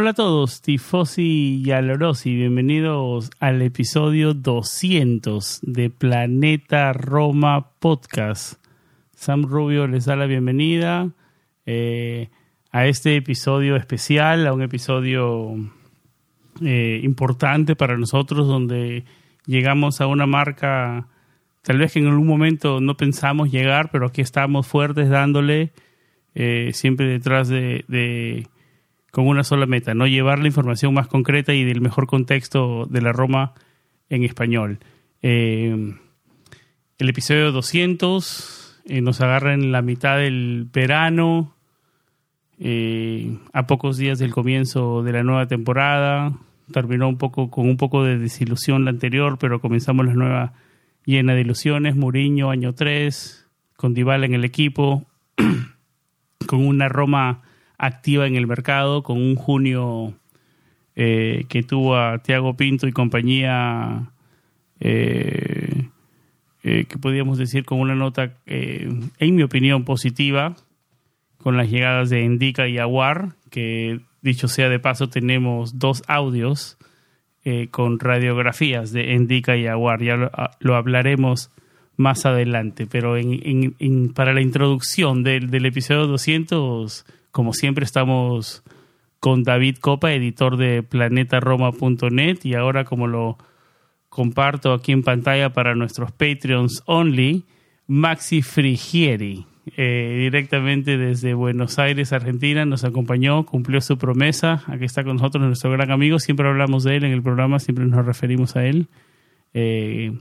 Hola a todos, tifosi y alorosi, bienvenidos al episodio 200 de Planeta Roma Podcast. Sam Rubio les da la bienvenida eh, a este episodio especial, a un episodio eh, importante para nosotros donde llegamos a una marca tal vez que en algún momento no pensamos llegar, pero aquí estamos fuertes dándole eh, siempre detrás de con una sola meta, no llevar la información más concreta y del mejor contexto de la Roma en español. Eh, el episodio 200 eh, nos agarra en la mitad del verano, eh, a pocos días del comienzo de la nueva temporada. Terminó un poco con un poco de desilusión la anterior, pero comenzamos la nueva llena de ilusiones. Muriño, año 3, con Dybala en el equipo, con una Roma activa en el mercado, con un junio eh, que tuvo a Tiago Pinto y compañía, eh, eh, que podríamos decir con una nota, en mi opinión, positiva, con las llegadas de Indica y Aguar, que dicho sea de paso tenemos dos audios con radiografías de Indica y Aguar, ya lo, hablaremos más adelante, pero en, para la introducción del, del episodio 200 como siempre estamos con David Copa, editor de planetaroma.net y ahora como lo comparto aquí en pantalla para nuestros Patreons only, Maxi Frigieri, eh, directamente desde Buenos Aires, Argentina, nos acompañó, cumplió su promesa, aquí está con nosotros nuestro gran amigo, siempre hablamos de él en el programa, siempre nos referimos a él. Eh,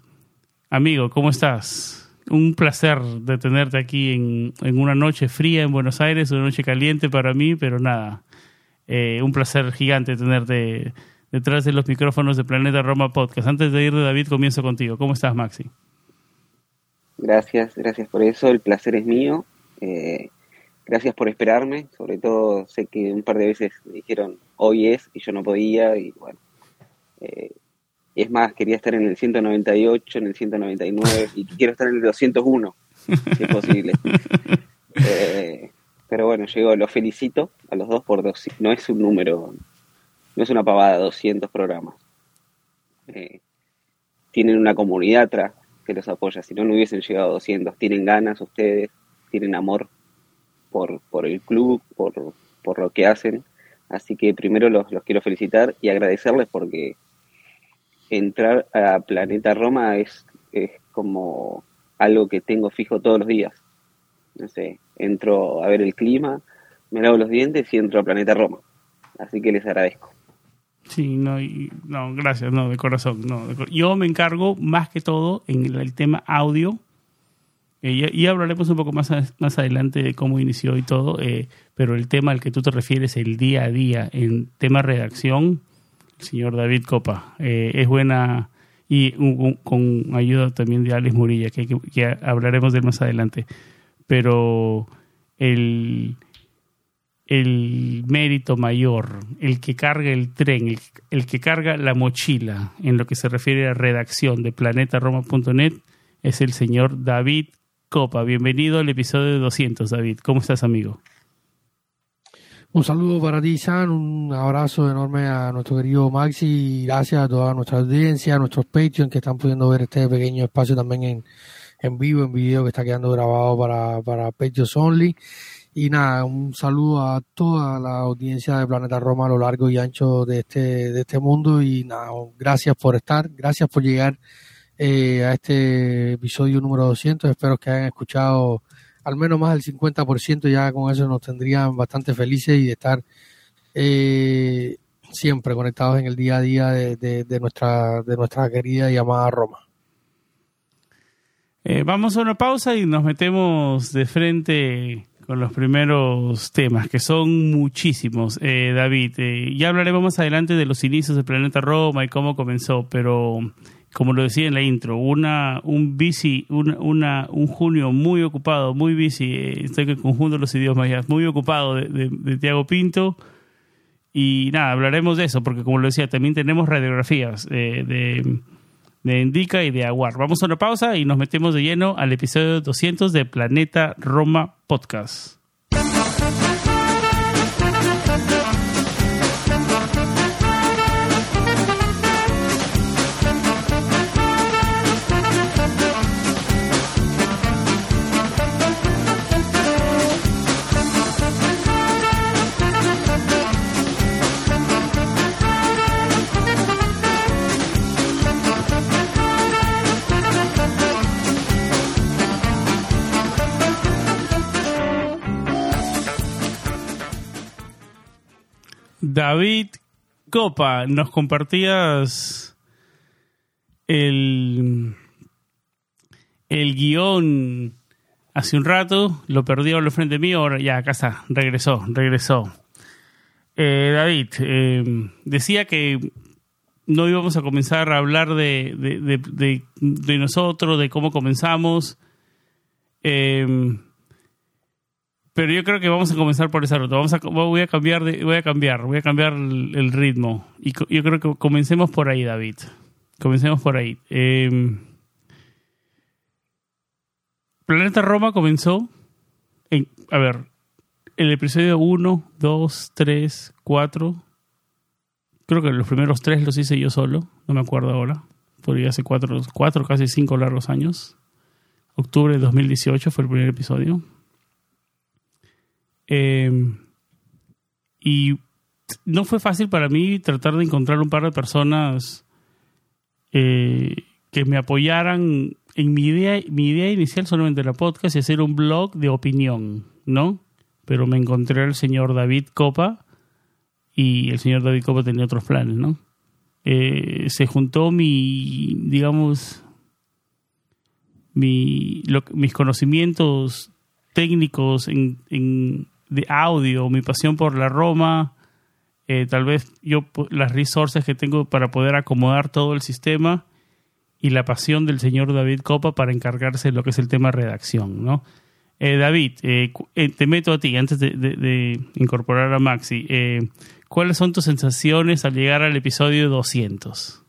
amigo, ¿cómo estás? Un placer de tenerte aquí en, una noche fría en Buenos Aires, una noche caliente para mí, pero nada, eh, un placer gigante tenerte detrás de los micrófonos de Planeta Roma Podcast. Antes de ir de David, comienzo contigo. ¿Cómo estás, Maxi? Gracias, gracias por eso. El placer es mío. Eh, gracias por esperarme. Sobre todo sé que un par de veces me dijeron hoy es y yo no podía y bueno. Eh, es más, quería estar en el 198, en el 199 y quiero estar en el 201, si es posible. Eh, pero bueno, llegó, los felicito a los dos por dos. No es un número, no es una pavada, 200 programas. Eh, tienen una comunidad atrás que los apoya, si no, no hubiesen llegado a 200. Tienen ganas ustedes, tienen amor por, por el club, por, por lo que hacen. Así que primero los, los quiero felicitar y agradecerles porque entrar a Planeta Roma es, es como algo que tengo fijo todos los días. No sé, entro a ver el clima, me lavo los dientes y entro a Planeta Roma. Así que les agradezco. Sí, no, no, gracias, no, de corazón. No, Yo me encargo más que todo en el, tema audio. Eh, y, hablaremos un poco más, más adelante de cómo inició y todo, eh, pero el tema al que tú te refieres, el día a día, en tema redacción, señor David Copa. Eh, es buena y con ayuda también de Alex Murilla, que, hablaremos de él más adelante. Pero el, el mérito mayor, el que carga el tren, el, que carga la mochila en lo que se refiere a redacción de planetaroma.net es el señor David Copa. Bienvenido al episodio 200, David. ¿Cómo estás, amigo? Un saludo para ti, San, un abrazo enorme a nuestro querido Maxi y gracias a toda nuestra audiencia, a nuestros Patreons que están pudiendo ver este pequeño espacio también en, en vivo, en video que está quedando grabado para, para Patreons Only. Y nada, un saludo a toda la audiencia de Planeta Roma a lo largo y ancho de este, de este mundo. Y nada, gracias por estar, gracias por llegar eh, a este episodio número 200. Espero que hayan escuchado al menos más del 50%, ya con eso nos tendrían bastante felices y de estar eh, siempre conectados en el día a día de, nuestra, de nuestra querida y amada Roma. Eh, vamos a una pausa y nos metemos de frente con los primeros temas, que son muchísimos, eh, David. Eh, ya hablaremos más adelante de los inicios del planeta Roma y cómo comenzó, pero como lo decía en la intro, una, un bici, una, un junio muy ocupado, muy bici, estoy en el conjunto de los idiomas muy ocupado de, de Tiago Pinto y nada, hablaremos de eso, porque como lo decía, también tenemos radiografías eh, de, de Indica y de Aguar. Vamos a una pausa y nos metemos de lleno al episodio 200 de Planeta Roma Podcast. David Copa, nos compartías el, el guion hace un rato, lo perdió al frente mío, ahora ya, acá está, regresó, regresó. Eh, David, eh, decía que no íbamos a comenzar a hablar de, de, nosotros, de cómo comenzamos. Eh, pero yo creo que vamos a comenzar por esa ruta. Vamos a, voy a cambiar, de, voy a cambiar, voy a cambiar el, ritmo. Y yo creo que comencemos por ahí, David. Comencemos por ahí. Em, Planeta Roma comenzó en, a ver, el episodio 1, 2, 3, 4. Creo que los primeros tres los hice yo solo, no me acuerdo ahora. Podría hace cuatro, cuatro, casi cinco largos años. Octubre de 2018 fue el primer episodio. Em, y no fue fácil para mí tratar de encontrar un par de personas eh, que me apoyaran en mi idea, mi idea inicial solamente era podcast y hacer un blog de opinión, ¿no? Pero me encontré al señor David Copa y el señor David Copa tenía otros planes, ¿no? Eh, se juntó mi, digamos, mi, mis conocimientos técnicos en, de audio, mi pasión por la Roma, eh, tal vez yo las resources que tengo para poder acomodar todo el sistema y la pasión del señor David Copa para encargarse de lo que es el tema redacción, ¿no? Eh, David, eh, te meto a ti antes de, incorporar a Maxi. ¿Cuáles son tus sensaciones al llegar al episodio 200?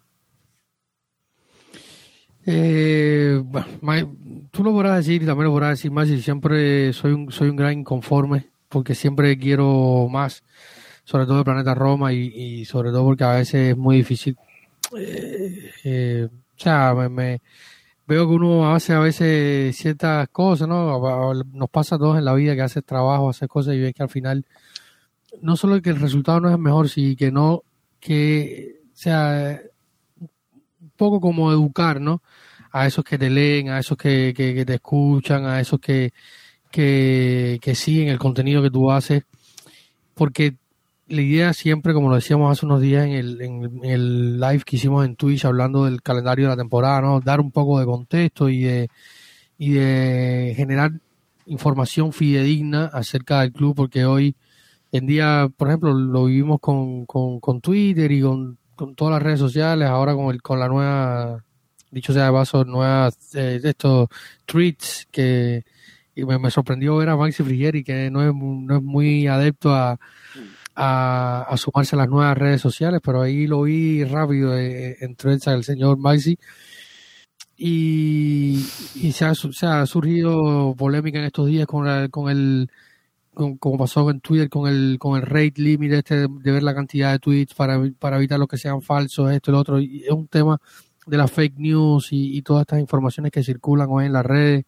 bueno, tú lo podrás decir y también lo podrás decir, Maxi. Siempre soy un, soy un gran inconforme porque siempre quiero más, sobre todo el planeta Roma y, sobre todo porque a veces es muy difícil. Eh, eh, o sea, me, veo que uno hace a veces ciertas cosas, ¿no? Nos pasa a todos en la vida que haces trabajo, haces cosas y ves que al final no solo que el resultado no es el mejor, sino que no, que, o sea, un poco como educar, ¿no? A esos que te leen, a esos que, que te escuchan, a esos que, que, que siguen el contenido que tú haces, porque la idea siempre, como lo decíamos hace unos días en el, en, el live que hicimos en Twitch hablando del calendario de la temporada, ¿no? dar un poco de contexto y de, y de generar información fidedigna acerca del club, porque hoy en día, por ejemplo, lo vivimos con, con, con Twitter y con, con, todas las redes sociales, ahora con, el, con la nueva, dicho sea de paso, nuevas, eh, estos tweets que, y me, sorprendió ver a Maxi Frigieri, que no es, no es muy adepto a, a, sumarse a las nuevas redes sociales, pero ahí lo vi rápido eh, en threads el señor Maxi. Y, y se, ha, se, ha, surgido polémica en estos días con, con el como pasó en Twitter con el con el rate limit este de, ver la cantidad de tweets para, para evitar los que sean falsos esto y lo otro y es un tema de las fake news y todas estas informaciones que circulan hoy en las redes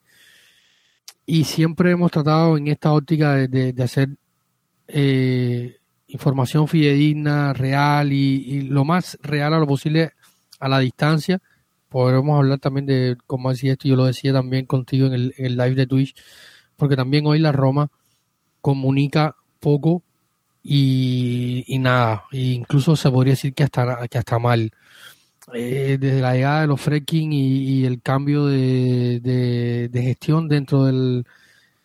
y siempre hemos tratado en esta óptica de, hacer eh, información fidedigna, real y, lo más real a lo posible a la distancia. Podremos hablar también de, como decía esto, yo lo decía también contigo en el, en el live de Twitch, porque también hoy la Roma comunica poco y, y nada, e incluso se podría decir que hasta, que hasta mal. Eh, desde la llegada de los fracking y, el cambio de, de, gestión dentro del,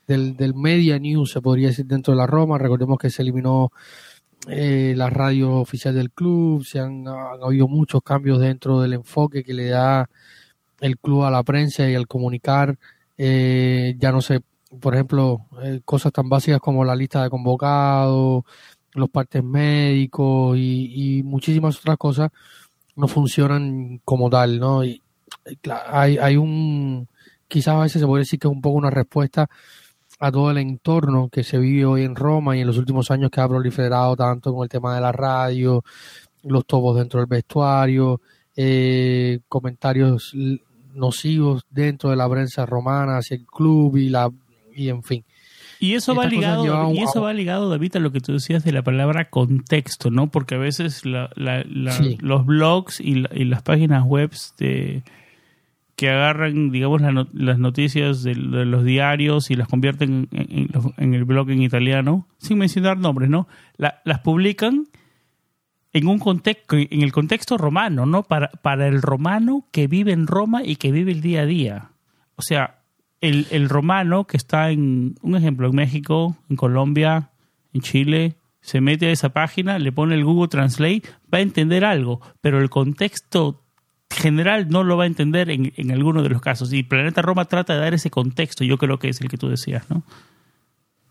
del, media news, se podría decir, dentro de la Roma. Recordemos que se eliminó eh, la radio oficial del club, se han, habido muchos cambios dentro del enfoque que le da el club a la prensa y al comunicar. Eh, ya no sé, por ejemplo, eh, cosas tan básicas como la lista de convocados, los partes médicos y, y muchísimas otras cosas no funcionan como tal, ¿no? Y, hay, hay un, quizás a veces se puede decir que es un poco una respuesta a todo el entorno que se vive hoy en Roma y en los últimos años que ha proliferado tanto con el tema de la radio, los topos dentro del vestuario, eh, comentarios nocivos dentro de la prensa romana hacia el club y la y en fin. Y eso va ligado, y eso va ligado, David, a lo que tú decías de la palabra contexto, ¿no? Porque a veces los blogs y, las páginas web de, que agarran, digamos, las noticias de, los diarios y las convierten en, el blog en italiano, sin mencionar nombres, ¿no? las publican en un contexto, en el contexto romano, ¿no? Para, para el romano que vive en Roma y que vive el día a día. O sea, el, el romano que está en, un ejemplo, en México, en Colombia, en Chile, se mete a esa página, le pone el Google Translate, va a entender algo, pero el contexto general no lo va a entender en, en alguno de los casos. Y Planeta Roma trata de dar ese contexto, yo creo que es el que tú decías, ¿no?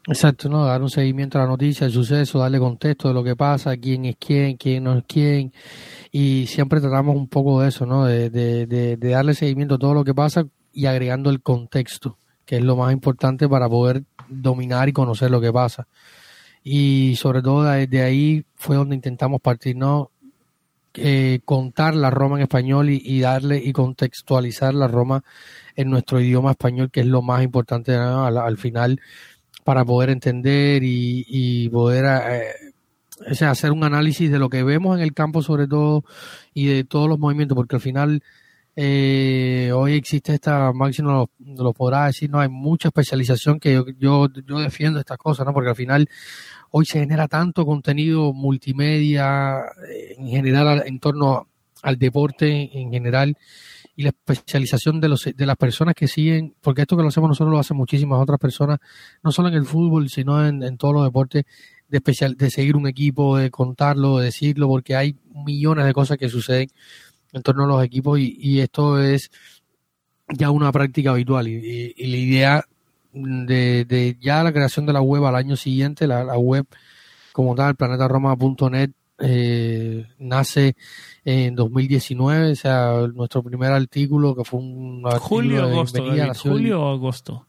Exacto, ¿no? Dar un seguimiento a la noticia, al suceso, darle contexto de lo que pasa, quién es quién, quién no es quién. Y siempre tratamos un poco de eso, ¿no? De, de, de, de darle seguimiento a todo lo que pasa y agregando el contexto, que es lo más importante para poder dominar y conocer lo que pasa. Y sobre todo de ahí fue donde intentamos partir, ¿no? Eh, contar la Roma en español y, darle y contextualizar la Roma en nuestro idioma español, que es lo más importante al, final para poder entender y, poder eh, hacer un análisis de lo que vemos en el campo sobre todo y de todos los movimientos, porque al final eh, hoy existe esta, Máximo lo, podrá decir, no hay mucha especialización que yo, yo, yo defiendo estas cosas, ¿no? Porque al final hoy se genera tanto contenido multimedia eh, en general en torno al deporte en general y la especialización de, los, de las personas que siguen, porque esto que lo hacemos nosotros lo hacen muchísimas otras personas, no solo en el fútbol, sino en, en todos los deportes, de, especial, de seguir un equipo, de contarlo, de decirlo, porque hay millones de cosas que suceden en torno a los equipos y, esto es ya una práctica habitual y, la idea de, ya la creación de la web al año siguiente, la, web como tal, planetaroma.net, eh, nace en 2019, o sea, nuestro primer artículo que fue un julio, agosto, julio o agosto.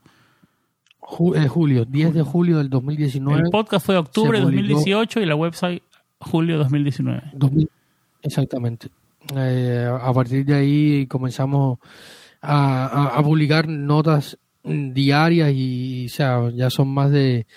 Eh, julio, 10 de julio del 2019. El podcast fue octubre de 2018 y la website julio 2019. exactamente. Eh, a partir de ahí comenzamos a, publicar notas diarias y sea, ya son más de,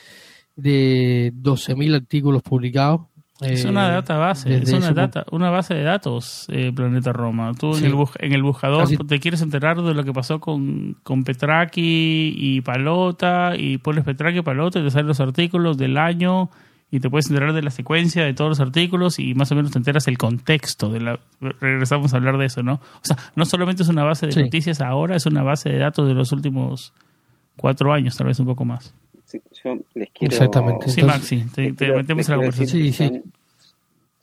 de 12.000 artículos publicados. Es una eh, database, es una, data, una base de datos, eh, Planeta Roma. Tú en, el, en, el, buscador te quieres enterar de lo que pasó con, con Petraki y Palota, y pones Petraki y Palota y te salen los artículos del año y te puedes enterar de la secuencia de todos los artículos y más o menos te enteras el contexto de la regresamos a hablar de eso, ¿no? O sea, no solamente es una base de noticias ahora, es una base de datos de los últimos cuatro años, tal vez un poco más. Sí, yo les quiero... Exactamente. Sí, Maxi, te, metemos en la conversación. Sí, sí.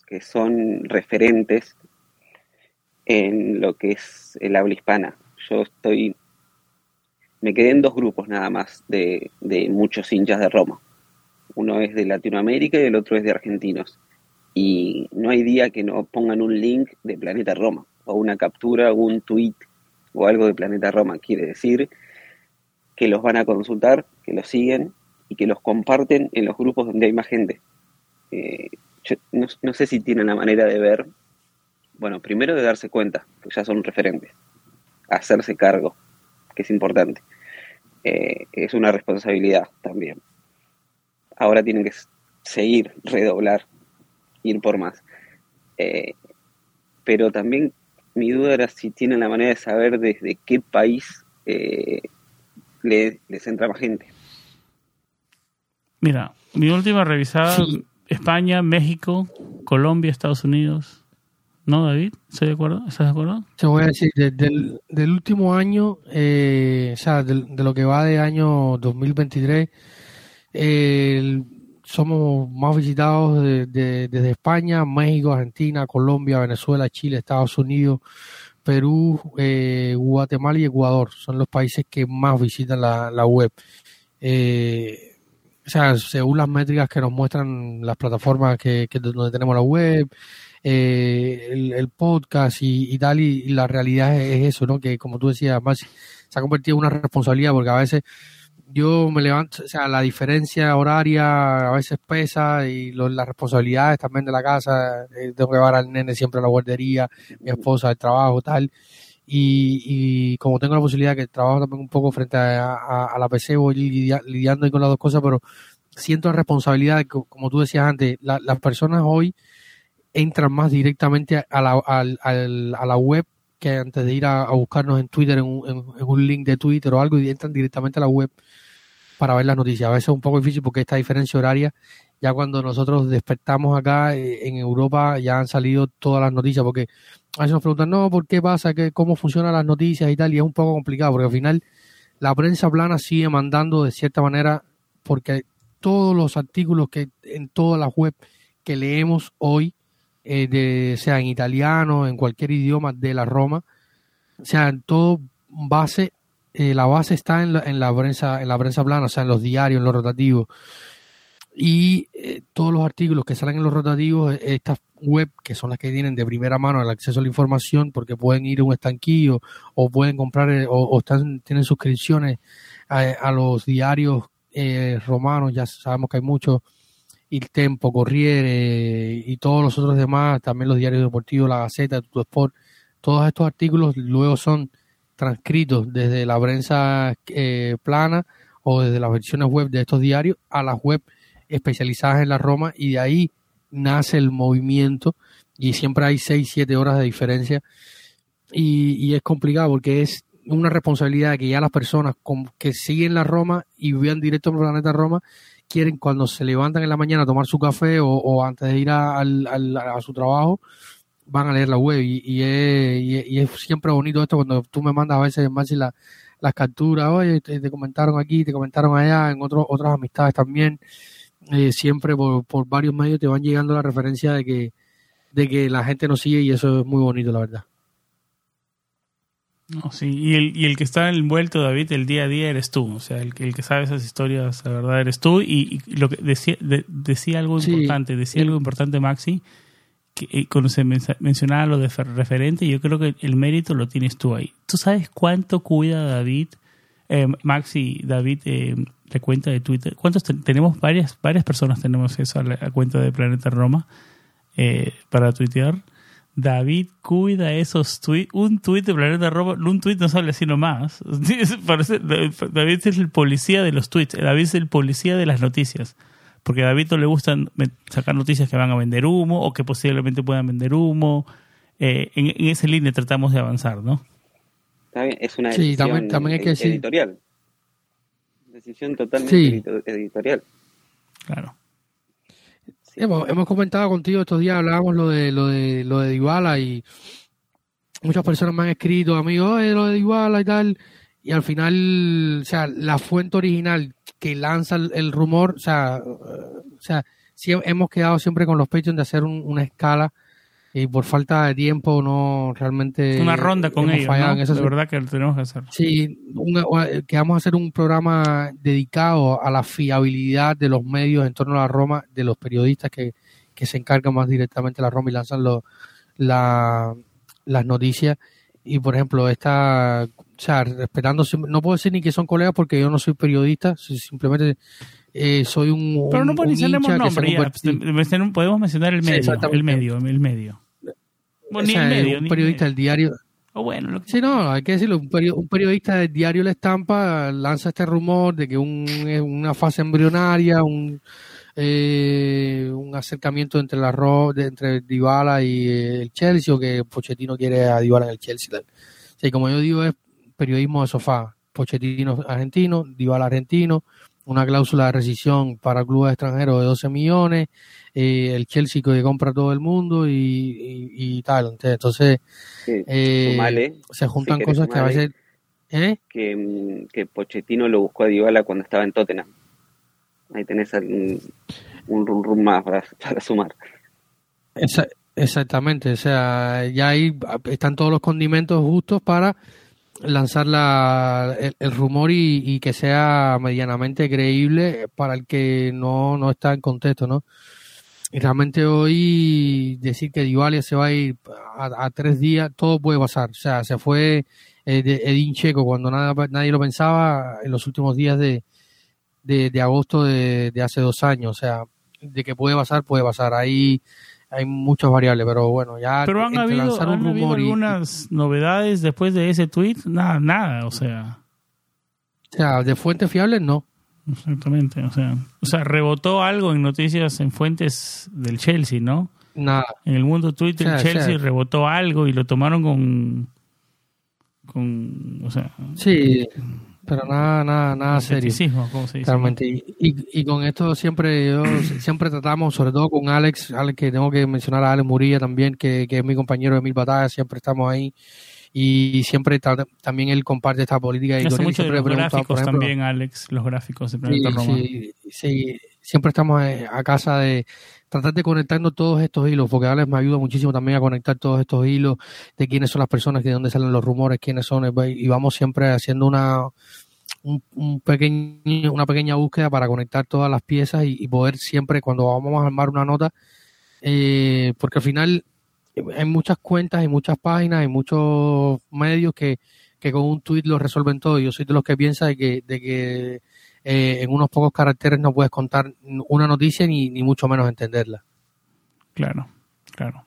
Que son referentes en lo que es el habla hispana. Yo estoy... Me quedé en dos grupos nada más de, de muchos hinchas de Roma uno es de Latinoamérica y el otro es de argentinos. Y no hay día que no pongan un link de Planeta Roma, o una captura, o un tweet, o algo de Planeta Roma. Quiere decir que los van a consultar, que los siguen y que los comparten en los grupos donde hay más gente. Eh, no, sé si tienen la manera de ver, bueno, primero de darse cuenta, que ya son referentes, hacerse cargo, que es importante. eh, es una responsabilidad también. Ahora tienen que seguir, redoblar, ir por más. Eh, pero también mi duda era si tienen la manera de saber desde qué país eh, les entra más gente. Mira, mi última revisada, España, México, Colombia, Estados Unidos. ¿No, David? ¿Estoy de acuerdo? ¿Estás de acuerdo? Te voy a decir, del, último año, eh, o sea, de, lo que va de año 2023, somos más visitados desde España, México, Argentina, Colombia, Venezuela, Chile, Estados Unidos, Perú, eh, Guatemala y Ecuador. Son los países que más visitan la, web. Eh, o sea, según las métricas que nos muestran las plataformas que, que donde tenemos la web, eh, el, podcast y, tal, y, la realidad es, eso, ¿no? Que como tú decías, más se ha convertido en una responsabilidad porque a veces yo me levanto, o sea, la diferencia horaria a veces pesa y las responsabilidades también de la casa, eh, tengo que llevar al nene siempre a la guardería, mi esposa, el trabajo, tal. Y, como tengo la posibilidad que trabajo también un poco frente a, la PC, voy lidiando con las dos cosas, pero siento la responsabilidad, como tú decías antes, las personas hoy entran más directamente a la, la web que antes de ir a, buscarnos en Twitter, en un, link de Twitter o algo, y entran directamente a la web para ver las noticias. A veces es un poco difícil porque esta diferencia horaria, ya cuando nosotros despertamos acá eh, en Europa, ya han salido todas las noticias, porque a veces nos preguntan, no, ¿por qué pasa? ¿Qué, ¿Cómo funcionan las noticias y tal? Y es un poco complicado, porque al final la prensa plana sigue mandando de cierta manera, porque todos los artículos que en todas las webs que leemos hoy, eh, de, sea en italiano, en cualquier idioma de la Roma, o sea, todo base, eh, la base está en la, en la prensa, en la prensa plana, o sea, en los diarios, en los rotativos. Y eh, todos los artículos que salen en los rotativos, eh, estas web que son las que tienen de primera mano el acceso a la información porque pueden ir a un estanquillo o pueden comprar eh, o, están, tienen suscripciones a, los diarios romanos, ya sabemos que hay muchos, Il Tempo, Corriere y todos los otros demás, también los diarios deportivos, la Gaceta, Tutto Sport, todos estos artículos luego son transcritos desde la prensa plana o desde las versiones web de estos diarios a las web especializadas en la Roma y de ahí nace el movimiento y siempre hay 6, 7 horas de diferencia y, es complicado porque es una responsabilidad que ya las personas que siguen la Roma y viven directo el planeta Roma quieren cuando se levantan en la mañana a tomar su café o, antes de ir a, su trabajo van a leer la web y, es, siempre bonito esto cuando tú me mandas a veces más la, las capturas, oye, te, te, comentaron aquí, te comentaron allá, en otros otras amistades también. Eh, siempre por, varios medios te van llegando la referencia de que, de que la gente nos sigue y eso es muy bonito, la verdad. No, sí, y el, y el que está envuelto, David, el día a día eres tú. O sea, el, el que sabe esas historias, la verdad, eres tú. Y, lo que decía, decía algo importante, decía algo importante, Maxi, que eh, cuando se mencionaba lo de referente, yo creo que el mérito lo tienes tú ahí. ¿Tú sabes cuánto cuida David, eh, Maxi, David, eh, la cuenta de Twitter. ¿Cuántos tenemos? Varias, varias personas tenemos esa la, cuenta de Planeta Roma eh, para tuitear. David cuida esos tweets. Un tweet de Planeta Roma, un tweet no sale así nomás. David es el policía de los tweets. David es el policía de las noticias. Porque a David no le gusta sacar noticias que van a vender humo o que posiblemente puedan vender humo. Eh, en, en, esa línea tratamos de avanzar, ¿no? Es una sí, también, también hay que editorial decisión totalmente editorial. Claro. Hemos, hemos, comentado contigo estos días, hablábamos lo de lo de lo de Dybala y muchas personas me han escrito, amigos, lo de Dybala y tal, y al final, o sea, la fuente original que lanza el, rumor, o sea, o sea, sí hemos quedado siempre con los pechos de hacer una escala y por falta de tiempo no realmente una ronda con ellos ¿no? de verdad que lo tenemos que hacer. Sí que vamos a hacer un programa dedicado a la fiabilidad de los medios en torno a la Roma de los periodistas que, se encargan más directamente de la Roma y lanzan la, las noticias. Y por ejemplo esta o sea respetando no puedo decir ni que son colegas porque yo no soy periodista simplemente eh, soy un pero no mencionemos nombre podemos mencionar el medio el medio el medio un periodista del diario. O bueno, lo que- Sí, no, hay que decirlo. Un, peri- un periodista del diario La Estampa lanza este rumor de que un, es una fase embrionaria, un, eh, un acercamiento entre la Ro- de- entre Dybala y eh, el Chelsea, o que Pochettino quiere a Dybala en el Chelsea. tal. Sí, como yo digo, es periodismo de sofá. Pochettino argentino, Dybala argentino, una cláusula de rescisión para clubes extranjeros de 12 millones, eh, el Chelsea que compra todo el mundo y, y- y tal. Entonces, Sí, eh, sumale, se juntan si cosas que a veces... ¿eh? que, que Pochettino lo buscó a Dybala cuando estaba en Tottenham. Ahí tenés un, un rum rum más para, para sumar. Esa- exactamente, o sea, ya ahí están todos los condimentos justos para lanzar la, el, rumor y, que sea medianamente creíble para el que no, no está en contexto, ¿no? Y realmente hoy decir que Dybala se va a ir a, a tres días, todo puede pasar. O sea, se fue eh, Edin Checo cuando nada, nadie lo pensaba en los últimos días de, de, de agosto de, de hace dos años. O sea, de que puede pasar, puede pasar. Ahí hay muchas variables, pero bueno, ya Pero han habido, lanzar un han habido y- algunas novedades después de ese tweet. Nada, nada, o sea, o sea, de fuentes fiables no. exactamente, o sea, o sea, rebotó algo en noticias en fuentes del Chelsea, ¿no? Nada. En el mundo Twitter, O sea, Chelsea o sea- rebotó algo y lo tomaron con, con, o sea, Sí, pero nada, nada, nada serio. ¿cómo se dice? Realmente. Y, y, y con esto siempre yo, siempre tratamos, sobre todo con Alex, Alex que tengo que mencionar a Alex Murilla también, que, que es mi compañero de mil batallas, siempre estamos ahí. Y siempre ta- también él comparte esta política Hace y mucho de los gráficos ejemplo, también, Alex, los gráficos de Sí, Planeta Roma. sí, sí, siempre estamos eh, a casa de tratar de conectarnos todos estos hilos, porque Alex me ayuda muchísimo también a conectar todos estos hilos de quiénes son las personas, de dónde salen los rumores, quiénes son, eh, y vamos siempre haciendo una un, un pequeño, una pequeña búsqueda para conectar todas las piezas y, poder siempre, cuando vamos a armar una nota, eh, porque al final hay muchas cuentas y muchas páginas y muchos medios que, que con un tweet lo resuelven todo. Yo soy de los que piensa de que, de que eh, en unos pocos caracteres no puedes contar una noticia ni, ni mucho menos entenderla. Claro, claro.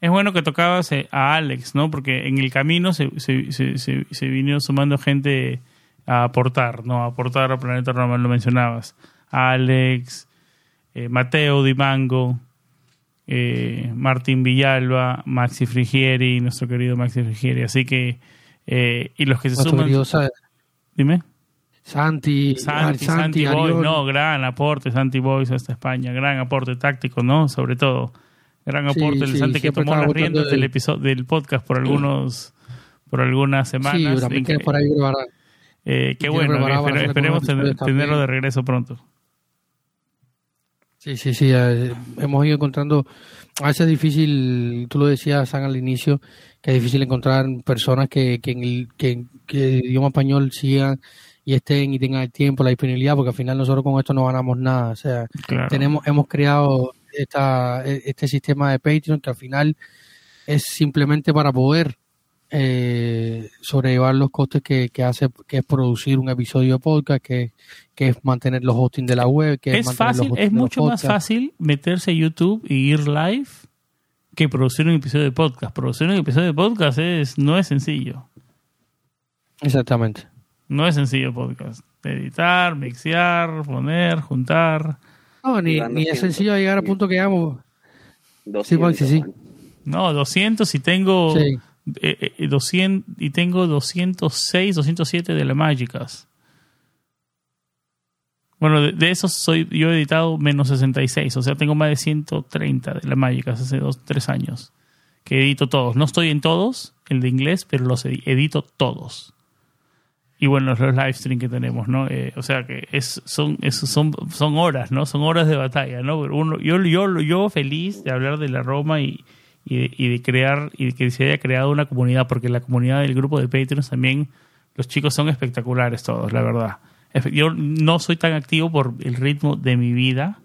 Es bueno que tocabas eh, a Alex, ¿no? Porque en el camino se, se, se, se, se vino sumando gente a aportar, ¿no? A aportar a Planeta Roma, lo mencionabas. Alex, eh, Mateo Di Mango, eh, Martín Villalba, Maxi Frigieri, nuestro querido Maxi Frigieri. Así que, eh, y los que se Nuestro suman. querido Dime. Santi, Santi, Santi, Boy, Ariol. no, gran aporte, Santi Boys hasta España, gran aporte táctico, ¿no? Sobre todo, gran Sí, aporte del sí, Santi que siempre tomó las riendas del de- episodio del podcast por algunos, por algunas Sí, semanas. tienes que- por ahí eh, qué bueno, que hacer esperemos tener- tenerlo de regreso pronto. Sí, sí, sí. eh, hemos ido encontrando. A veces es difícil, tú lo decías, San, al inicio, que es difícil encontrar personas que, que, en el, que, que el idioma español sigan y estén y tengan el tiempo, la disponibilidad, porque al final nosotros con esto no ganamos nada. O sea, Claro. tenemos hemos creado esta, este sistema de Patreon que al final es simplemente para poder eh, sobrellevar los costes que, que hace que es producir un episodio de podcast que, que es mantener los hosting de la web que es, es mantener los fácil, es los mucho más fácil meterse a YouTube y ir live que producir un episodio de podcast. Producir un episodio de podcast es, no es sencillo. exactamente No es sencillo podcast. Editar, mixear, poner, juntar. no, ni, es 200, sencillo llegar a sí. punto que hagamos 200, Maxi, sí. Juan. No, 200 y tengo Sí. eh, eh, 200 y tengo 206, 207 de la Magicas. Bueno, de, de esos soy yo he editado menos 66, o sea, tengo más de 130 de la Magicas hace dos, tres años que edito todos. No estoy en todos, el de inglés, pero los edi- edito todos. Y bueno, los live stream que tenemos, ¿no? Eh, o sea que es, son, es- son, son horas, ¿no? Son horas de batalla, ¿no? Uno, yo, yo, yo feliz de hablar de la Roma y, y, de, y de crear, y de que se haya creado una comunidad, porque la comunidad del grupo de Patreons también, los chicos son espectaculares todos, la verdad. Yo no soy tan activo por el ritmo de mi vida,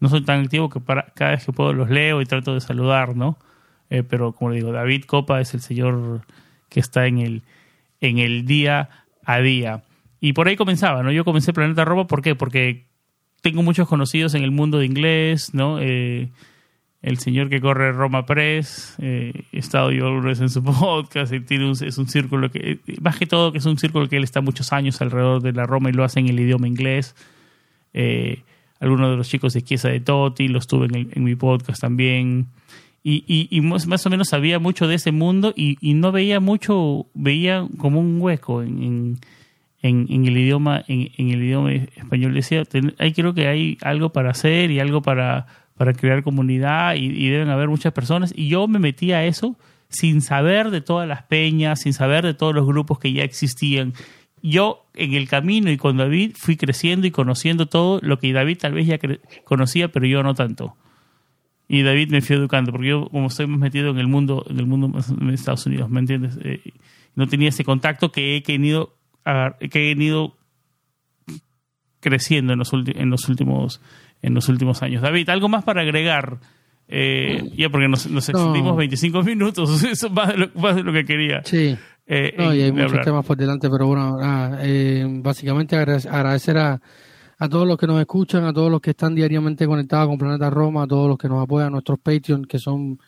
no soy tan activo que para, cada vez que puedo los leo y trato de saludar, ¿no? Eh, pero como digo, David Copa es el señor que está en el, en el día a día. Y por ahí comenzaba, ¿no? Yo comencé Planeta Roma, ¿por qué? Porque tengo muchos conocidos en el mundo de inglés, ¿no? Eh, el señor que corre Roma Press, eh, he estado yo alguna vez en su podcast, y tiene un, es un círculo que, más que todo que es un círculo que él está muchos años alrededor de la Roma y lo hace en el idioma inglés. Eh, algunos de los chicos de Chiesa de Totti, los tuve en, en mi podcast también. Y, y, más o menos sabía mucho de ese mundo y, y no veía mucho, veía como un hueco en, en, el idioma en, el idioma español. Decía, hay, creo que hay algo para hacer y algo para, crear comunidad y, y, deben haber muchas personas. Y yo me metí a eso sin saber de todas las peñas, sin saber de todos los grupos que ya existían yo en el camino y con David fui creciendo y conociendo todo lo que David tal vez ya conocía, pero yo no tanto. Y David me fui educando, porque yo como estoy más metido en el mundo, en el mundo de Estados Unidos, ¿me entiendes? Eh, no tenía ese contacto que he tenido, que he venido creciendo en los, en los últimos en los últimos años. David, algo más para agregar. Eh, ya porque nos, nos extendimos 25 minutos, eso es más de, lo, más de lo que quería. Sí. Eh, no, y hay muchos hablar. temas por delante, pero bueno, nada, eh, básicamente agradecer a, a todos los que nos escuchan, a todos los que están diariamente conectados con Planeta Roma, a todos los que nos apoyan, a nuestros Patreon, que son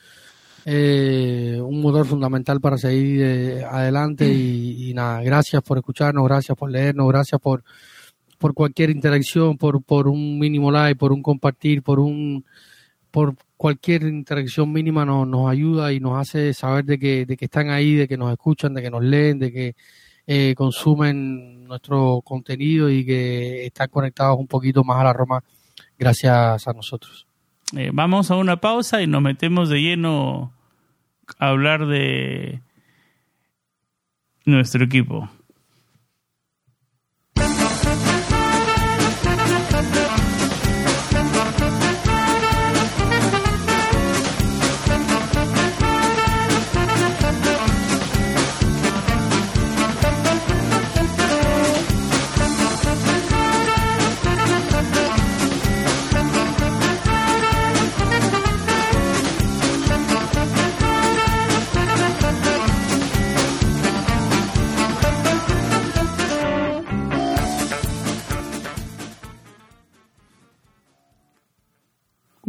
eh, un motor fundamental para seguir eh, adelante. Y, y, nada, gracias por escucharnos, gracias por leernos, gracias por, por cualquier interacción, por, por un mínimo like, por un compartir, por un por cualquier interacción mínima nos, nos ayuda y nos hace saber de que, de que están ahí, de que nos escuchan, de que nos leen, de que eh, consumen nuestro contenido y que están conectados un poquito más a la Roma gracias a nosotros. Eh, vamos a una pausa y nos metemos de lleno a hablar de nuestro equipo.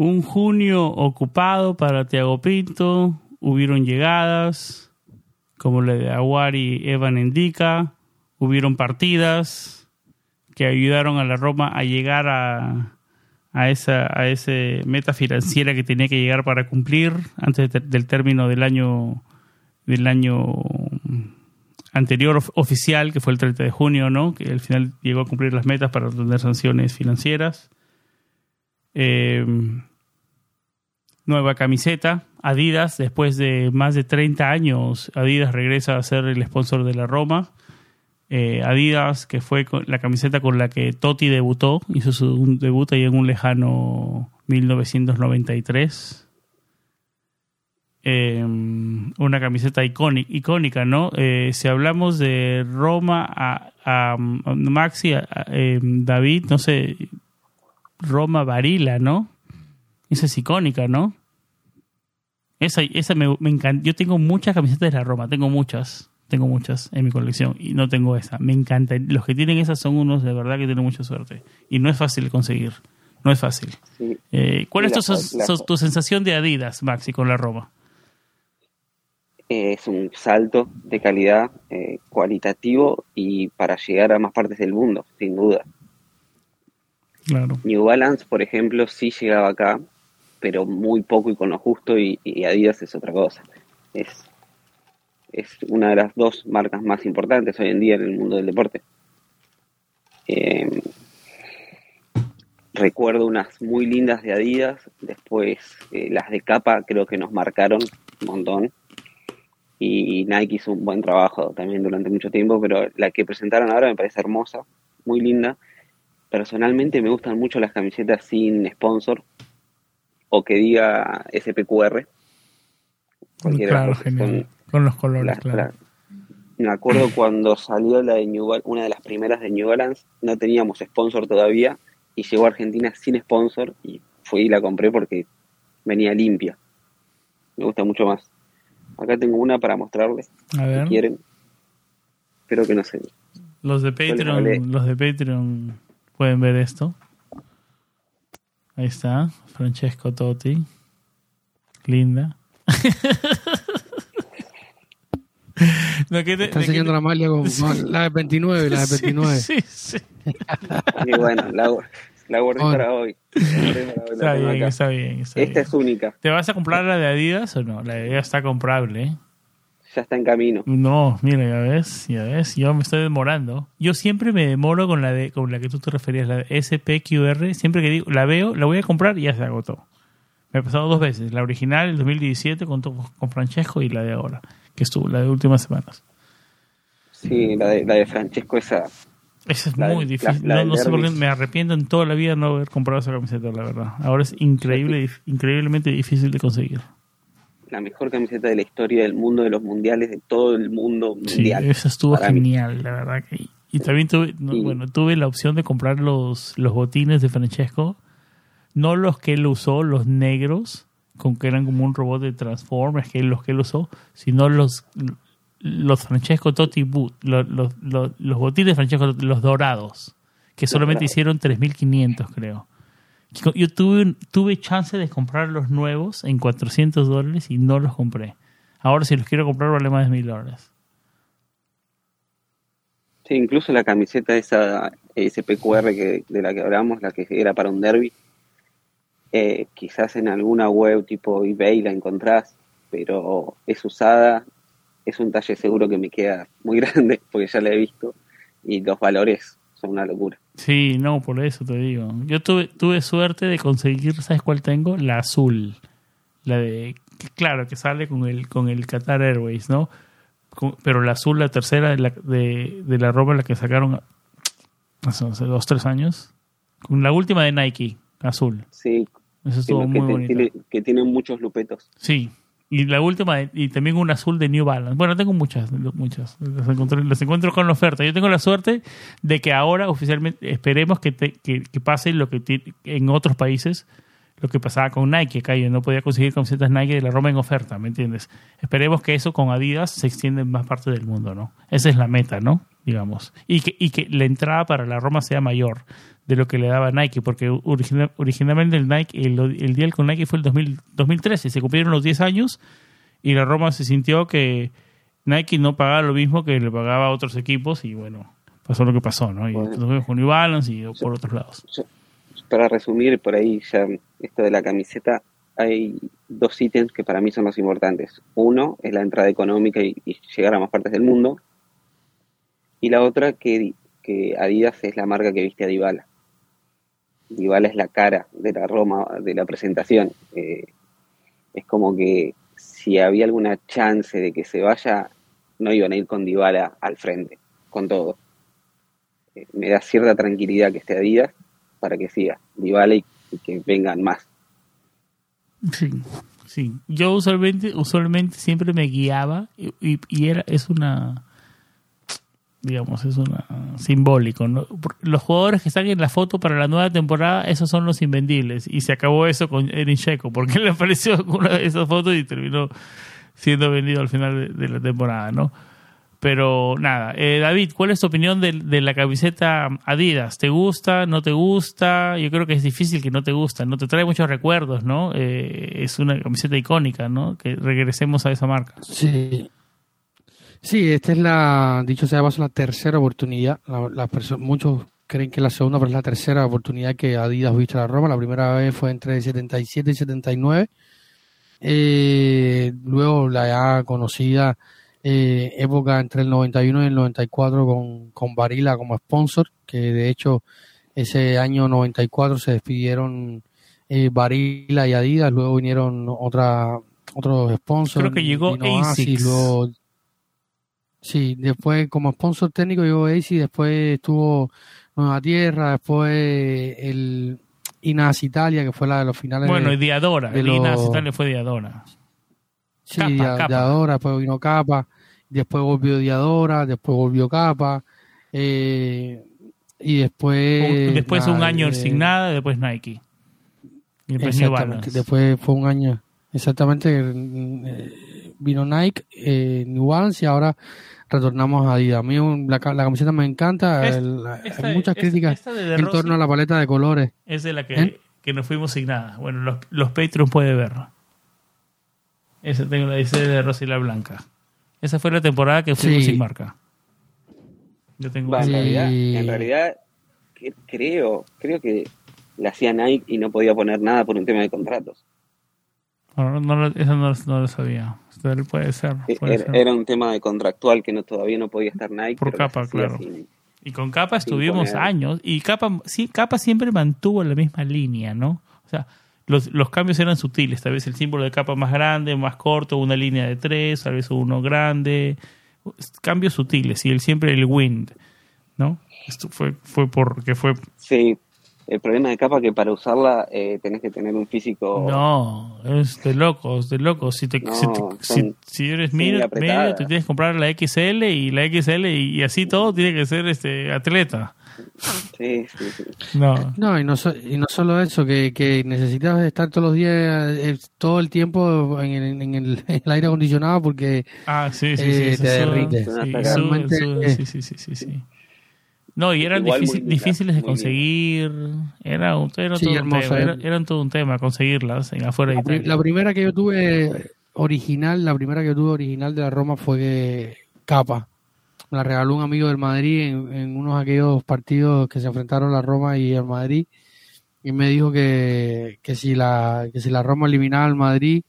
Un junio ocupado para Tiago Pinto, hubieron llegadas, como la de Aguari Evan indica, hubieron partidas que ayudaron a la Roma a llegar a, a esa a ese meta financiera que tenía que llegar para cumplir antes de, del término del año del año anterior of, oficial que fue el 30 de junio no que al final llegó a cumplir las metas para tener sanciones financieras. Eh, nueva camiseta. Adidas, después de más de 30 años, Adidas regresa a ser el sponsor de la Roma. Eh, Adidas, que fue la camiseta con la que Totti debutó, hizo su debut ahí en un lejano 1993. Eh, una camiseta icónica, ¿no? Eh, si hablamos de Roma a, a, Maxi, eh, David, no sé, Roma Varila, ¿no? Esa es icónica, ¿no? Esa, esa me, me encanta. Yo tengo muchas camisetas de la Roma, tengo muchas, tengo muchas en mi colección y no tengo esa. Me encanta. Los que tienen esas son unos de verdad que tienen mucha suerte. Y no es fácil conseguir. No es fácil. Sí. Eh, ¿Cuál es tu, la, la, tu, sensación de Adidas, Maxi, con la Roma? Es un salto de calidad eh, cualitativo y para llegar a más partes del mundo, sin duda. Claro. New Balance, por ejemplo, sí llegaba acá, pero muy poco y con lo justo, y, Adidas es otra cosa. Es, es una de las dos marcas más importantes hoy en día en el mundo del deporte. Eh, recuerdo unas muy lindas de Adidas, después eh, las de capa creo que nos marcaron un montón. Y Nike hizo un buen trabajo también durante mucho tiempo, pero la que presentaron ahora me parece hermosa, muy linda. Personalmente me gustan mucho las camisetas sin sponsor o que diga SPQR. Claro, genial. Con, con, los colores, las, claro. La, me acuerdo cuando salió la de New Balance, una de las primeras de New Balance, no teníamos sponsor todavía y llegó a Argentina sin sponsor y fui y la compré porque venía limpia. Me gusta mucho más. Acá tengo una para mostrarles. A ver. Si quieren. Espero que no se. Los de Patreon, los de Patreon pueden ver esto. Ahí está, Francesco Totti. linda. no, ¿qué te- Está de qué enseñando te- la malia con con la de 29, la de 29. Sí, sí, sí. Y bueno, la, la guardé Bueno. para hoy. Está bien, está bien, está Esta bien. es única, ¿Te vas a comprar la de Adidas o no? La de Adidas está comprable, ¿eh? Ya está en camino. No, mira, ya ves, ya ves, yo me estoy demorando. Yo siempre me demoro con la de con la que tú te referías, la de SPQR, siempre que digo, la veo, la voy a comprar y ya se agotó. Me ha pasado dos veces, la original, el 2017 con, con Francesco y la de ahora, que estuvo, la de últimas semanas. Sí, la de, la de Francesco, esa. Esa es muy difícil. la- la no, no sé por qué me arrepiento en toda la vida no haber comprado esa camiseta, la verdad. Ahora es increíble, increíblemente difícil de conseguir. La mejor camiseta de la historia del mundo, de los mundiales, de todo el mundo Sí, mundial. esa estuvo mí. genial, la verdad. que- y también tuve, bueno, tuve la opción de comprar los, los botines de Francesco, no los que él usó, los negros, con que eran como un robot de Transformers, que los que él usó, sino los los Francesco Totti Boot, los, los, los, los botines de Francesco, Totti, los dorados, que solamente dorados. hicieron 3.500 creo. Yo tuve, tuve chance de comprar los nuevos en 400 dólares y no los compré. Ahora si los quiero comprar vale más de 1.000 dólares. Sí, incluso la camiseta esa SPQR que, de la que hablamos, la que era para un derby, eh, quizás en alguna web tipo eBay la encontrás, pero es usada, es un talle seguro que me queda muy grande porque ya la he visto y los valores son una locura. Sí, no, por eso te digo. Yo tuve, tuve suerte de conseguir, ¿sabes cuál tengo? La azul. La de, que claro, que sale con el, con el Qatar Airways, ¿no? Con- pero la azul, la tercera de la, de, de la ropa, la que sacaron hace, hace dos, tres años. Con la última de Nike, azul. Sí, Eso que, estuvo que muy te- bonito. tiene, que tiene muchos lupetos. Sí. Y la última, y también un azul de New Balance. Bueno, tengo muchas, muchas. Las encontré- las encuentro con oferta. Yo tengo la suerte de que ahora oficialmente esperemos que, te- que, pase lo que ti- en otros países, lo que pasaba con Nike. Acá yo no podía conseguir camisetas Nike de la Roma en oferta, ¿me entiendes? Esperemos que eso con Adidas se extienda en más partes del mundo, ¿no? Esa es la meta, ¿no? Digamos. Y que, y que la entrada para la Roma sea mayor de lo que le daba Nike, porque origina- originalmente el Nike, el, el deal con Nike fue el 2000 2013, se cumplieron los 10 años y la Roma se sintió que Nike no pagaba lo mismo que le pagaba a otros equipos y bueno, pasó lo que pasó, ¿no? Y Bueno. vemos con New Balance y por otros lados. Yo- para resumir, por ahí ya esto de la camiseta, hay dos ítems que para mí son los importantes. Uno es la entrada económica y, y llegar a más partes del mundo. Y la otra que, que Adidas es la marca que viste a Dybala. Dybala es la cara de la Roma, de la presentación. Eh, es como que si había alguna chance de que se vaya, no iban a ir con Dybala al frente, con todo. Eh, me da cierta tranquilidad que esté Adidas para que siga Dybala y, que vengan más. Sí, sí. Yo usualmente, usualmente siempre me guiaba y- y era, es una, digamos, es una simbólico. ¿no? Los jugadores que están en la foto para la nueva temporada, esos son los invendibles. Y se acabó eso con Erin Checo, porque le apareció una de esas fotos y terminó siendo vendido al final de, de la temporada, ¿no? Pero nada, eh, David, ¿cuál es tu opinión de, de la camiseta Adidas? ¿Te gusta? ¿No te gusta? Yo creo que es difícil que no te gusta, ¿no? Te trae muchos recuerdos, ¿no? Eh, es una camiseta icónica, ¿no? Que regresemos a esa marca. Sí. Sí, esta es la, dicho sea paso, la tercera oportunidad. La, muchos creen que la segunda, pero es la tercera oportunidad que Adidas viste a la Roma. La primera vez fue entre 77 y 79. Eh, luego la ya conocida eh, época entre el 91 y el 94 con, con Barilla como sponsor, que de hecho ese año 94 se despidieron eh, Barilla y Adidas, luego vinieron otra, otros sponsors. Creo que llegó luego Sí, después como sponsor técnico llegó AC, después estuvo Nueva Tierra, después el Inas Italia, que fue la de los finales. Bueno, y Diadora. de El los- Inas Italia fue Diadora. sí, Dia-. Diadora, después vino Capa, después volvió Diadora, después volvió Capa, eh, y después... Después un año eh, sin nada, después Nike. Y después Exactamente, después fue un año, exactamente, eh, vino Nike, eh, New Balance y ahora retornamos a Adidas. A mí un- la, la camiseta me encanta, Es- el- Esta- hay muchas críticas esta de De en torno a la paleta de colores. Es de la que, ¿Eh? que nos fuimos sin nada. Bueno, los, los Patreons pueden ver. Esa tengo la 16 de rosa y la blanca. Esa fue la temporada que fuimos Sí. sin marca. Yo tengo Va, en realidad, en realidad creo, creo que la hacía Nike y no podía poner nada por un tema de contratos. No, no, lo- eso no, no lo sabía. Puede ser. Puede Era, ser. era un tema de contractual que no todavía no podía estar Nike. Por capa, claro. sin- Y con Capa estuvimos poner- años. Y Capa, sí, Capa siempre mantuvo la misma línea, ¿no? O sea, los, los cambios eran sutiles. Tal vez el símbolo de Capa más grande, más corto, una línea de tres, tal vez uno grande. Cambios sutiles. Y él siempre el wind, ¿no? Esto fue, fue porque fue Sí, el problema de capa que para usarla eh, tenés que tener un físico. No, es de locos, de locos. Si, te, No, si, te- si, si eres medio, medio, te tienes que comprar la XL y la XL y, y así todo tiene que ser este atleta. Sí, sí, sí. No, No, y no, so- y no solo eso, que, que necesitas estar todos los días, eh, todo el tiempo en el, en el- en el aire acondicionado porque ah, sí, sí, sí, Eh, te sube, derrite. sí, Realmente, sube, sube, eh. sí, sí, sí, sí, sí. No, y eran difícil- difíciles de conseguir. Era, un- era Sí, todo un hermosa, tema, era- eran todo un tema conseguirlas en afuera de la, Italia. la primera que yo tuve original, la primera que yo tuve original de la Roma fue Capa. Me la regaló un amigo del Madrid en, en unos de aquellos partidos que se enfrentaron la Roma y el Madrid y me dijo que, que si la que si la Roma eliminaba al Madrid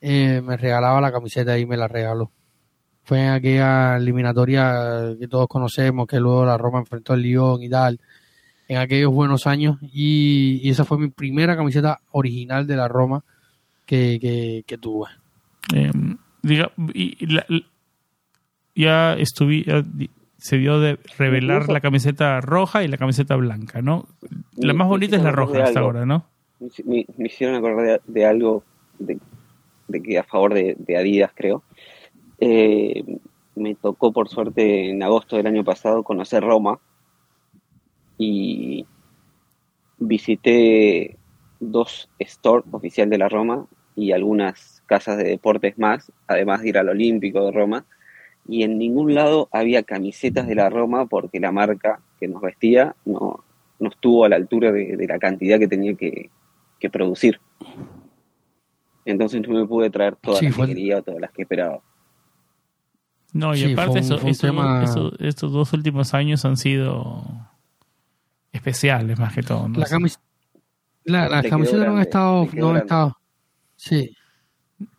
eh, me regalaba la camiseta y me la regaló. Fue en aquella eliminatoria que todos conocemos, que luego la Roma enfrentó al Lyon y tal, en aquellos buenos años. Y, y esa fue mi primera camiseta original de la Roma que, que, que tuve. Eh, diga, y la- la- ya estuve, ya di- se dio de revelar la camiseta roja y la camiseta blanca, ¿no? La más bonita es la roja hasta algo. ahora, ¿no? Me, me hicieron acordar de, de algo de, de que a favor de, de Adidas, creo. Eh, me tocó, por suerte, en agosto del año pasado conocer Roma y visité dos stores oficial de la Roma y algunas casas de deportes más, además de ir al Olímpico de Roma. Y en ningún lado había camisetas de la Roma porque la marca que nos vestía no, no estuvo a la altura de, de la cantidad que tenía que, que producir. Entonces no me pude traer todas Sí, las fue- que quería o todas las que esperaba. No, y Sí, aparte un- eso- fue un eso- tema- eso- estos dos últimos años han sido especiales más que todo. ¿no? La camis- la- las camisetas no han estado, no han estado, sí,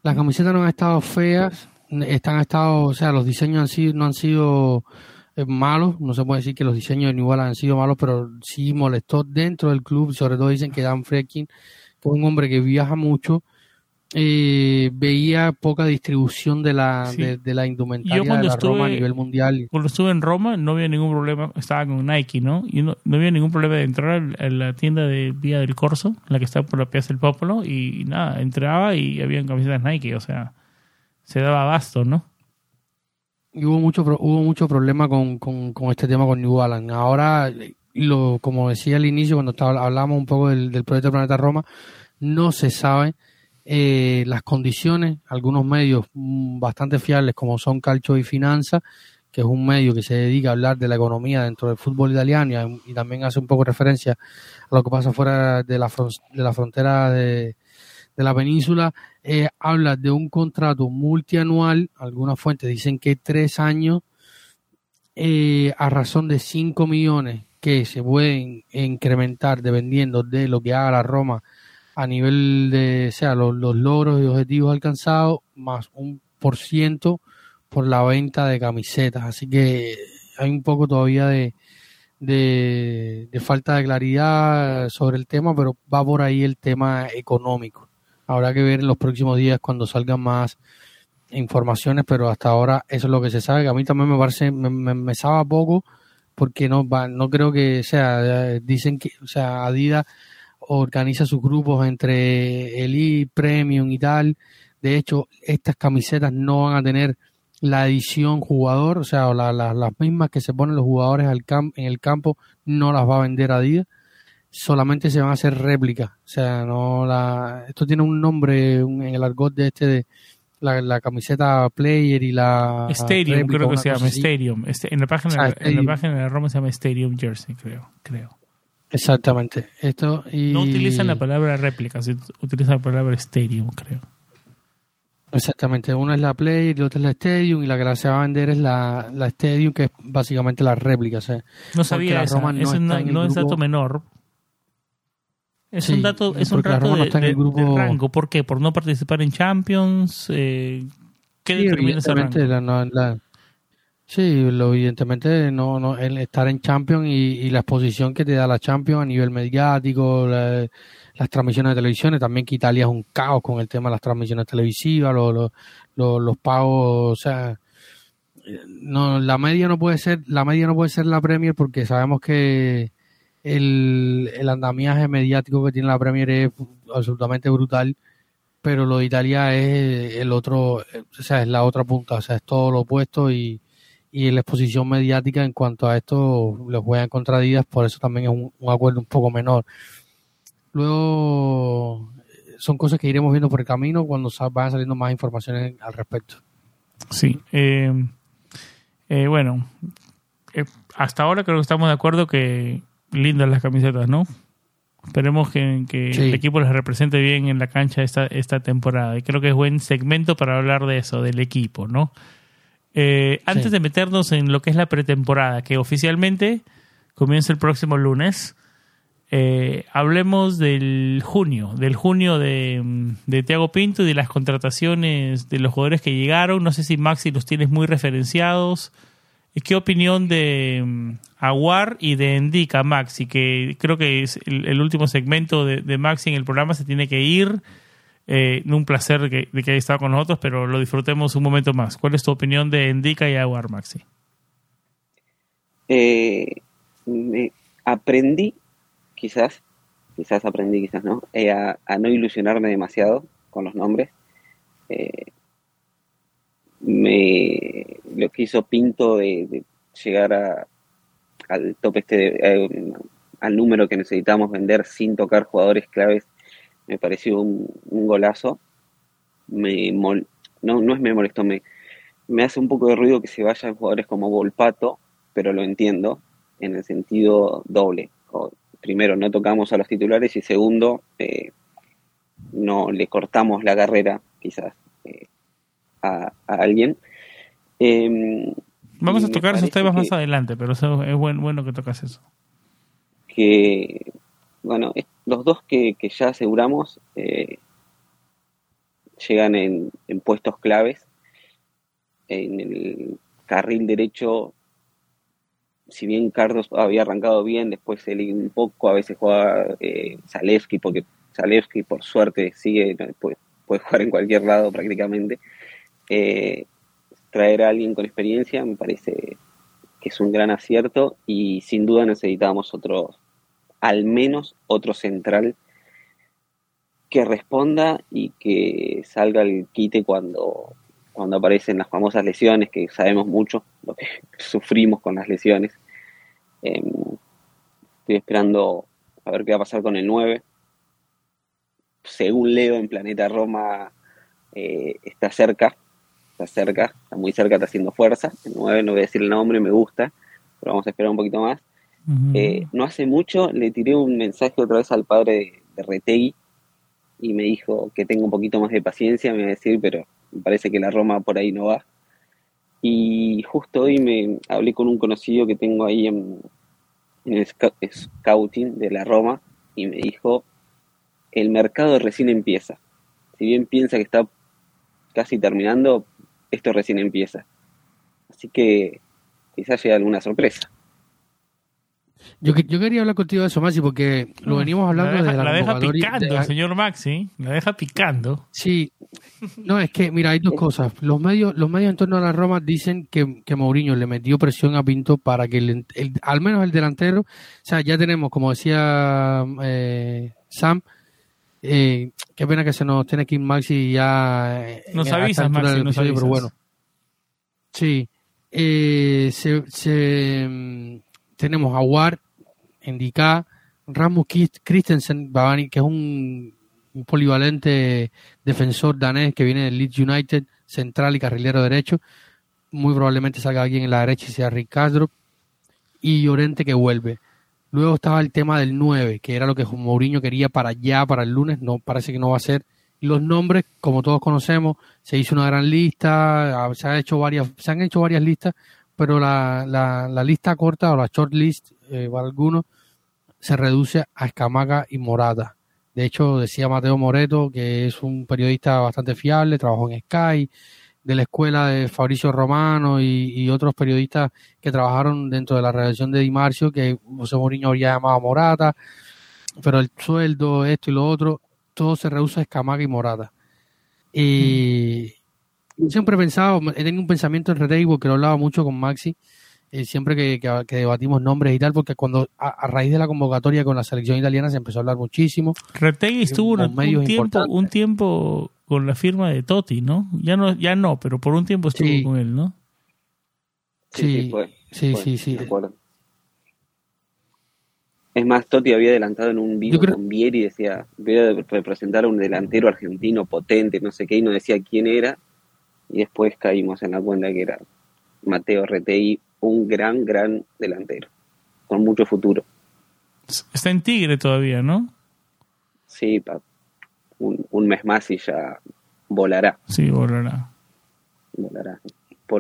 las camisetas no han estado feas, están estado, o sea, los diseños han sido, no han sido eh, malos, no se puede decir que los diseños de New Balance han sido malos, pero sí molestó dentro del club, sobre todo dicen que Dan Frekin, que es un hombre que viaja mucho, eh, veía poca distribución de la, Sí. de, de la indumentaria Yo cuando de la Roma a estuve- nivel mundial. Cuando estuve en Roma no había ningún problema, estaba con Nike, ¿no? Y no, no había ningún problema de entrar a la tienda de Vía del Corso, la que está por la Piazza del Popolo, y, nada, entraba y habían camisetas Nike, o sea, se daba abasto, ¿no? y hubo mucho hubo mucho problema con, con, con este tema con New Balance. Ahora, lo, como decía al inicio, cuando estaba, hablábamos un poco del, del proyecto Planeta Roma, no se sabe eh, las condiciones. Algunos medios mm, bastante fiables, como son Calcio y Finanza, que es un medio que se dedica a hablar de la economía dentro del fútbol italiano y, también hace un poco referencia a lo que pasa fuera de la, de la frontera de, de la península, eh, habla de un contrato multianual, algunas fuentes dicen que tres años, eh, a razón de 5 millones que se pueden incrementar dependiendo de lo que haga la Roma a nivel de, sea, los, los logros y objetivos alcanzados, más un por ciento por la venta de camisetas. Así que hay un poco todavía de, de, falta de claridad sobre el tema, pero va por ahí el tema económico. Habrá que ver en los próximos días cuando salgan más informaciones, pero hasta ahora eso es lo que se sabe, que a mí también me parece, me, me, me sabe poco, porque no va, no creo que, sea, dicen que, o sea, Adidas organiza sus grupos entre Elite, Premium y tal. De hecho, estas camisetas no van a tener la edición jugador, o sea, la- la- las mismas que se ponen los jugadores al cam- en el campo, no las va a vender Adidas solamente se van a hacer réplicas. O sea, no la. Esto tiene un nombre un- en el argot de este de la, la camiseta player y la. Stadium, réplica, creo que se llama. Stadium. Este, en, la página, Ah, en la página de Roma se llama Stadium Jersey, creo. creo. Exactamente. Esto y... No utilizan la palabra réplica, utilizan la palabra Stadium, creo. Exactamente, una es la Play y la otra es la Stadium y la que la se va a vender es la, la Stadium que es básicamente la réplica. O sea, no sabía eso, no, es dato menor. Es un dato, es un dato de, rango. ¿Por qué? ¿Por no participar en Champions? Eh, ¿Qué sí, determina ese rango? La, sí, lo, evidentemente no, no, el estar en Champions y, y, la exposición que te da la Champions a nivel mediático, la, las transmisiones de televisión, también que Italia es un caos con el tema de las transmisiones televisivas, los, los, los, pagos, o sea, no, la media no puede ser, la media no puede ser la Premier porque sabemos que el, el andamiaje mediático que tiene la Premier es absolutamente brutal, pero lo de Italia es el otro, o sea, es la otra punta, o sea, es todo lo opuesto y, y la exposición mediática en cuanto a esto les juegan contradidas, por eso también es un acuerdo un poco menor. Luego son cosas que iremos viendo por el camino cuando vayan saliendo más informaciones al respecto. Sí. Eh, eh, bueno, eh, hasta ahora creo que estamos de acuerdo que lindas las camisetas, ¿no? Esperemos que, el equipo les represente bien en la cancha esta, esta temporada. Y creo que es buen segmento para hablar de eso, del equipo, ¿no? Antes de meternos en lo que es la pretemporada, que oficialmente comienza el próximo lunes, eh, hablemos del junio, del junio de, de Tiago Pinto y de las contrataciones de los jugadores que llegaron. No sé si Maxi los tienes muy referenciados. ¿Qué opinión de mm, Aguar y de Endica, Maxi? Que creo que es el, último segmento de, Maxi en el programa, se tiene que ir. Eh, un placer de que, haya estado con nosotros, pero lo disfrutemos un momento más. ¿Cuál es tu opinión de Endica y Aguar, Maxi? Eh, aprendí quizás, quizás aprendí, quizás no, eh, a, no ilusionarme demasiado con los nombres. Eh, me, lo que hizo Pinto de, llegar al tope este, eh, al número que necesitamos vender sin tocar jugadores claves, me pareció un, golazo. Me no, no es me molestó, me, me hace un poco de ruido que se vayan jugadores como Volpato, pero lo entiendo en el sentido doble primero, no tocamos a los titulares y segundo, eh, no le cortamos la carrera quizás eh, a, alguien. Em, Vamos a tocar esos temas más adelante, pero es buen, bueno que tocas eso. Que, bueno, los dos que, ya aseguramos eh, llegan en, en puestos claves. En el carril derecho si bien Carlos había arrancado bien, después él un poco, a veces juega eh, Zalewski, porque Zalewski por suerte sigue, puede, jugar en cualquier lado prácticamente. Eh, traer a alguien con experiencia me parece que es un gran acierto y sin duda necesitamos otro, al menos otro central que responda y que salga el quite cuando, cuando aparecen las famosas lesiones, que sabemos mucho lo que sufrimos con las lesiones. Em, estoy esperando a ver qué va a pasar con el 9. Según leo en Planeta Roma, eh, está cerca, está cerca, está muy cerca, está haciendo fuerza. El 9, no voy a decir el nombre, me gusta, pero vamos a esperar un poquito más. Eh, no hace mucho le tiré un mensaje otra vez al padre de, Retegui y me dijo que tengo un poquito más de paciencia, me va a decir, pero me parece que la Roma por ahí no va. Y justo hoy me hablé con un conocido que tengo ahí en, el scouting de la Roma y me dijo, el mercado recién empieza. Si bien piensa que está casi terminando, esto recién empieza. Así que quizás llegue alguna sorpresa. Yo, yo quería hablar contigo de eso, Maxi, porque lo venimos hablando la de la, la deja picando el señor Maxi, la deja picando. Sí, no, es que, mira, hay dos cosas. Los medios los medios en torno a la Roma dicen que, que Mourinho le metió presión a Pinto para que el, al menos el delantero, o sea, ya tenemos, como decía eh, Sam, eh, qué pena que se nos tiene que ir Maxi ya. Eh, nos avisas, Maxi, nos avisas. Pero bueno. Sí. Eh, se, se tenemos a Ward, Endika, Rasmus Christensen, que es un, polivalente defensor danés que viene del Leeds United, central y carrilero derecho. Muy probablemente salga alguien en la derecha y sea Rick Castro. Y Llorente que vuelve. Luego estaba el tema del 9, que era lo que Mourinho quería para ya, para el lunes. No parece que no va a ser. los nombres, como todos conocemos, se hizo una gran lista, se, ha hecho varias, se han hecho varias listas, pero la, la, lista corta o la short list eh, para algunos se reduce a Escamaca y Morata. De hecho, decía Mateo Moreto, que es un periodista bastante fiable, trabajó en Sky, de la escuela de Fabricio Romano y, otros periodistas que trabajaron dentro de la redacción de Di Marcio, que José Mourinho había llamado Morata, pero el sueldo, esto y lo otro, todo se reduce a Escamaga y Morata. Y siempre he pensado, he tenido un pensamiento en Redeibo que lo hablaba mucho con Maxi, eh, siempre que, debatimos nombres y tal, porque cuando a, raíz de la convocatoria con la selección italiana se empezó a hablar muchísimo. Retegui estuvo un, tiempo, un tiempo con la firma de Totti, ¿no? Ya no, ya no, pero por un tiempo estuvo con él, ¿no? Sí, sí, sí, sí, Es más, Totti había adelantado en un video con Vieri y decía, voy a representar a un delantero argentino potente, no sé qué, y no decía quién era, y después caímos en la cuenta que era Mateo Retegui, un gran, gran delantero, con mucho futuro. Está en Tigre todavía, ¿no? Sí, un, mes más y ya volará. Sí, volará. Volará.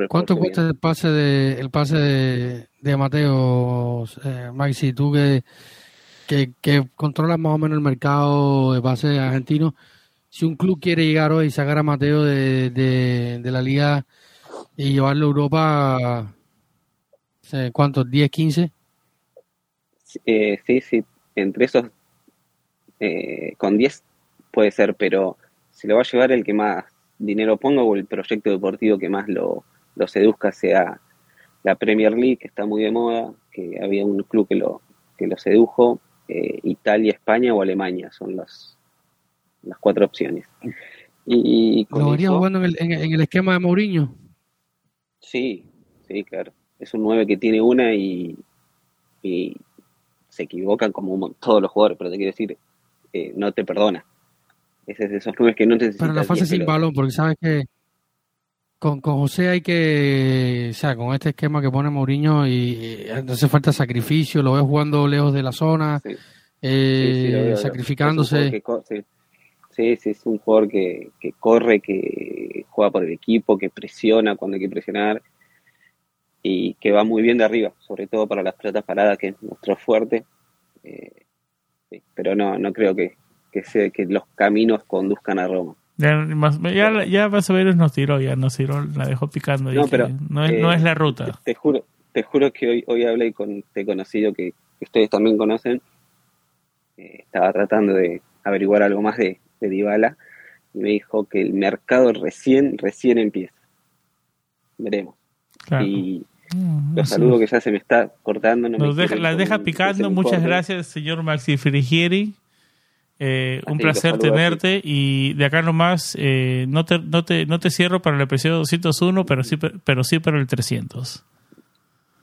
¿Cuánto cuesta el pase de el pase de, Mateo, eh, Maxi? Tú que, que, controlas más o menos el mercado de pase argentino, si un club quiere llegar hoy y sacar a Mateo de, de la liga y llevarlo a Europa, ¿Cuántos? ¿10, 15? Eh, sí, sí, entre esos, eh, con 10 puede ser, pero se lo va a llevar el que más dinero ponga o el proyecto deportivo que más lo, seduzca sea la Premier League, que está muy de moda, que había un club que lo, que lo sedujo, eh, Italia, España o Alemania, son las, las cuatro opciones. Y, ¿Lo verías jugando en el, en el esquema de Mourinho? Sí, sí, claro es un 9 que tiene una y, se equivocan como todos los jugadores, pero te quiero decir, eh, no te perdona. Es de esos 9 que no te Pero la fase sin balón, porque sabes que con, con José hay que, o sea, con este esquema que pone Mourinho y, hace falta sacrificio, lo ves jugando lejos de la zona, eh, sacrificándose. Sí, sí, es un jugador que, que corre, que juega por el equipo, que presiona cuando hay que presionar y que va muy bien de arriba, sobre todo para las pelotas paradas, que es nuestro fuerte. Eh, pero no, no creo que, que, que los caminos conduzcan a Roma. Ya, ya, ya menos nos tiró, ya nos tiró, la dejó picando. No, pero, no, es, no es la ruta. Te, juro te juro que hoy, hoy hablé con este conocido que, ustedes también conocen. Eh, estaba tratando de averiguar algo más de, de Dybala y me dijo que el mercado recién, recién empieza. Veremos. Y, Mm, Los saludo que ya se me está cortando. No deja, las deja picando. Muchas gracias, señor Maxi Frigieri. Eh, un placer tenerte y de acá nomás eh, no, te, no, te, no te cierro para el episodio 201, pero sí, pero sí para el 300.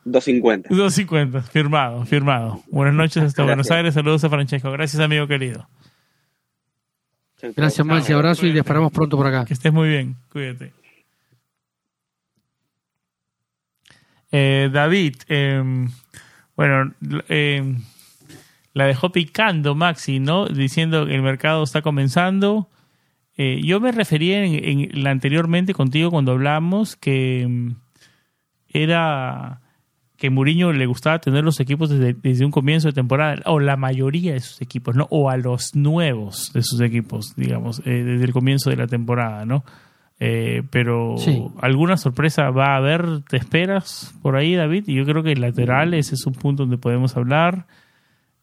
250. 250, firmado, firmado. Buenas noches hasta Buenos Aires, saludos a Francesco. Gracias, amigo querido. Gracias, Maxi, abrazo y te esperamos pronto por acá. Que estés muy bien, cuídate. Eh, David, em, bueno, em, la dejó picando Maxi, ¿no? Diciendo que el mercado está comenzando. Eh, yo me refería en, anteriormente contigo cuando hablamos que em, era que Mourinho le gustaba tener los equipos desde, un comienzo de temporada, o la mayoría de sus equipos, ¿no? O a los nuevos de sus equipos, digamos, eh, desde el comienzo de la temporada, ¿no? Eh, pero alguna sorpresa va a haber, ¿te esperas por ahí, David? Y yo creo que laterales es un punto donde podemos hablar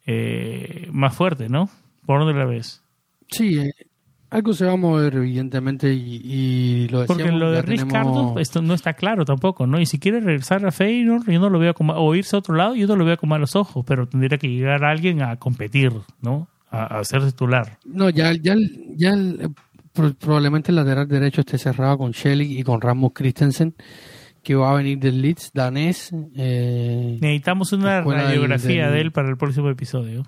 eh, más fuerte, ¿no? ¿Por dónde la ves? Sí, eh, algo se va a mover, evidentemente, y, lo Porque lo de Ricardo esto no está claro tampoco, ¿no? Y si quiere regresar a Feyenoord, yo no lo veo como, o irse a otro lado, yo no lo veo con malos ojos, pero tendría que llegar alguien a competir, ¿no? A, a ser titular. No, ya, ya, ya probablemente el lateral derecho esté cerrado con Shelly y con Rasmus Christensen, que va a venir del Leeds danés. Eh, Necesitamos una radiografía de él para el próximo episodio.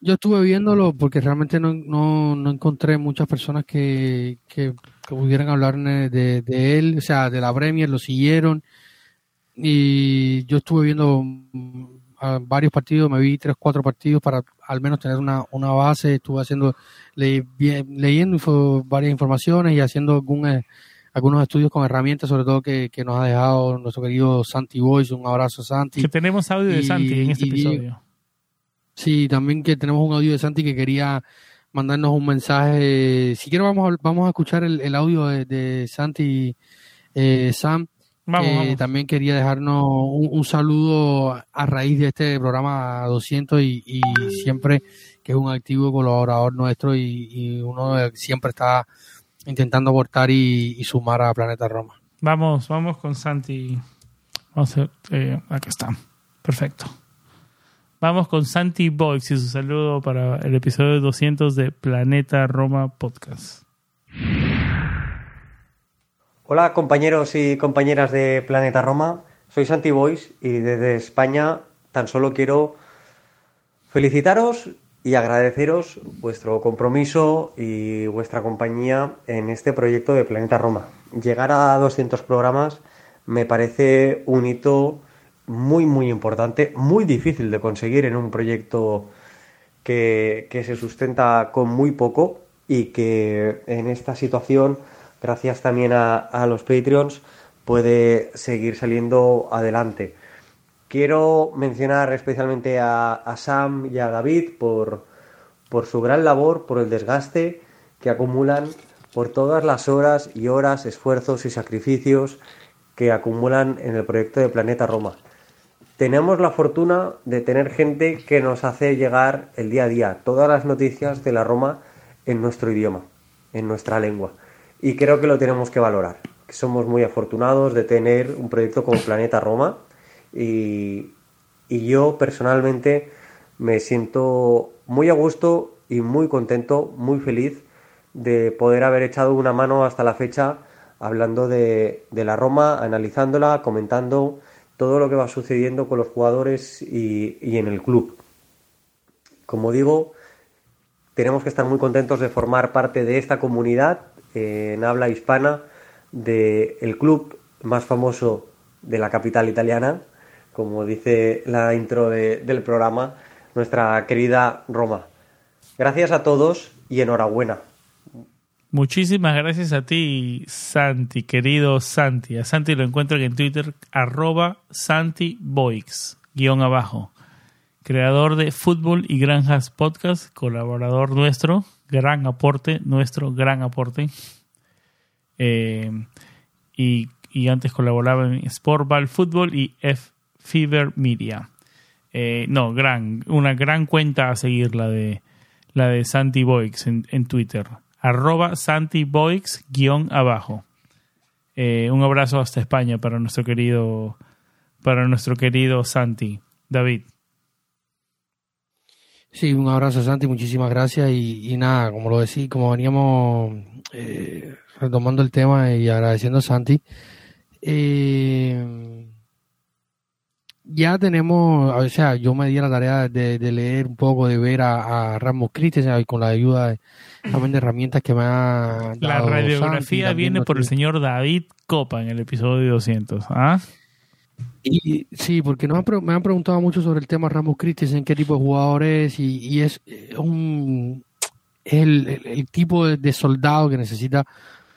Yo estuve viéndolo porque realmente no, no, encontré muchas personas que, que, pudieran hablar de, de, él, o sea, de la Premier, lo siguieron. Y yo estuve viendo varios partidos, me vi tres, cuatro partidos para al menos tener una, una base, estuve haciendo leyendo varias informaciones y haciendo algún, eh, algunos estudios con herramientas, sobre todo que, nos ha dejado nuestro querido Santi Boys. Un abrazo, Santi. Que tenemos audio de Santi en este episodio. Sí, también que tenemos un audio de Santi que quería mandarnos un mensaje. Si quiero, vamos a, vamos a escuchar el, audio de, Santi eh, Sam. Vamos, También quería dejarnos un, saludo a raíz de este programa 200 y, y siempre que es un activo colaborador nuestro y, uno siempre está intentando aportar y, sumar a Planeta Roma. Vamos, vamos con Santi. Vamos a, eh, aquí está. Perfecto. Vamos con Santi Boix y su saludo para el episodio 200 de Planeta Roma Podcast. Hola compañeros y compañeras de Planeta Roma, soy Santi Boix y desde España tan solo quiero felicitaros y agradeceros vuestro compromiso y vuestra compañía en este proyecto de Planeta Roma. Llegar a 200 programas me parece un hito muy muy importante, muy difícil de conseguir en un proyecto que, se sustenta con muy poco y que en esta situación, gracias también a, los Patreons, puede seguir saliendo adelante. Quiero mencionar especialmente a, Sam y a David por, por su gran labor, por el desgaste que acumulan, por todas las horas y horas, esfuerzos y sacrificios que acumulan en el proyecto de Planeta Roma. Tenemos la fortuna de tener gente que nos hace llegar el día a día todas las noticias de la Roma en nuestro idioma, en nuestra lengua. Y creo que lo tenemos que valorar. Somos muy afortunados de tener un proyecto como Planeta Roma y, yo personalmente me siento muy a gusto y muy contento, muy feliz de poder haber echado una mano hasta la fecha hablando de, la Roma, analizándola, comentando todo lo que va sucediendo con los jugadores y, en el club. Como digo, tenemos que estar muy contentos de formar parte de esta comunidad en habla hispana del club más famoso de la capital italiana, como dice la intro del programa, nuestra querida Roma. Gracias a todos y enhorabuena. Muchísimas gracias a ti, Santi, querido Santi. A Santi lo encuentro en Twitter, arroba Santi guion abajo. Creador de Fútbol y Granjas Podcast, colaborador nuestro, gran aporte, nuestro gran aporte. Eh, y, y, antes colaboraba en Sportball Fútbol y F Fever Media. Eh, no, gran, una gran cuenta a seguir la de la de Santi Boix en, Twitter. Arroba Santi Boix guion abajo. Eh, un abrazo hasta España para nuestro querido para nuestro querido Santi. David. Sí, un abrazo Santi, muchísimas gracias y, nada, como lo decía, como veníamos eh, retomando el tema y agradeciendo a Santi, eh, ya tenemos, o sea, yo me di la tarea de, leer un poco, de ver a, a Ramos Christensen con la ayuda de, también de herramientas que me ha dado La radiografía viene por el señor David Copa en el episodio 200, ¿ah? Y, sí, porque me han preguntado mucho sobre el tema Ramos Christensen, qué tipo de jugador es, y, es un el, el, tipo de, soldado que necesita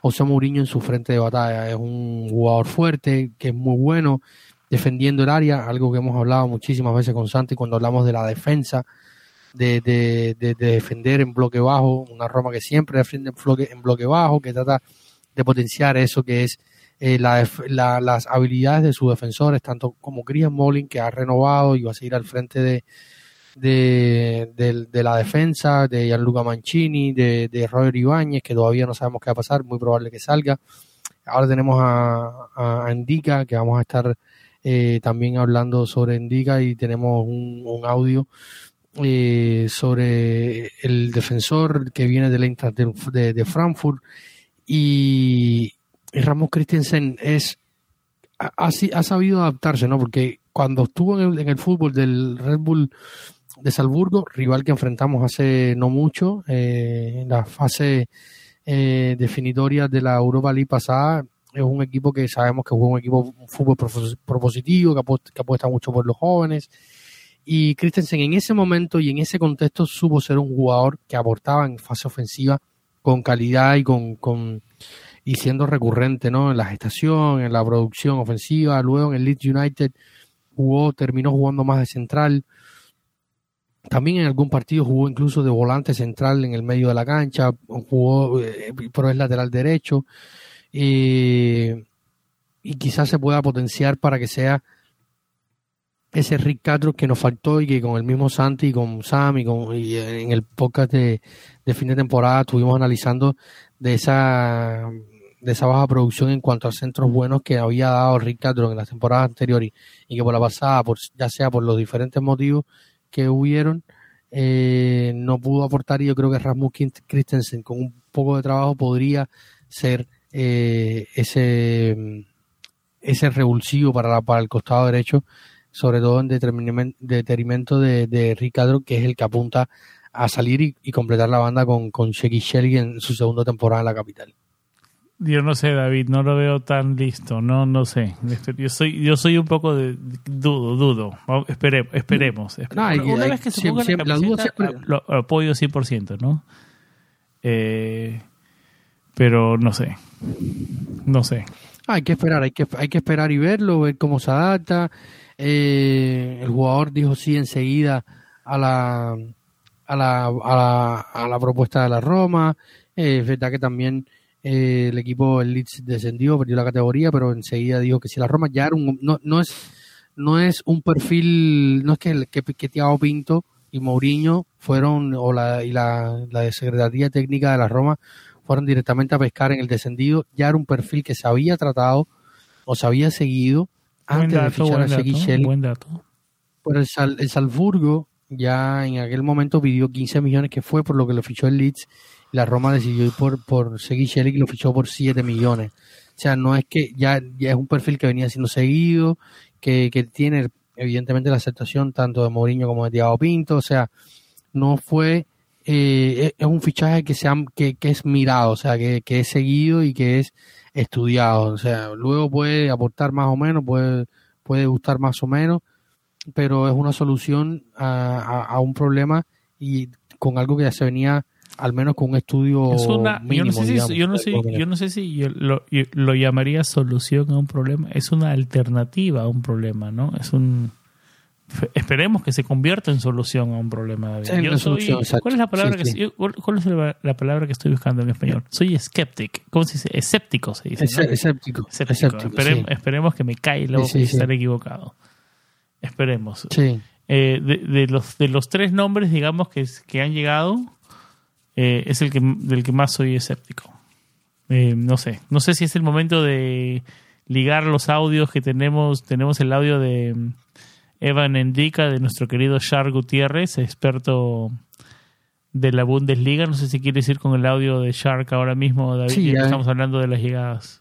José Mourinho en su frente de batalla. Es un jugador fuerte, que es muy bueno, defendiendo el área, algo que hemos hablado muchísimas veces con Santi cuando hablamos de la defensa, de, de, defender en bloque bajo, una Roma que siempre defiende en bloque, en bloque bajo, que trata de potenciar eso que es eh, las habilidades de sus defensores, tanto como Christian Molin, que ha renovado y va a seguir al frente de, de, la defensa, de Gianluca Mancini, de, de Roger Ibáñez, que todavía no sabemos qué va a pasar, muy probable que salga. Ahora tenemos a, a Indica, que vamos a estar eh, también hablando sobre Indica y tenemos un, audio eh, sobre el defensor que viene de la de, de Frankfurt y, Ramos Christensen es ha, ha, sabido adaptarse, ¿no? Porque cuando estuvo en el, fútbol del Red Bull de Salzburgo, rival que enfrentamos hace no mucho, eh, en la fase definitoria de la Europa League pasada, es un equipo que sabemos que juega un equipo fútbol propositivo, que apuesta, mucho por los jóvenes Y Christensen en ese momento y en ese contexto supo ser un jugador que aportaba en fase ofensiva con calidad y con, con y siendo recurrente ¿no? en la gestación, en la producción ofensiva. Luego en el Leeds United jugó, terminó jugando más de central. También en algún partido jugó incluso de volante central en el medio de la cancha, jugó, eh, pero es lateral derecho. Eh, y quizás se pueda potenciar para que sea ese Rick Castro que nos faltó y que con el mismo Santi y con Sam y, con, en el podcast de, fin de temporada estuvimos analizando de esa de esa baja producción en cuanto a centros buenos que había dado Rick Castro en las temporadas anteriores y, que por la pasada, por, ya sea por los diferentes motivos que hubieron, eh, no pudo aportar y yo creo que Rasmus Christensen con un poco de trabajo podría ser eh, ese ese revulsivo para, la, para el costado derecho, sobre todo en detrimento de, de Ricardo, que es el que apunta a salir y, completar la banda con, con Sheki Shelly en su segunda temporada en la capital. Yo no sé, David, no lo veo tan listo, no, no sé. Yo soy, yo soy un poco de dudo, dudo. esperemos, esperemos. Una vez que se ponga la, lo, apoyo 100%, ¿no? Eh, pero no sé, no sé. Hay que esperar, hay que, hay que esperar y verlo, ver cómo se adapta. Eh, el jugador dijo sí enseguida a la, a la, a la, a la propuesta de la Roma. Eh, es verdad que también eh, el equipo, el Leeds descendió, perdió la categoría, pero enseguida dijo que si la Roma ya era un, no, no es, no es un perfil, no es que, que, que Thiago Pinto y Mourinho fueron, o la, y la, la Secretaría Técnica de la Roma fueron directamente a pescar en el descendido. Ya era un perfil que se había tratado o se había seguido antes de fichar a. Buen dato. Pero el, el Salzburgo ya en aquel momento pidió 15 millones, que fue por lo que lo fichó el Leeds. La Roma decidió ir por, por Shelley y lo fichó por 7 millones. O sea, no es que ya, ya es un perfil que venía siendo seguido, que, que tiene evidentemente la aceptación tanto de Mourinho como de Thiago Pinto. O sea, no fue eh, es un fichaje que, se que, es mirado, o sea, que, es seguido y que es estudiado. O sea, luego puede aportar más o menos, puede, puede gustar más o menos, pero es una solución a, un problema y con algo que ya se venía al menos con un estudio yo no sé si, yo no sé, yo no sé si lo, lo llamaría solución a un problema. Es una alternativa a un problema no es un esperemos que se convierta en solución a un problema. ¿Cuál es la palabra que cuál es la palabra que estoy buscando en español? Soy escéptico. ¿Cómo se dice? Escéptico se dice. Escéptico. Esperemos, que me caiga luego sí, estar equivocado. Esperemos. Eh, de, los de los tres nombres, digamos que, que han llegado, eh, es el que del que más soy escéptico. Eh, no sé, no sé si es el momento de ligar los audios que tenemos. Tenemos el audio de Evan Endica, de nuestro querido Char Gutiérrez, experto de la Bundesliga. No sé si quieres ir con el audio de Shark ahora mismo, David, sí, estamos hablando de las llegadas.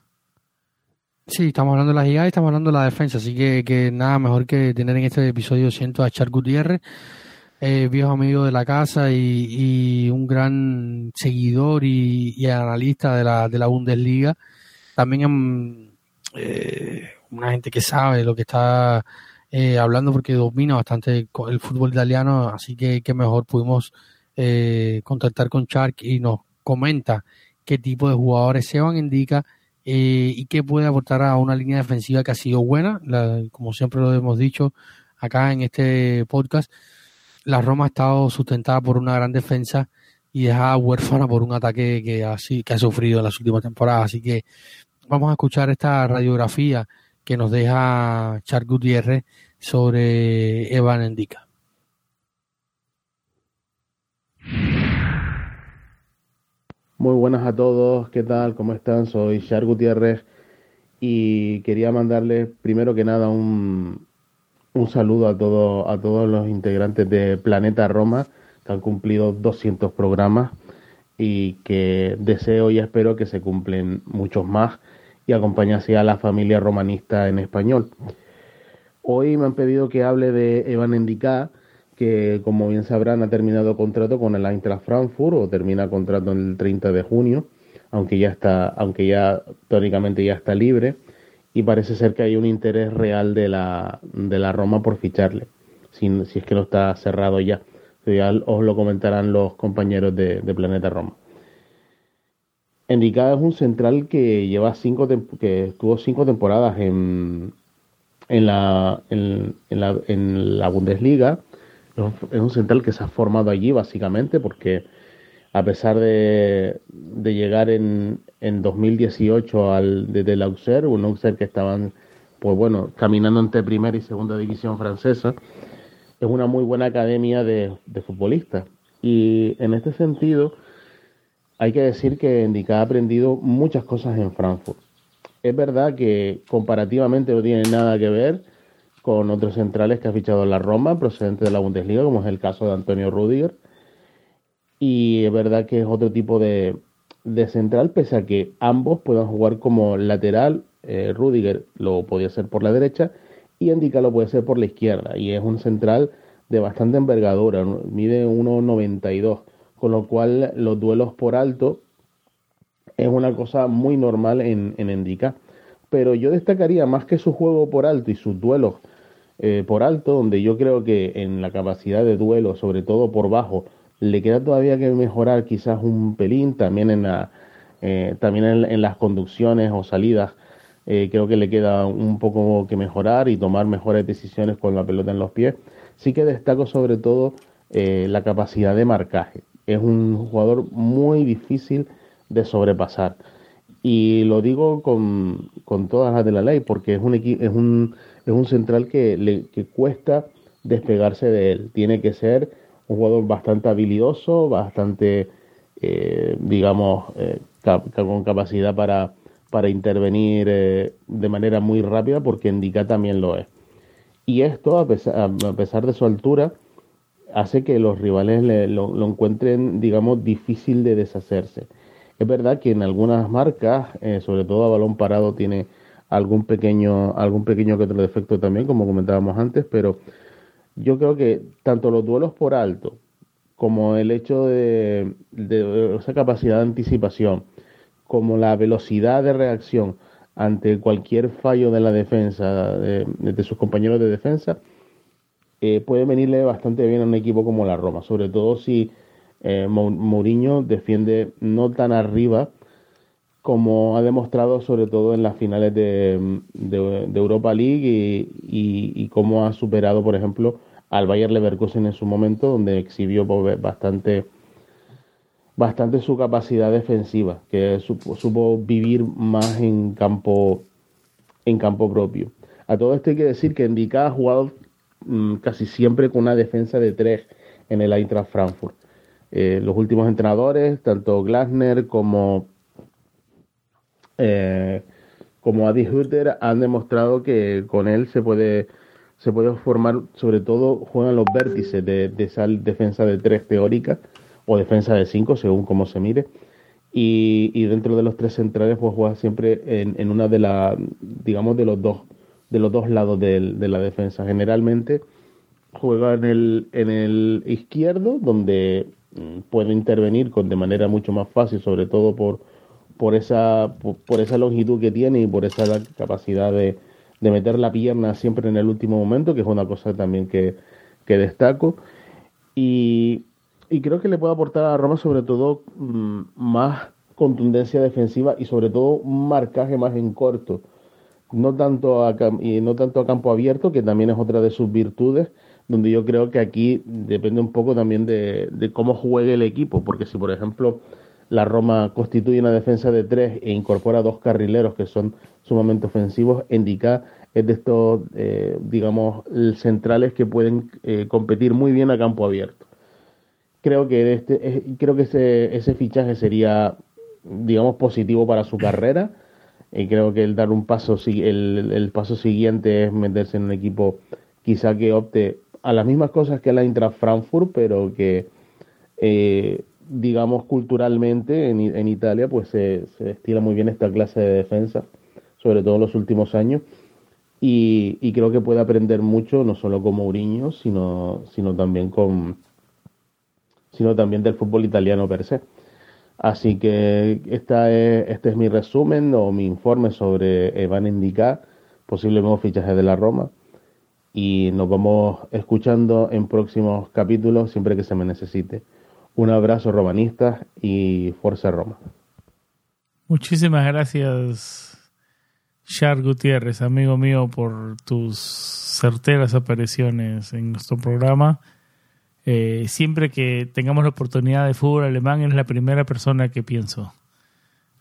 Sí, estamos hablando de las llegadas y estamos hablando de la defensa, así que, que nada mejor que tener en este episodio siento a Char Gutiérrez, eh, viejo amigo de la casa y, un gran seguidor y, analista de la, de la Bundesliga. También eh, una gente que sabe lo que está eh, hablando porque domina bastante el fútbol italiano, así que, que mejor pudimos eh, contactar con Shark y nos comenta qué tipo de jugadores se van indica eh, y qué puede aportar a una línea defensiva que ha sido buena, como siempre lo hemos dicho acá en este podcast, la Roma ha estado sustentada por una gran defensa y dejada huérfana por un ataque que ha, que ha sufrido en las últimas temporadas, así que vamos a escuchar esta radiografía que nos deja Char Gutiérrez sobre Evan Endica. Muy buenas a todos, ¿qué tal? ¿Cómo están? Soy Char Gutiérrez y quería mandarles primero que nada un, un saludo a, todo, a todos los integrantes de Planeta Roma que han cumplido 200 programas y que deseo y espero que se cumplen muchos más y acompañase a la familia romanista en español. Hoy me han pedido que hable de Evan Endicá, que como bien sabrán ha terminado contrato con el Eintracht Frankfurt o termina contrato el 30 de junio, aunque ya está, aunque ya teóricamente ya está libre y parece ser que hay un interés real de la, de la Roma por ficharle. si, si es que no está cerrado ya. Ya os lo comentarán los compañeros de, Planeta Roma. Endicada es un central que lleva cinco que tuvo cinco temporadas en, en la, en, la, en la Bundesliga. Es un central que se ha formado allí básicamente porque a pesar de, de llegar en, en 2018 al, desde el Auxerre, un Auxerre que estaban pues bueno, caminando entre primera y segunda división francesa, es una muy buena academia de, futbolistas. Y en este sentido, hay que decir que Indica ha aprendido muchas cosas en Frankfurt. Es verdad que comparativamente no tiene nada que ver con otros centrales que ha fichado la Roma, procedente de la Bundesliga, como es el caso de Antonio Rudiger. Y es verdad que es otro tipo de, central, pese a que ambos puedan jugar como lateral eh, Rudiger lo podía hacer por la derecha y Endika lo puede hacer por la izquierda. Y es un central de bastante envergadura, mide 1,92, con lo cual los duelos por alto es una cosa muy normal en, en Pero yo destacaría más que su juego por alto y sus duelos eh, por alto, donde yo creo que en la capacidad de duelo, sobre todo por bajo, le queda todavía que mejorar quizás un pelín, también en, la, eh, también en las conducciones o salidas eh, creo que le queda un poco que mejorar y tomar mejores decisiones con la pelota en los pies. Sí que destaco sobre todo la capacidad de marcaje. Es un jugador muy difícil de sobrepasar. Y lo digo con, con todas las de la ley, porque es un, es un, es un central que, le, que cuesta despegarse de él. Tiene que ser un jugador bastante habilidoso, bastante, eh, digamos, con capacidad para, para intervenir eh, de manera muy rápida porque Indica también lo es. Y esto, a pesar, de su altura, hace que los rivales lo, encuentren, digamos, difícil de deshacerse. Es verdad que en algunas marcas, eh, sobre todo a balón parado, tiene algún pequeño, algún pequeño que otro defecto también, como comentábamos antes, pero yo creo que tanto los duelos por alto como el hecho de esa capacidad de anticipación, como la velocidad de reacción ante cualquier fallo de la defensa, de, sus compañeros de defensa, eh, puede venirle bastante bien a un equipo como la Roma, sobre todo si eh, Mourinho defiende no tan arriba como ha demostrado sobre todo en las finales de, Europa League y, cómo ha superado, por ejemplo, al Bayer Leverkusen en su momento, donde exhibió bastante bastante su capacidad defensiva, que supo, vivir más en campo, en campo propio. A todo esto hay que decir que Endika ha jugado casi siempre con una defensa de tres en el Eintracht Frankfurt. Eh, los últimos entrenadores, tanto Glasner como, eh, como Adi Hütter, han demostrado que con él se puede, se puede formar, sobre todo juegan los vértices de, de esa defensa de tres teórica o defensa de 5, según cómo se mire. Y, dentro de los tres centrales, pues juega siempre en, una de las, digamos, de los dos, de los dos lados de, la defensa. Generalmente juega en el, izquierdo, donde mm, puede intervenir de manera mucho más fácil, sobre todo por, por, esa, por, esa longitud que tiene y por esa capacidad de, de, meter la pierna siempre en el último momento, que es una cosa también que, que destaco. Y, y creo que le puede aportar a Roma sobre todo mm, más contundencia defensiva y sobre todo un marcaje más en corto. No tanto, a, y no tanto a campo abierto, que también es otra de sus virtudes, donde yo creo que aquí depende un poco también de, cómo juegue el equipo, porque si por ejemplo la Roma constituye una defensa de tres e incorpora dos carrileros que son sumamente ofensivos, Indica es de estos, eh, digamos, centrales que pueden eh, competir muy bien a campo abierto. Creo que este creo que ese, ese fichaje sería digamos positivo para su carrera y creo que el dar un paso el, el paso siguiente es meterse en un equipo quizá que opte a las mismas cosas que la Intra Frankfurt pero que eh, digamos culturalmente en, en Italia pues se, se, estila muy bien esta clase de defensa sobre todo en los últimos años y, y creo que puede aprender mucho no solo con Mourinho sino sino también con sino también del fútbol italiano per se. Así que esta es, este es mi resumen o mi informe sobre Evan Indica, posible nuevo fichaje de la Roma. y nos vamos escuchando en próximos capítulos siempre que se me necesite. Un abrazo romanistas y fuerza Roma. Muchísimas gracias, Char Gutiérrez, amigo mío, por tus certeras apariciones en nuestro programa. Eh, siempre que tengamos la oportunidad de fútbol alemán, es la primera persona que pienso.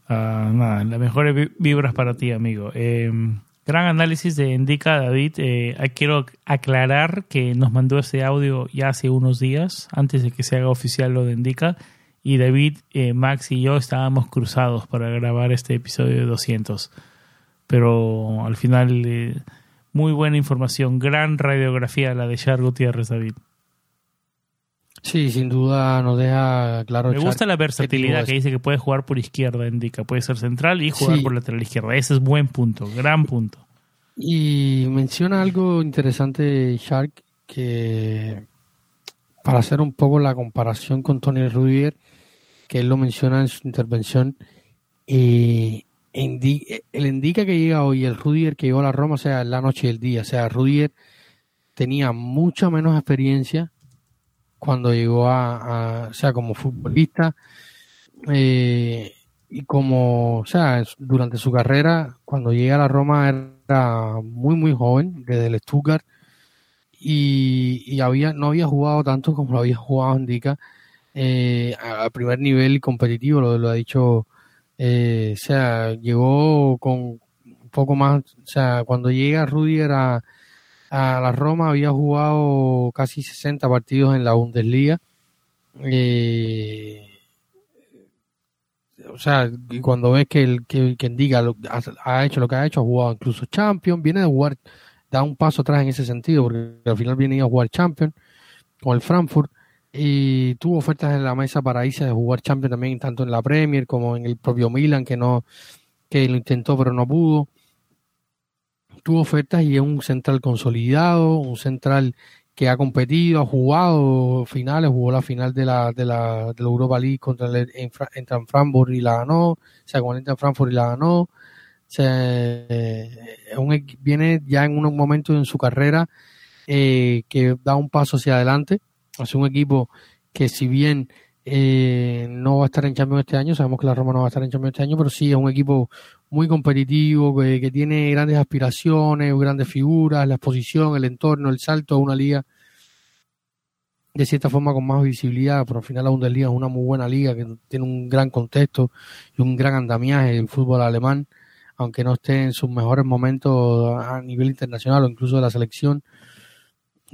Ah, nada, las mejores vibras para ti, amigo. Eh, gran análisis de Indica David. Eh, quiero aclarar que nos mandó ese audio ya hace unos días, antes de que se haga oficial lo de Indica. Y David, Max y yo estábamos cruzados para grabar este episodio de 200. Pero al final, muy buena información. Gran radiografía la de Char Gutiérrez, David. Sí, sin duda nos deja claro. Me gusta la versatilidad que dice que puede jugar por izquierda, indica. Puede ser central y jugar por lateral izquierda. Ese es buen punto, gran punto. Y menciona algo interesante, Shark, que para hacer un poco la comparación con Tony Rudiger, que él lo menciona en su intervención, y él indica que llega hoy el Rudiger que llegó a la Roma, o sea, la noche y el día. O sea, Rudiger tenía mucha menos experiencia cuando llegó a, o sea, como futbolista eh, y como, o sea, durante su carrera, cuando llega a la Roma era muy, muy joven, desde el Stuttgart, y, había, no había jugado tanto como lo había jugado Indica eh, a primer nivel competitivo, lo, ha dicho, eh, o sea, llegó con un poco más, o sea, cuando llega Rudiger a a la Roma había jugado casi 60 partidos en la Bundesliga. Eh, o sea, cuando ves que el que, quien diga lo, ha, hecho lo que ha hecho, ha jugado incluso Champions, viene de jugar, da un paso atrás en ese sentido, porque al final viene a jugar Champions con el Frankfurt y tuvo ofertas en la mesa para irse a jugar Champions también tanto en la Premier como en el propio Milan que no que lo intentó pero no pudo tuvo ofertas y es un central consolidado, un central que ha competido, ha jugado finales, jugó la final de la, de la, de la Europa League contra el en Frankfurt y la ganó, o sea, con en Frankfurt y la ganó. un, viene ya en un momento en su carrera eh, que da un paso hacia adelante. Es un equipo que si bien eh, no va a estar en Champions este año, sabemos que la Roma no va a estar en Champions este año, pero sí es un equipo muy competitivo, que, tiene grandes aspiraciones, grandes figuras, la exposición, el entorno, el salto a una liga de cierta forma con más visibilidad, pero al final la Bundesliga es una muy buena liga que tiene un gran contexto y un gran andamiaje el fútbol alemán, aunque no esté en sus mejores momentos a nivel internacional o incluso de la selección,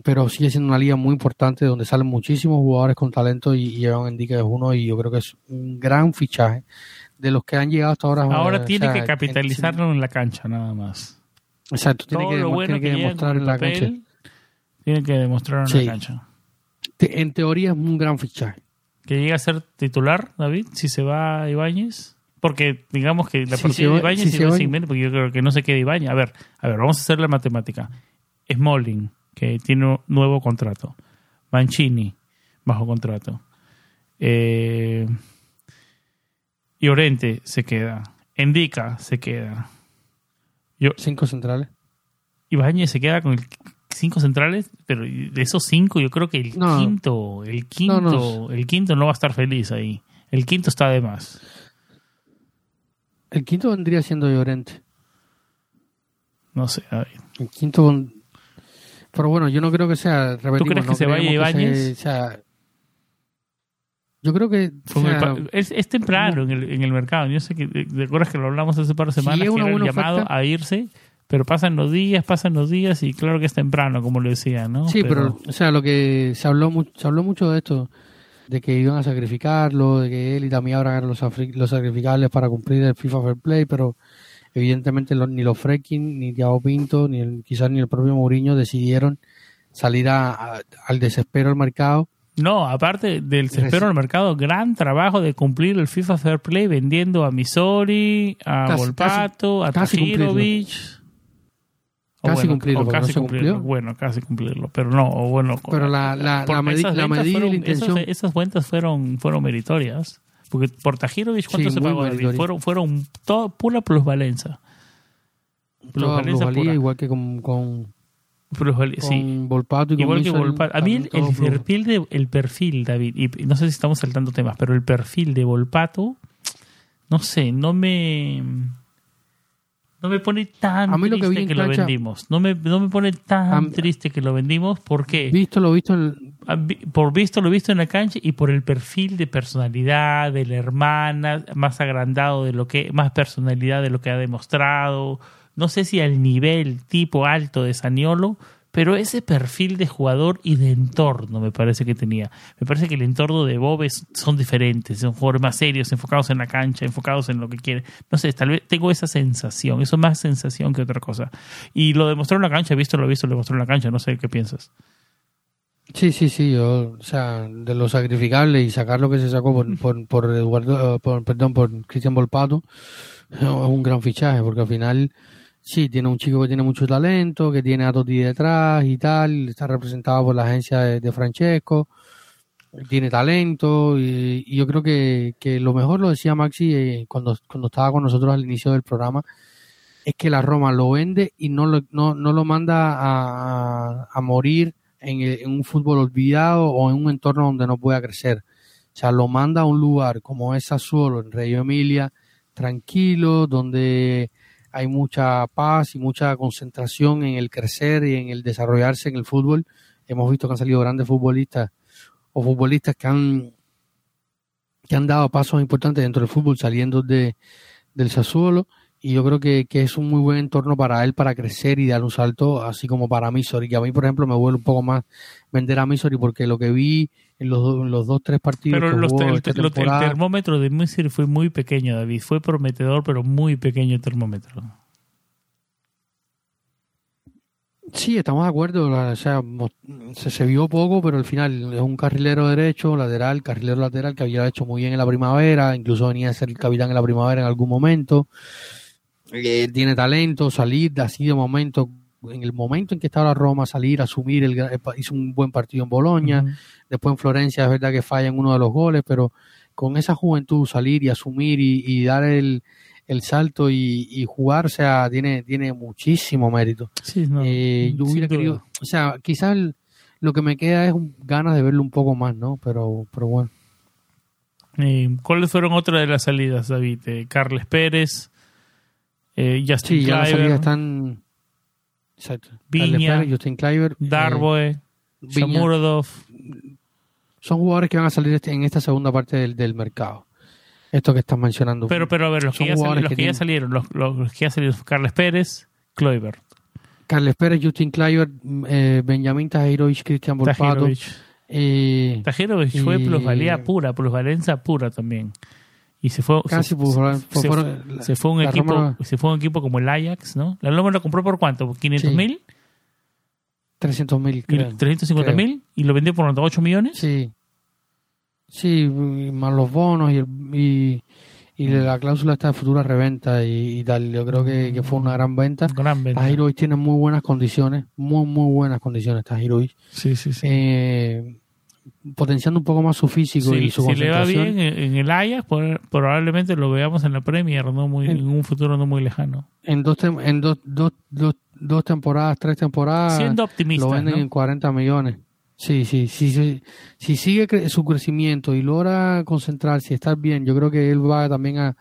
pero sigue siendo una liga muy importante donde salen muchísimos jugadores con talento y, y Evan es uno y yo creo que es un gran fichaje de los que han llegado hasta ahora. Ahora tiene que capitalizarlo en, la cancha nada más. Exacto, tiene que, bueno que, demostrar en la cancha. Tiene que demostrar en la cancha. En teoría es un gran fichaje. Que llegue a ser titular, David, si se va a Ibáñez. Porque digamos que la partida de Ibáñez si se porque yo creo que no se queda Ibáñez. A ver, a ver, vamos a hacer la matemática. Smalling, que tiene un nuevo contrato. Mancini, bajo contrato. Eh, Llorente se queda. Endica se queda. Yo, cinco centrales. Ibáñez se queda con cinco centrales, pero de esos cinco yo creo que el quinto, el quinto, el quinto no va a estar feliz ahí. El quinto está de más. El quinto vendría siendo Llorente. No sé, a ver. El quinto Pero bueno, yo no creo que sea... ¿Tú crees que se vaya Ibáñez? Yo creo que. es, temprano en el, en el mercado. Yo sé que. ¿Te acuerdas que lo hablamos hace par de semanas? que era el llamado a irse, pero pasan los días, pasan los días y claro que es temprano, como lo decía, ¿no? Sí, pero, o sea, lo que se habló, se habló mucho de esto, de que iban a sacrificarlo, de que él y también ahora eran los, los sacrificables para cumplir el FIFA Fair Play, pero evidentemente ni los Freaking, ni Thiago Pinto, ni quizás ni el propio Mourinho decidieron salir a, al desespero al mercado no, aparte del desespero al mercado, gran trabajo de cumplir el FIFA Fair Play vendiendo a Misori, a Volpato, a Tajirovic. Casi cumplirlo, casi cumplirlo. Bueno, casi cumplirlo, pero no, bueno. Pero la, la, la, medida y la intención. esas cuentas fueron, fueron meritorias. Porque por Tajirovic, ¿cuánto se pagó? Fueron, fueron todo, pura plusvalencia. Plusvalencia pura. igual que con, con Plusvalía, con sí. Volpato y con Igual que Volpato. A mí el, perfil de, el perfil, David, y no sé si estamos saltando temas, pero el perfil de Volpato, no sé, no me no me pone tan A mí lo que triste vi que, en lo cancha- vendimos. No me, no me pone tan triste que lo vendimos porque Visto lo visto en, Ah, por visto lo visto en la cancha y por el perfil de personalidad de la hermana, más agrandado de lo que, más personalidad de lo que ha demostrado. No sé si al nivel tipo alto de Saniolo, pero ese perfil de jugador y de entorno me parece que tenía. Me parece que el entorno de Bob es- son diferentes, son jugadores más serios, enfocados en la cancha, enfocados en lo que quieren. No sé, tal vez tengo esa sensación, eso es más sensación que otra cosa. Y lo demostró en la cancha, visto lo visto, lo demostró en la cancha, no sé qué piensas. Sí, sí, sí, yo, o sea, de lo sacrificable y sacar lo que se sacó por, por, por Eduardo, eh, por, perdón, por Cristian Volpato, es un gran fichaje, porque al final, sí, tiene un chico que tiene mucho talento, que tiene a Totti detrás y tal, está representado por la agencia de, Francesco, tiene talento, y, yo creo que, que lo mejor lo decía Maxi eh, cuando, cuando estaba con nosotros al inicio del programa, es que la Roma lo vende y no lo, no, no lo manda a, a morir en, el- en un fútbol olvidado o en un entorno donde no pueda crecer. O sea, lo manda a un lugar como es Sassuolo, en Reggio Emilia, tranquilo, donde hay mucha paz y mucha concentración en el crecer y en el desarrollarse en el fútbol. Hemos visto que han salido grandes futbolistas o futbolistas que han que han dado pasos importantes dentro del fútbol saliendo de, del Sassuolo y yo creo que, que es un muy buen entorno para él para crecer y dar un salto, así como para Misori, que a mí, por ejemplo, me vuelve un poco más vender a Misori porque lo que vi en los, los dos, tres partidos Pero que los jugó te- el, esta termómetro de Misir fue muy pequeño, David. Fue prometedor, pero muy pequeño el termómetro. Sí, estamos de acuerdo. O sea, se vio poco, pero al final es un carrilero derecho, lateral, carrilero lateral que había hecho muy bien en la primavera, incluso venía a ser el capitán en la primavera en algún momento. Eh, tiene talento, salir así de momento, en el momento en que estaba la Roma, salir, asumir, el, hizo un buen partido en Boloña. Después en Florencia es verdad que falla en uno de los goles, pero con esa juventud salir y asumir y, y dar el, el salto y, y jugar, o sea, tiene, tiene muchísimo mérito. Sí, no, Eh, yo hubiera duda. querido, o sea, quizás el- lo que me queda es un- ganas de verlo un poco más, ¿no? Pero, pero bueno. Eh, ¿Cuáles fueron otras de las salidas, David? Eh, Carles Pérez, eh, Justin Sí, ya las Kluivert, salidas están. Exacto. Viña, Justin Kluivert, eh, Darboe, Viña. Shamurodov. son jugadores que van a salir este- en esta segunda parte del, del mercado. Esto que estás mencionando. Pero, pero a ver, los que, ya, los que que ya salieron, los, los que ya salieron, Carles Pérez, Kluivert, Carles Pérez, Justin Kluivert, eh, Benjamín Tajirovic, Cristian Volpato. Tajirovic. Eh, Tajirovic fue y- plusvalía pura, plusvalencia pura también. Y se fue, casi se, pues, se- se fue un equipo, Roma- se fue un equipo como el Ajax, ¿no? La Roma lo compró por cuánto, ¿Por 500 mil, 300 mil, creo. 350 mil y lo vendió por 8 millones. Sí. Sí, más los bonos y, el- y, y la cláusula está de futura reventa y, y tal. Yo creo que, que fue una gran venta. Gran venta. Tajirovic tiene muy buenas condiciones, muy, muy buenas condiciones Tajirovic. Sí, sí, sí. Eh, potenciando un poco más su físico Si, y su si le va concentración. bien en, el Ajax, probablemente lo veamos en la Premier no muy, En- en un futuro no muy lejano. En, dos, tem- en dos, dos, dos, dos temporadas, tres temporadas, Siendo lo optimista, venden ¿no? en 40 millones. Sí, sí, sí, sí. Si sigue cre- su crecimiento y logra concentrarse y estar bien, yo creo que él va también a,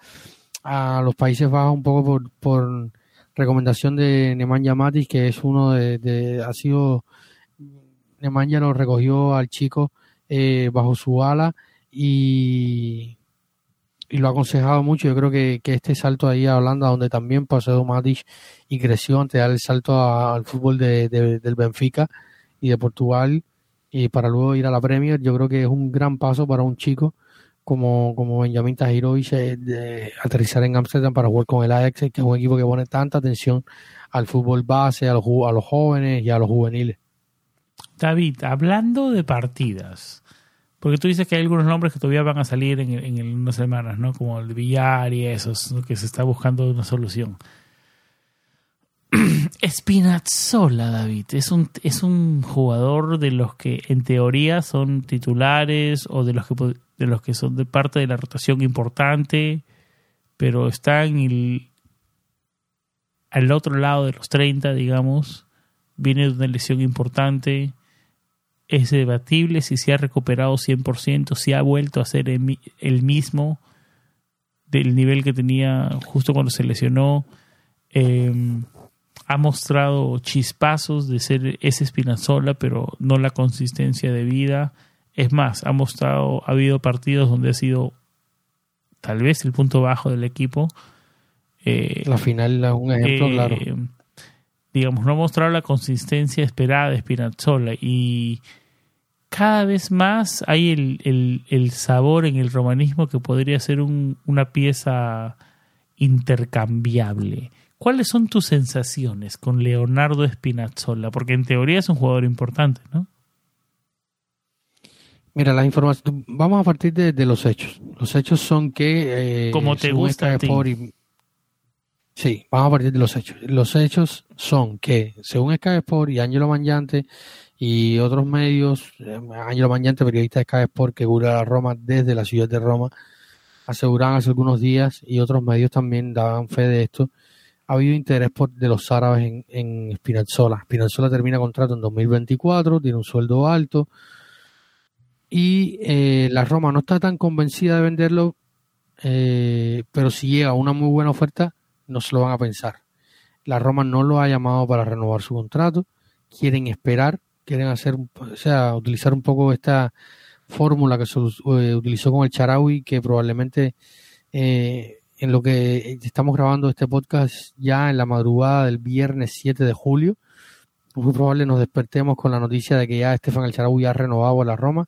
a los Países Bajos un poco por, por recomendación de Nemanja Matic, que es uno de, de- ha sido, Nemanja lo recogió al chico eh, bajo su ala y, y lo ha aconsejado mucho. Yo creo que, que este salto ahí a Holanda, donde también pasó Matic y creció antes de dar el salto al fútbol de- de- del Benfica y de Portugal y para luego ir a la Premier, yo creo que es un gran paso para un chico como, como Benjamín Tajirovic eh, de aterrizar en Ámsterdam para jugar con el Ajax, que es un equipo que pone tanta atención al fútbol base, a los, a los jóvenes y a los juveniles. David, hablando de partidas, porque tú dices que hay algunos nombres que todavía van a salir en, en, en unas semanas, ¿no? Como el Villar y esos, ¿no? que se está buscando una solución. Spinazzola, David, es un, es un jugador de los que en teoría son titulares o de los que, de los que son de parte de la rotación importante, pero está en el, al otro lado de los 30, digamos, viene de una lesión importante. Es debatible si se ha recuperado 100%, si ha vuelto a ser el mismo del nivel que tenía justo cuando se lesionó. Em, ha mostrado chispazos de ser ese Spinazzola, pero no la consistencia de vida. Es más, ha mostrado, ha habido partidos donde ha sido tal vez el punto bajo del equipo. Eh, la final es un ejemplo, claro. Digamos, no ha mostrado la consistencia esperada de Spinazzola y cada vez más hay el, sabor en el romanismo que podría ser una pieza intercambiable. ¿Cuáles son tus sensaciones con Leonardo Spinazzola? Porque en teoría es un jugador importante, ¿no? Mira, la información, vamos a partir de, los hechos. Los hechos son que... Eh, Como te gusta Sí, vamos a partir de los hechos. Los hechos son que, según Sky Sport y Angelo Mangiante y otros medios, eh, Angelo Mangiante, periodista de Sky Sport que cubre a Roma desde la ciudad de Roma, aseguraban hace algunos días y otros medios también daban fe de esto, ha habido interés por, de los árabes en, en Spinazzola. Spinazzola termina contrato en 2024, tiene un sueldo alto y eh, la Roma no está tan convencida de venderlo, eh, pero si llega una muy buena oferta, no se lo van a pensar. La Roma no lo ha llamado para renovar su contrato, quieren esperar, quieren hacer, o sea, utilizar un poco esta fórmula que se eh, utilizó con el Charaui, que probablemente eh, en lo que estamos grabando este podcast ya en la madrugada del viernes 7 de julio, muy probable nos despertemos con la noticia de que ya Estefan el Charaui ha renovado a la Roma.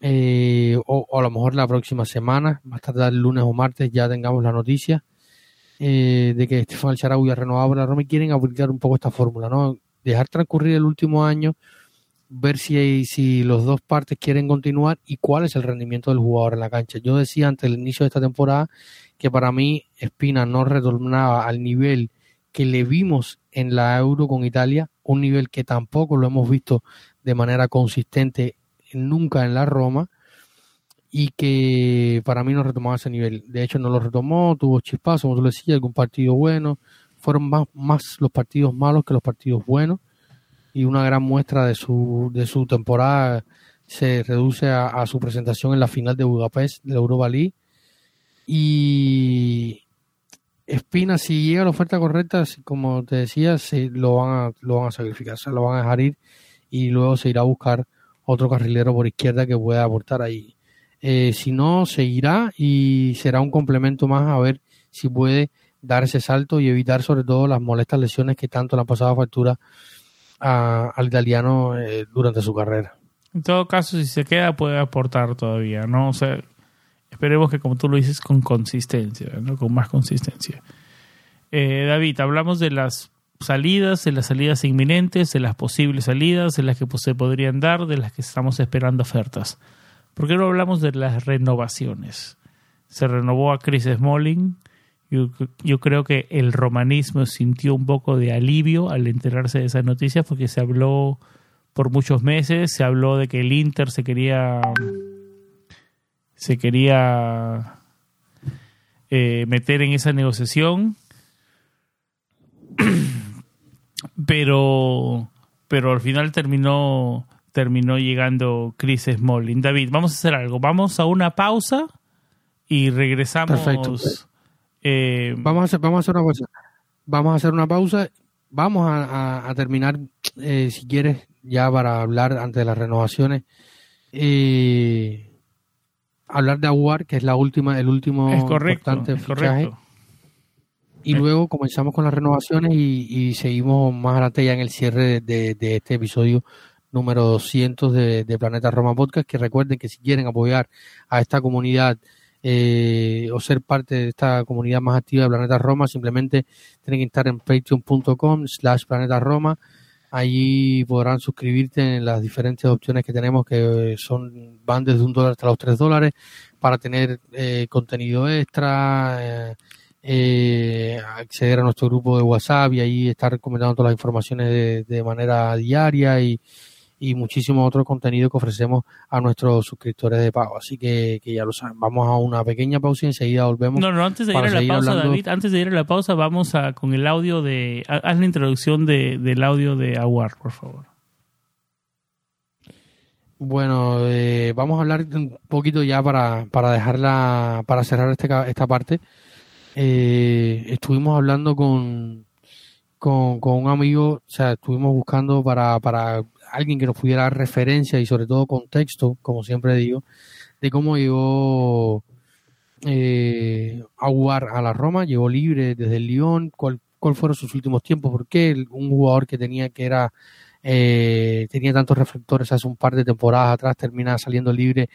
Eh, o, a lo mejor la próxima semana, más tarde el lunes o martes ya tengamos la noticia. Eh, de que Estefan Alcharaui ha renovado la Roma y quieren aplicar un poco esta fórmula, ¿no? Dejar transcurrir el último año, ver si, si los dos partes quieren continuar y cuál es el rendimiento del jugador en la cancha. Yo decía antes del inicio de esta temporada que para mí Espina no retornaba al nivel que le vimos en la Euro con Italia, un nivel que tampoco lo hemos visto de manera consistente nunca en la Roma y que para mí no retomaba ese nivel. De hecho, no lo retomó, tuvo chispazos, como tú le decías, algún partido bueno. Fueron más, más los partidos malos que los partidos buenos. Y una gran muestra de su, de su temporada se reduce a, su presentación en la final de Budapest de la Europa League. Y Espina, si llega la oferta correcta, como te decía, se, lo, van a, lo van a sacrificar, se lo van a dejar ir y luego se irá a buscar otro carrilero por izquierda que pueda aportar ahí eh, si no, seguirá y será un complemento más a ver si puede dar ese salto y evitar sobre todo las molestas lesiones que tanto le han pasado factura al italiano eh, durante su carrera. En todo caso, si se queda, puede aportar todavía, ¿no? O sea, esperemos que, como tú lo dices, con consistencia, ¿no? Con más consistencia. Eh, David, hablamos de las salidas, de las salidas inminentes, de las posibles salidas, de las que pues, se podrían dar, de las que estamos esperando ofertas. ¿Por qué no hablamos de las renovaciones? Se renovó a Chris Smalling. Yo, creo que el romanismo sintió un poco de alivio al enterarse de esa noticia porque se habló por muchos meses, se habló de que el Inter se quería se quería eh, meter en esa negociación pero pero al final terminó terminó llegando Chris Smalling. David, vamos a hacer algo. Vamos a una pausa y regresamos. Perfecto. Eh, vamos, a hacer, vamos a hacer una pausa. Vamos a hacer una pausa. Vamos a, terminar, eh, si quieres, ya para hablar antes de las renovaciones. Eh, hablar de Aguar, que es la última, el último es correcto, importante Correcto. Y luego comenzamos con las renovaciones y, seguimos más adelante ya en el cierre de este episodio número 200 de, Planeta Roma Podcast, que recuerden que si quieren apoyar a esta comunidad eh, o ser parte de esta comunidad más activa de Planeta Roma, simplemente tienen que estar en patreon.com slash Planeta Roma. Allí podrán suscribirte en las diferentes opciones que tenemos, que son van desde un dólar hasta los tres dólares, para tener eh, contenido extra, eh, acceder a nuestro grupo de WhatsApp y ahí estar comentando todas las informaciones de, de manera diaria y, y muchísimo otro contenido que ofrecemos a nuestros suscriptores de pago. Así que, que ya lo saben, vamos a una pequeña pausa y enseguida volvemos. No, no, antes de ir a la pausa, David, antes de ir a la pausa, vamos a con el audio de. Haz la introducción de, del audio de Aguar, por favor. Bueno, eh, vamos a hablar un poquito ya para, para dejarla, para cerrar este, esta parte. Eh, estuvimos hablando con, con, con, un amigo, o sea, estuvimos buscando para, para alguien que nos pudiera dar referencia y sobre todo contexto, como siempre digo, de cómo llegó eh, a jugar a la Roma, llegó libre desde el Lyon, cuál, cuál fueron sus últimos tiempos, porque un jugador que tenía que era eh, tenía tantos reflectores hace un par de temporadas atrás, termina saliendo libre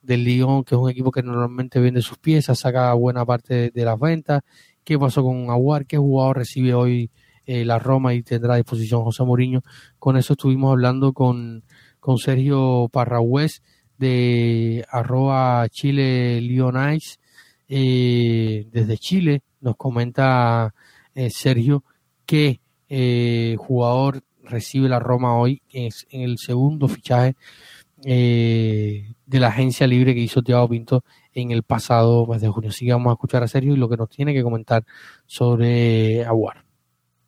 del Lyon, que es un equipo que normalmente vende sus piezas, saca buena parte de, las ventas. ¿Qué pasó con Aguar? ¿Qué jugador recibe hoy eh, la Roma y tendrá a disposición José Mourinho? Con eso estuvimos hablando con, con Sergio Parragüez de arroba Chile Lyonice eh, desde Chile. Nos comenta eh, Sergio que jugador recibe la Roma hoy es en el segundo fichaje eh, de la agencia libre que hizo Thiago Pinto en el pasado mes de junio. Así que vamos a escuchar a Sergio y lo que nos tiene que comentar sobre Aguar.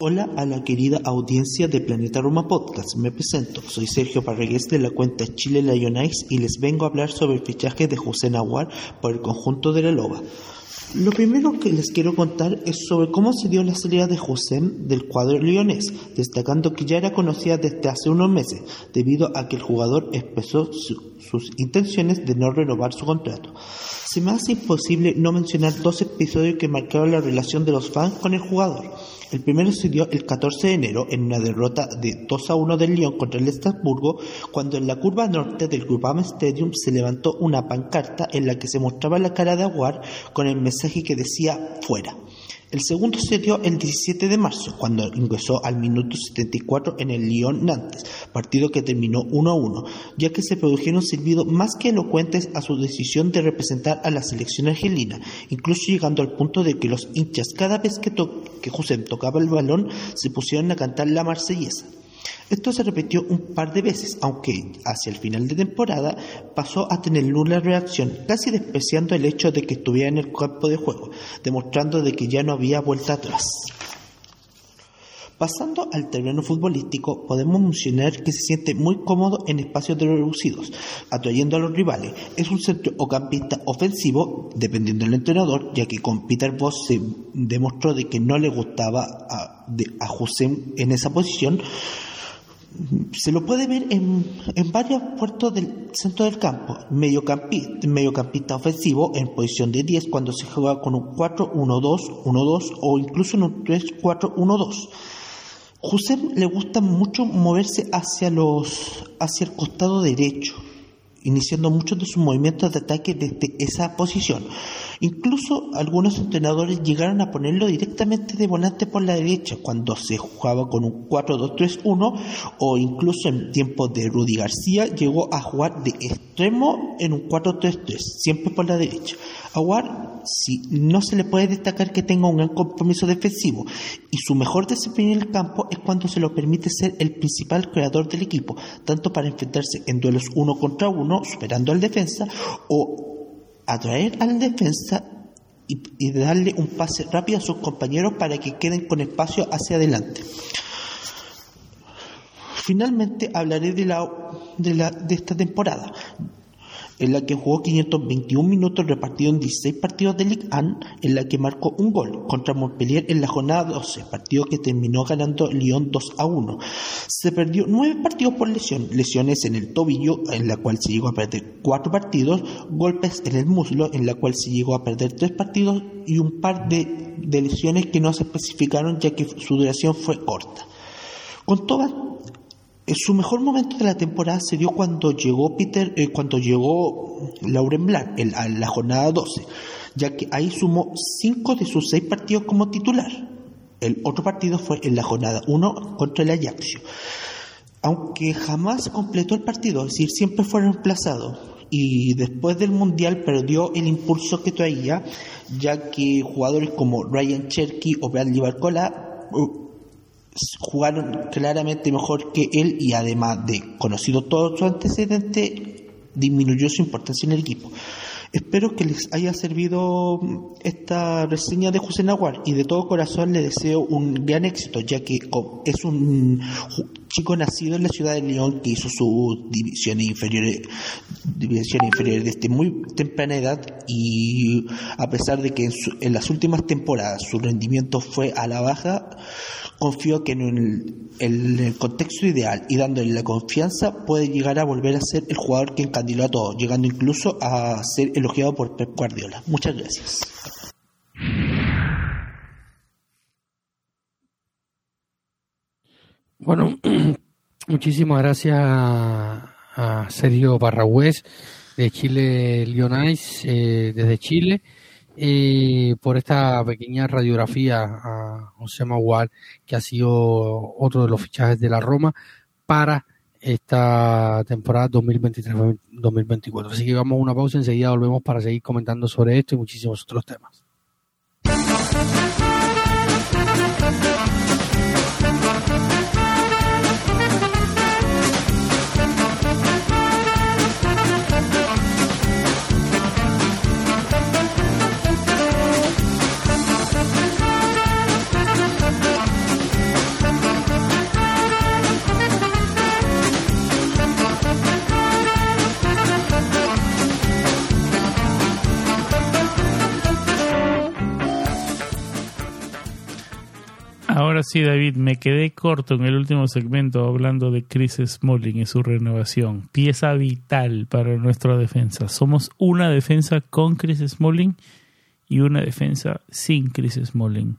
Hola a la querida audiencia de Planeta Roma Podcast. Me presento, soy Sergio Parregués de la cuenta Chile Lionice y les vengo a hablar sobre el fichaje de José Nahuar por el conjunto de la Loba. Lo primero que les quiero contar es sobre cómo se dio la salida de José del cuadro leonés, destacando que ya era conocida desde hace unos meses, debido a que el jugador expresó sus intenciones de no renovar su contrato. Se me hace imposible no mencionar dos episodios que marcaron la relación de los fans con el jugador. El primero se dio el 14 de enero en una derrota de 2 a 1 del Lyon contra el Estrasburgo, cuando en la curva norte del Groupama Stadium se levantó una pancarta en la que se mostraba la cara de Aguar con el mensaje que decía fuera. El segundo se dio el 17 de marzo, cuando ingresó al minuto 74 en el Lyon-Nantes, partido que terminó 1 a 1, ya que se produjeron silbidos más que elocuentes a su decisión de representar a la selección argelina, incluso llegando al punto de que los hinchas cada vez que, que José tocaba el balón se pusieron a cantar la marsellesa. Esto se repitió un par de veces, aunque hacia el final de temporada pasó a tener nula reacción, casi despreciando el hecho de que estuviera en el campo de juego, demostrando de que ya no había vuelta atrás. Pasando al terreno futbolístico, podemos mencionar que se siente muy cómodo en espacios reducidos, atrayendo a los rivales. Es un centrocampista ofensivo, dependiendo del entrenador, ya que con Peter Voss se demostró de que no le gustaba a, José en esa posición, se lo puede ver en, varios puertos del centro del campo. Mediocampista, mediocampista ofensivo en posición de 10 cuando se juega con un 4-1-2, 1-2 o incluso en un 3-4-1-2. José le gusta mucho moverse hacia, los, hacia el costado derecho, iniciando muchos de sus movimientos de ataque desde esa posición. Incluso algunos entrenadores llegaron a ponerlo directamente de volante por la derecha cuando se jugaba con un 4-2-3-1 o incluso en tiempos de Rudy García llegó a jugar de extremo en un 4-3-3, siempre por la derecha. Aguar, si no se le puede destacar que tenga un gran compromiso defensivo y su mejor desempeño en el campo es cuando se lo permite ser el principal creador del equipo, tanto para enfrentarse en duelos uno contra uno, superando al defensa, o atraer al defensa y, darle un pase rápido a sus compañeros para que queden con espacio hacia adelante. Finalmente hablaré de, la, de, la, de esta temporada en la que jugó 521 minutos repartido en 16 partidos de Ligue 1, en la que marcó un gol contra Montpellier en la jornada 12, partido que terminó ganando Lyon 2 a 1. Se perdió 9 partidos por lesión, lesiones en el tobillo, en la cual se llegó a perder 4 partidos, golpes en el muslo, en la cual se llegó a perder 3 partidos y un par de, de lesiones que no se especificaron ya que su duración fue corta. Con todas su mejor momento de la temporada se dio cuando llegó Peter, eh, cuando llegó Lauren Black en, la jornada 12, ya que ahí sumó 5 de sus 6 partidos como titular. El otro partido fue en la jornada 1 contra el Ajaxio. Aunque jamás completó el partido, es decir, siempre fue reemplazado y después del Mundial perdió el impulso que traía, ya que jugadores como Ryan Cherky o Bradley Barcola uh, jugaron claramente mejor que él y además de conocido todo su antecedente, disminuyó su importancia en el equipo. Espero que les haya servido esta reseña de José Nahuar y de todo corazón le deseo un gran éxito, ya que es un chico nacido en la ciudad de León que hizo sus divisiones inferiores, divisiones inferiores desde muy temprana edad y a pesar de que en, en las últimas temporadas su rendimiento fue a la baja, confío que en el, contexto ideal y dándole la confianza puede llegar a volver a ser el jugador que encandiló a todos, llegando incluso a ser elogiado por Pep Guardiola. Muchas gracias. Bueno, muchísimas gracias a, Sergio Barragüez de Chile Lyonais, eh, desde Chile eh, por esta pequeña radiografía a José Magual, que ha sido otro de los fichajes de la Roma para esta temporada 2023-2024. Así que vamos a una pausa, enseguida volvemos para seguir comentando sobre esto y muchísimos otros temas. Ahora sí, David, me quedé corto en el último segmento hablando de Chris Smalling y su renovación. Pieza vital para nuestra defensa. Somos una defensa con Chris Smalling y una defensa sin Chris Smalling.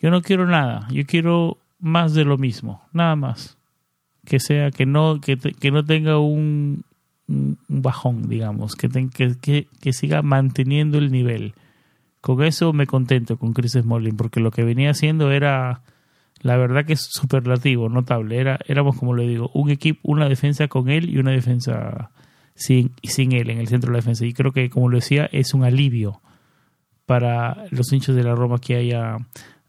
Yo no quiero nada, yo quiero más de lo mismo, nada más. Que sea que no que, que no tenga un, bajón, digamos, que, que, que siga manteniendo el nivel. Con eso me contento con Chris Smalling, porque lo que venía haciendo era, la verdad que es superlativo, notable. Era, éramos, como le digo, un equipo, una defensa con él y una defensa sin, sin él en el centro de la defensa. Y creo que, como lo decía, es un alivio para los hinchas de la Roma que haya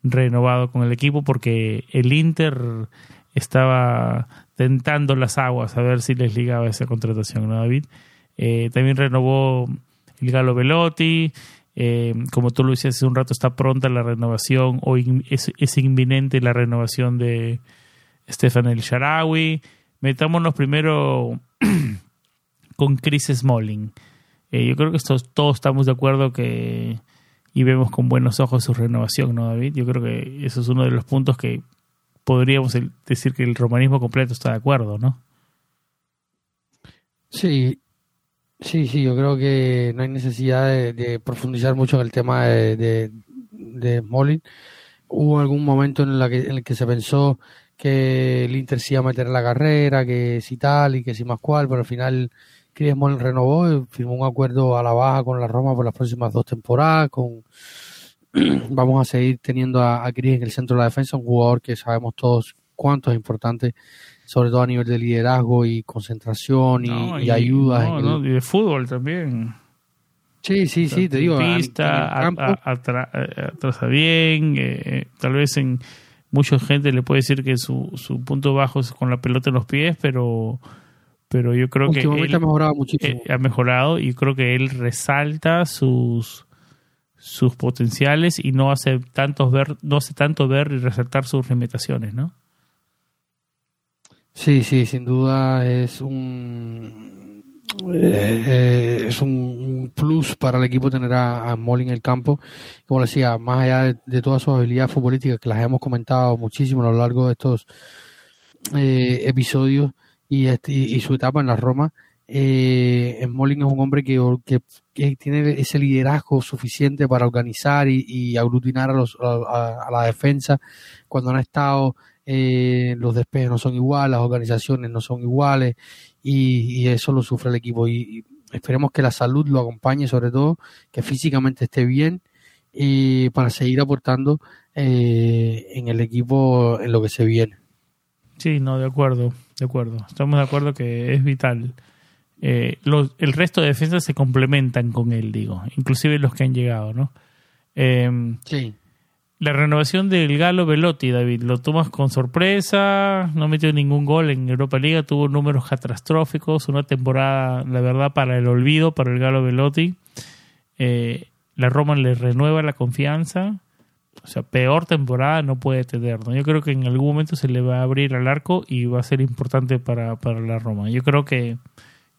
renovado con el equipo, porque el Inter estaba tentando las aguas a ver si les ligaba esa contratación, ¿no, David? Eh, también renovó el Galo Velotti, eh, como tú lo decías hace un rato, está pronta la renovación o es, inminente la renovación de Stefan El Sharawi. Metámonos primero con Chris Smalling. Eh, yo creo que todos estamos de acuerdo que y vemos con buenos ojos su renovación, ¿no, David? Yo creo que eso es uno de los puntos que podríamos decir que el romanismo completo está de acuerdo, ¿no? Sí, Sí, sí, yo creo que no hay necesidad de, profundizar mucho en el tema de, de, de Hubo algún momento en, la que, en el que se pensó que el Inter se iba a meter en la carrera, que si tal y que si más cual, pero al final Chris Molin renovó y firmó un acuerdo a la baja con la Roma por las próximas dos temporadas. Con Vamos a seguir teniendo a, a Chris en el centro de la defensa, un jugador que sabemos todos cuánto es importante sobre todo a nivel de liderazgo y concentración y, ayuda. y de fútbol también. Sí, sí, sí, te digo. Pista, atrasa bien, eh, tal vez en mucha gente le puede decir que su, su punto bajo es con la pelota en los pies, pero pero yo creo que él, ha mejorado muchísimo. Eh, ha mejorado y creo que él resalta sus sus potenciales y no hace tantos ver no hace tanto ver y resaltar sus limitaciones, ¿no? Sí, sí, sin duda es un eh, eh, es un plus para el equipo tener a, a en el campo. Como decía, más allá de, todas sus habilidades futbolísticas que las hemos comentado muchísimo a lo largo de estos eh, episodios y, este, y, su etapa en la Roma, eh, Molin es un hombre que, que, tiene ese liderazgo suficiente para organizar y, y aglutinar a, los, a, a la defensa cuando han estado eh, los despejes no son iguales, las organizaciones no son iguales y, eso lo sufre el equipo. Y, esperemos que la salud lo acompañe, sobre todo, que físicamente esté bien y para seguir aportando eh, en el equipo en lo que se viene. Sí, no, de acuerdo, de acuerdo. Estamos de acuerdo que es vital. Eh, los, el resto de defensas se complementan con él, digo, inclusive los que han llegado, ¿no? sí la renovación del Galo Velotti, David, lo tomas con sorpresa, no metió ningún gol en Europa Liga, tuvo números catastróficos, una temporada, la verdad, para el olvido, para el Galo Velotti. Eh, la Roma le renueva la confianza, o sea, peor temporada no puede tener. Yo creo que en algún momento se le va a abrir al arco y va a ser importante para, para la Roma. Yo creo que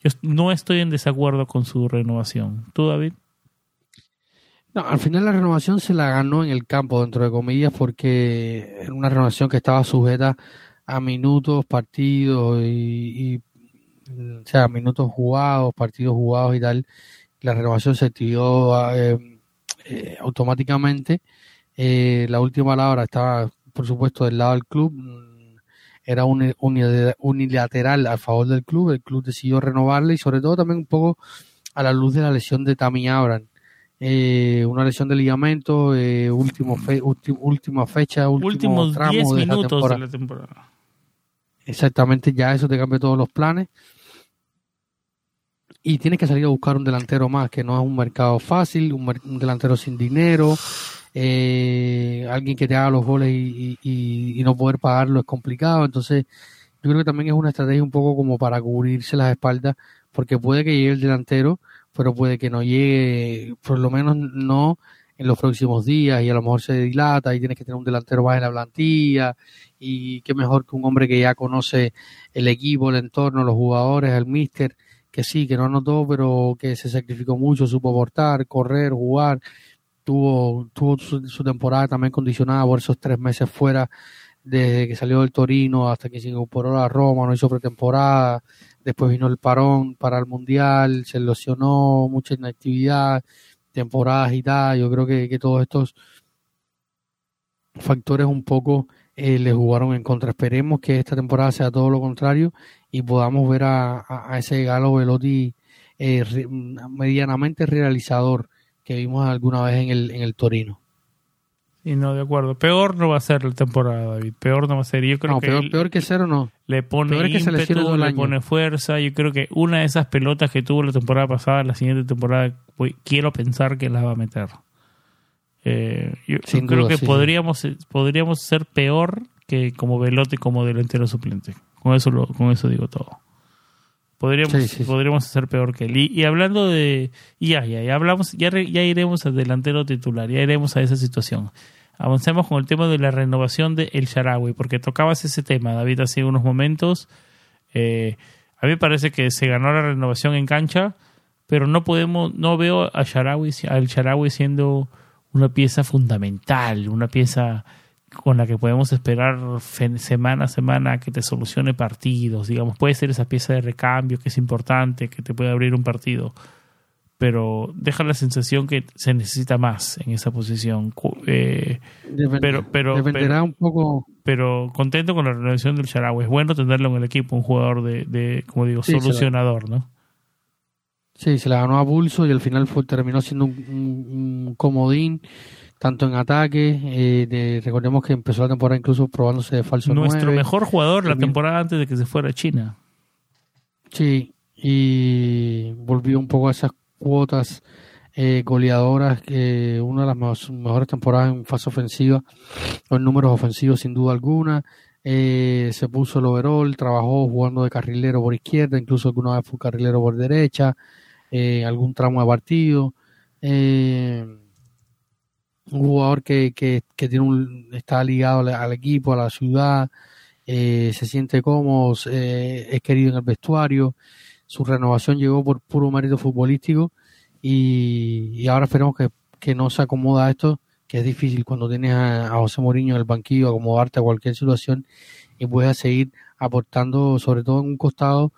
yo no estoy en desacuerdo con su renovación. ¿Tú, David? No, al final la renovación se la ganó en el campo, dentro de comillas, porque era una renovación que estaba sujeta a minutos, partidos y, o sea, minutos jugados, partidos jugados y tal. La renovación se activó eh, eh, automáticamente. Eh, la última palabra estaba, por supuesto, del lado del club. Era unilateral a favor del club. El club decidió renovarle y sobre todo también un poco a la luz de la lesión de Tammy Abraham eh, una lesión de ligamento, eh, último última fecha, último últimos tramo 10 de, minutos la de la temporada. Exactamente, ya eso te cambia todos los planes. Y tienes que salir a buscar un delantero más, que no es un mercado fácil, un, delantero sin dinero, eh, alguien que te haga los goles y, y, no poder pagarlo es complicado. Entonces, yo creo que también es una estrategia un poco como para cubrirse las espaldas, porque puede que llegue el delantero, pero puede que no llegue, por lo menos no en los próximos días y a lo mejor se dilata y tienes que tener un delantero más en la plantilla y qué mejor que un hombre que ya conoce el equipo, el entorno, los jugadores, el míster, que sí, que no anotó, pero que se sacrificó mucho, supo aportar, correr, jugar, tuvo, tuvo su, temporada también condicionada por esos tres meses fuera desde que salió del Torino hasta que se incorporó a Roma, no hizo pretemporada, después vino el parón para el Mundial, se lesionó, mucha inactividad, temporadas y tal. Yo creo que, todos estos factores un poco eh, le jugaron en contra. Esperemos que esta temporada sea todo lo contrario y podamos ver a, ese Galo Velotti eh, medianamente realizador que vimos alguna vez en el, en el Torino. Y no, de acuerdo. Peor no va a ser la temporada, David. Peor no va a ser. Yo creo no, que peor, peor, que cero no. Le pone ímpetu, le pone fuerza. Yo creo que una de esas pelotas que tuvo la temporada pasada, la siguiente temporada, quiero pensar que las va a meter. Eh, yo, creo que podríamos podríamos ser peor que como Velote como delantero suplente. Con eso lo, con eso digo todo. Podríamos, podríamos ser peor que él. Y, hablando de. Ya, ya, ya hablamos, ya, ya iremos al delantero titular, ya iremos a esa situación. Avancemos con el tema de la renovación de El Sharawi, porque tocabas ese tema, David, hace unos momentos. Eh, a mí me parece que se ganó la renovación en cancha, pero no podemos, no veo a Sharawi, al Sharawi siendo una pieza fundamental, una pieza con la que podemos esperar semana a semana que te solucione partidos. Digamos, puede ser esa pieza de recambio que es importante, que te puede abrir un partido, pero deja la sensación que se necesita más en esa posición. Eh, pero, pero, dependerá un poco. Pero contento con la renovación del Sharawi. Es bueno tenerlo en el equipo, un jugador de, de como digo, solucionador, ¿no? Sí, se la ganó a pulso y al final fue, terminó siendo un comodín tanto en ataque, eh, recordemos que empezó la temporada incluso probándose de falso Nuestro mejor jugador la temporada antes de que se fuera a China. Sí, y volvió un poco a esas cuotas eh, goleadoras, que una de las mejores temporadas en fase ofensiva, o en números ofensivos sin duda alguna. Eh, se puso el overall, trabajó jugando de carrilero por izquierda, incluso alguna vez fue carrilero por derecha, algún tramo de partido. Eh, un jugador que, que, tiene un, está ligado al, equipo, a la ciudad, eh, se siente cómodo, es querido en el vestuario, su renovación llegó por puro mérito futbolístico y, ahora esperemos que, que, no se acomoda esto, que es difícil cuando tienes a, José Mourinho en el banquillo, acomodarte a cualquier situación y puedas seguir aportando, sobre todo en un costado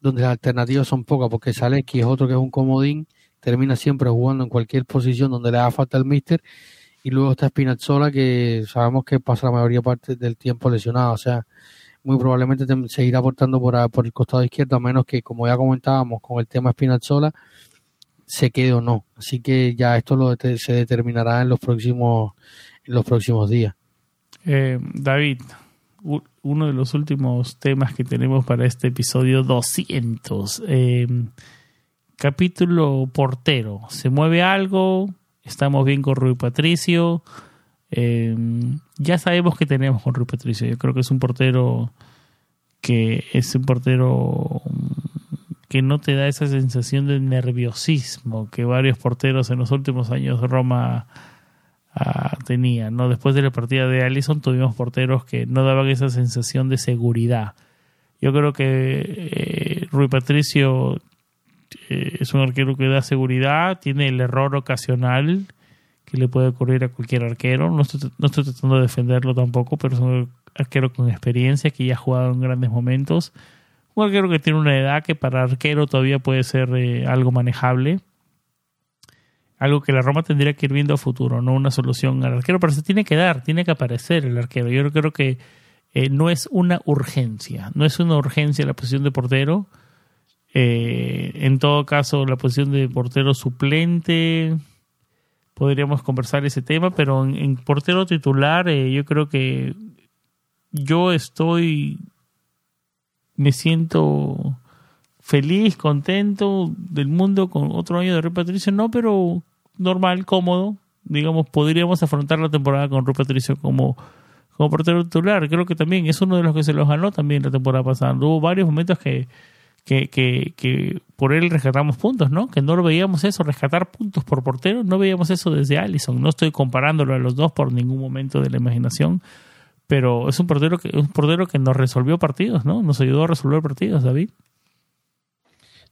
donde las alternativas son pocas, porque sale que es otro que es un comodín, termina siempre jugando en cualquier posición donde le haga falta el míster y luego está Spinazzola que sabemos que pasa la mayoría parte del tiempo lesionado, o sea, muy probablemente seguirá aportando por, por el costado izquierdo, a menos que, como ya comentábamos con el tema Spinazzola, se quede o no. Así que ya esto lo se determinará en los próximos, en los próximos días. Eh, David, uno de los últimos temas que tenemos para este episodio 200. Eh, capítulo portero. ¿Se mueve algo? Estamos bien con Rui Patricio. Eh, ya sabemos que tenemos con Rui Patricio. Yo creo que es un portero que es un portero que no te da esa sensación de nerviosismo que varios porteros en los últimos años de Roma ah, tenían. ¿no? Después de la partida de Allison tuvimos porteros que no daban esa sensación de seguridad. Yo creo que eh, Rui Patricio eh, es un arquero que da seguridad, tiene el error ocasional que le puede ocurrir a cualquier arquero. No estoy, no estoy tratando de defenderlo tampoco, pero es un arquero con experiencia que ya ha jugado en grandes momentos. Un arquero que tiene una edad que para arquero todavía puede ser eh, algo manejable. Algo que la Roma tendría que ir viendo a futuro, no una solución al arquero, pero se tiene que dar, tiene que aparecer el arquero. Yo creo que eh, no es una urgencia, no es una urgencia la posición de portero. Eh, en todo caso, la posición de portero suplente, podríamos conversar ese tema, pero en, portero titular eh, yo creo que yo estoy, me siento feliz, contento del mundo con otro año de Rui Patricio, no, pero normal, cómodo, digamos, podríamos afrontar la temporada con Rui Patricio como, como portero titular. Creo que también es uno de los que se los ganó también la temporada pasada. Hubo varios momentos que, que, que, que por él rescatamos puntos, ¿no? Que no lo veíamos eso, rescatar puntos por portero, no veíamos eso desde Allison. No estoy comparándolo a los dos por ningún momento de la imaginación, pero es un portero que un portero que nos resolvió partidos, ¿no? Nos ayudó a resolver partidos, David.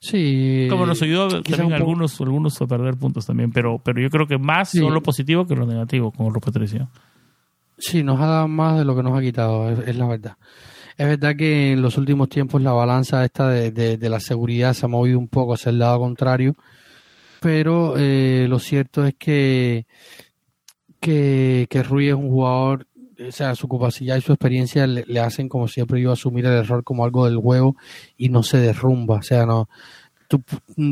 Sí. Como nos ayudó también algunos algunos a perder puntos también, pero pero yo creo que más Sí. son lo positivo que lo negativo con Rui Patricio. Sí, nos ha dado más de lo que nos ha quitado, es, es la verdad. Es verdad que en los últimos tiempos la balanza esta de, de- de la seguridad se ha movido un poco hacia el lado contrario, pero eh, lo cierto es que, que, que Rui es un jugador, o sea, su capacidad y su experiencia le, le hacen, como siempre yo, asumir el error como algo del juego y no se derrumba, o sea, no... Tú,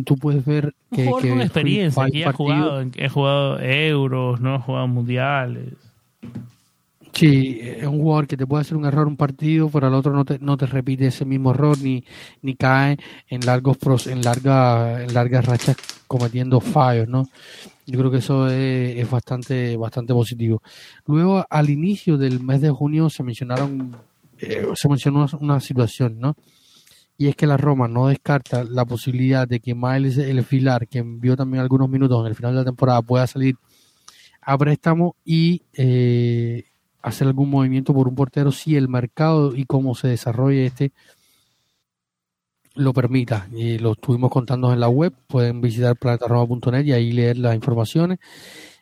tú puedes ver Un que, jugador que con experiencia, que un ha jugado, ha jugado euros, no ha jugado mundiales. Sí, es un jugador que te puede hacer un error un partido, pero al otro no te, no te repite ese mismo error ni, ni cae en largos pros- en larga, en largas rachas cometiendo fallos, ¿no? Yo creo que eso es, es bastante, bastante positivo. Luego, al inicio del mes de junio se mencionaron, eh, se mencionó una, situación, ¿no? Y es que la Roma no descarta la posibilidad de que Miles El Filar, que envió también algunos minutos en el final de la temporada, pueda salir a préstamo y eh, hacer algún movimiento por un portero si el mercado y cómo se desarrolle este lo permita. Y lo estuvimos contando en la web, pueden visitar planetaroma.net y ahí leer las informaciones.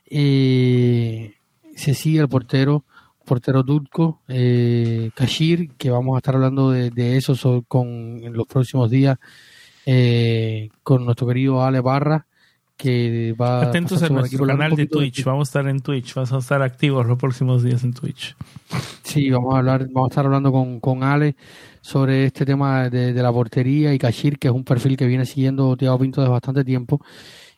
Eh, se sigue el portero, portero turco, eh, Kashir, que vamos a estar hablando de, eso so- con, en los próximos días eh, con nuestro querido Ale Barra, que va Atentos a nuestro canal de Twitch. Vamos a estar en Twitch. Vamos a estar activos los próximos días en Twitch. Sí, vamos a hablar, vamos a estar hablando con, con Ale sobre este tema de, de la portería y Kashir, que es un perfil que viene siguiendo Thiago Pinto desde bastante tiempo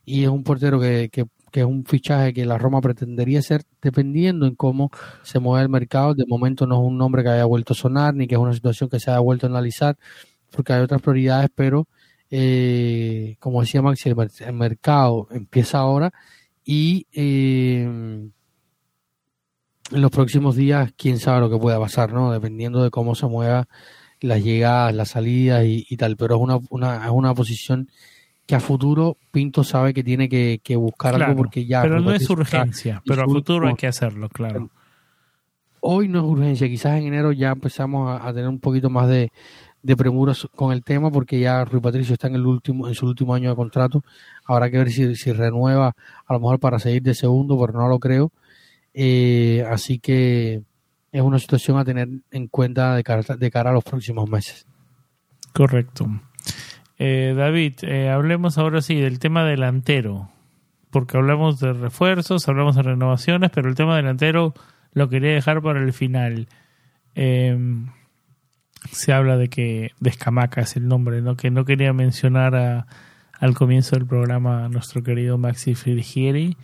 y es un portero que, que, que es un fichaje que la Roma pretendería ser dependiendo en cómo se mueve el mercado. De momento no es un nombre que haya vuelto a sonar ni que es una situación que se haya vuelto a analizar porque hay otras prioridades, pero eh, como decía Maxi, el, mer- el mercado empieza ahora y eh, en los próximos días, quién sabe lo que pueda pasar, ¿no? Dependiendo de cómo se mueva las llegadas, las salidas y, y tal. Pero es una, una, es una posición que a futuro Pinto sabe que tiene que, que buscar Claro, algo porque ya. pero no es urgencia. Pero a futuro hay que hacerlo, claro. Hoy no es urgencia, quizás en enero ya empezamos a, a tener un poquito más de, de premura su- con el tema porque ya Rui Patricio está en el último en su último año de contrato. Habrá que ver si, si renueva a lo mejor para seguir de segundo, pero no lo creo. Eh, así que es una situación a tener en cuenta de cara, de cara a los próximos meses. Correcto. Eh, David, eh, hablemos ahora sí del tema delantero. Porque hablamos de refuerzos, hablamos de renovaciones, pero el tema delantero lo quería dejar para el final. Eh, se habla de que de Escamaca es el nombre, ¿no? Que no quería mencionar a- al comienzo del programa a nuestro querido Maxi Frigieri.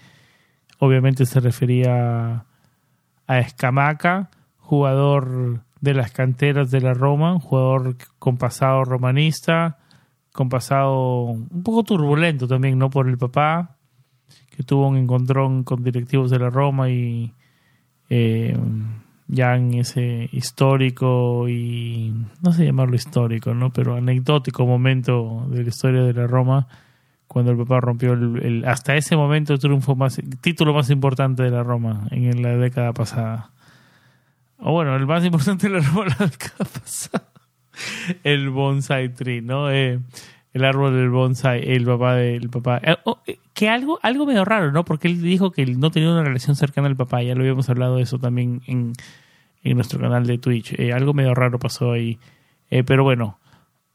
Obviamente se refería a Escamaca, jugador de las canteras de la Roma, jugador con pasado romanista, con pasado un poco turbulento también, ¿no? Por el papá, que tuvo un encontrón con directivos de la Roma y, eh, ya en ese histórico y no sé llamarlo histórico, ¿no? Pero anecdótico momento de la historia de la Roma cuando el papá rompió el, hasta ese momento el triunfo más título más importante de la Roma en la década pasada. O bueno, el más importante de la Roma la década pasada. El bonsai tree, ¿no? Eh, el árbol del bonsai, el papá del papá. Eh, oh, eh, que algo, algo medio raro, ¿no? Porque él dijo que no tenía una relación cercana al papá. Ya lo habíamos hablado de eso también en, en nuestro canal de Twitch. Eh, algo medio raro pasó ahí. pero bueno,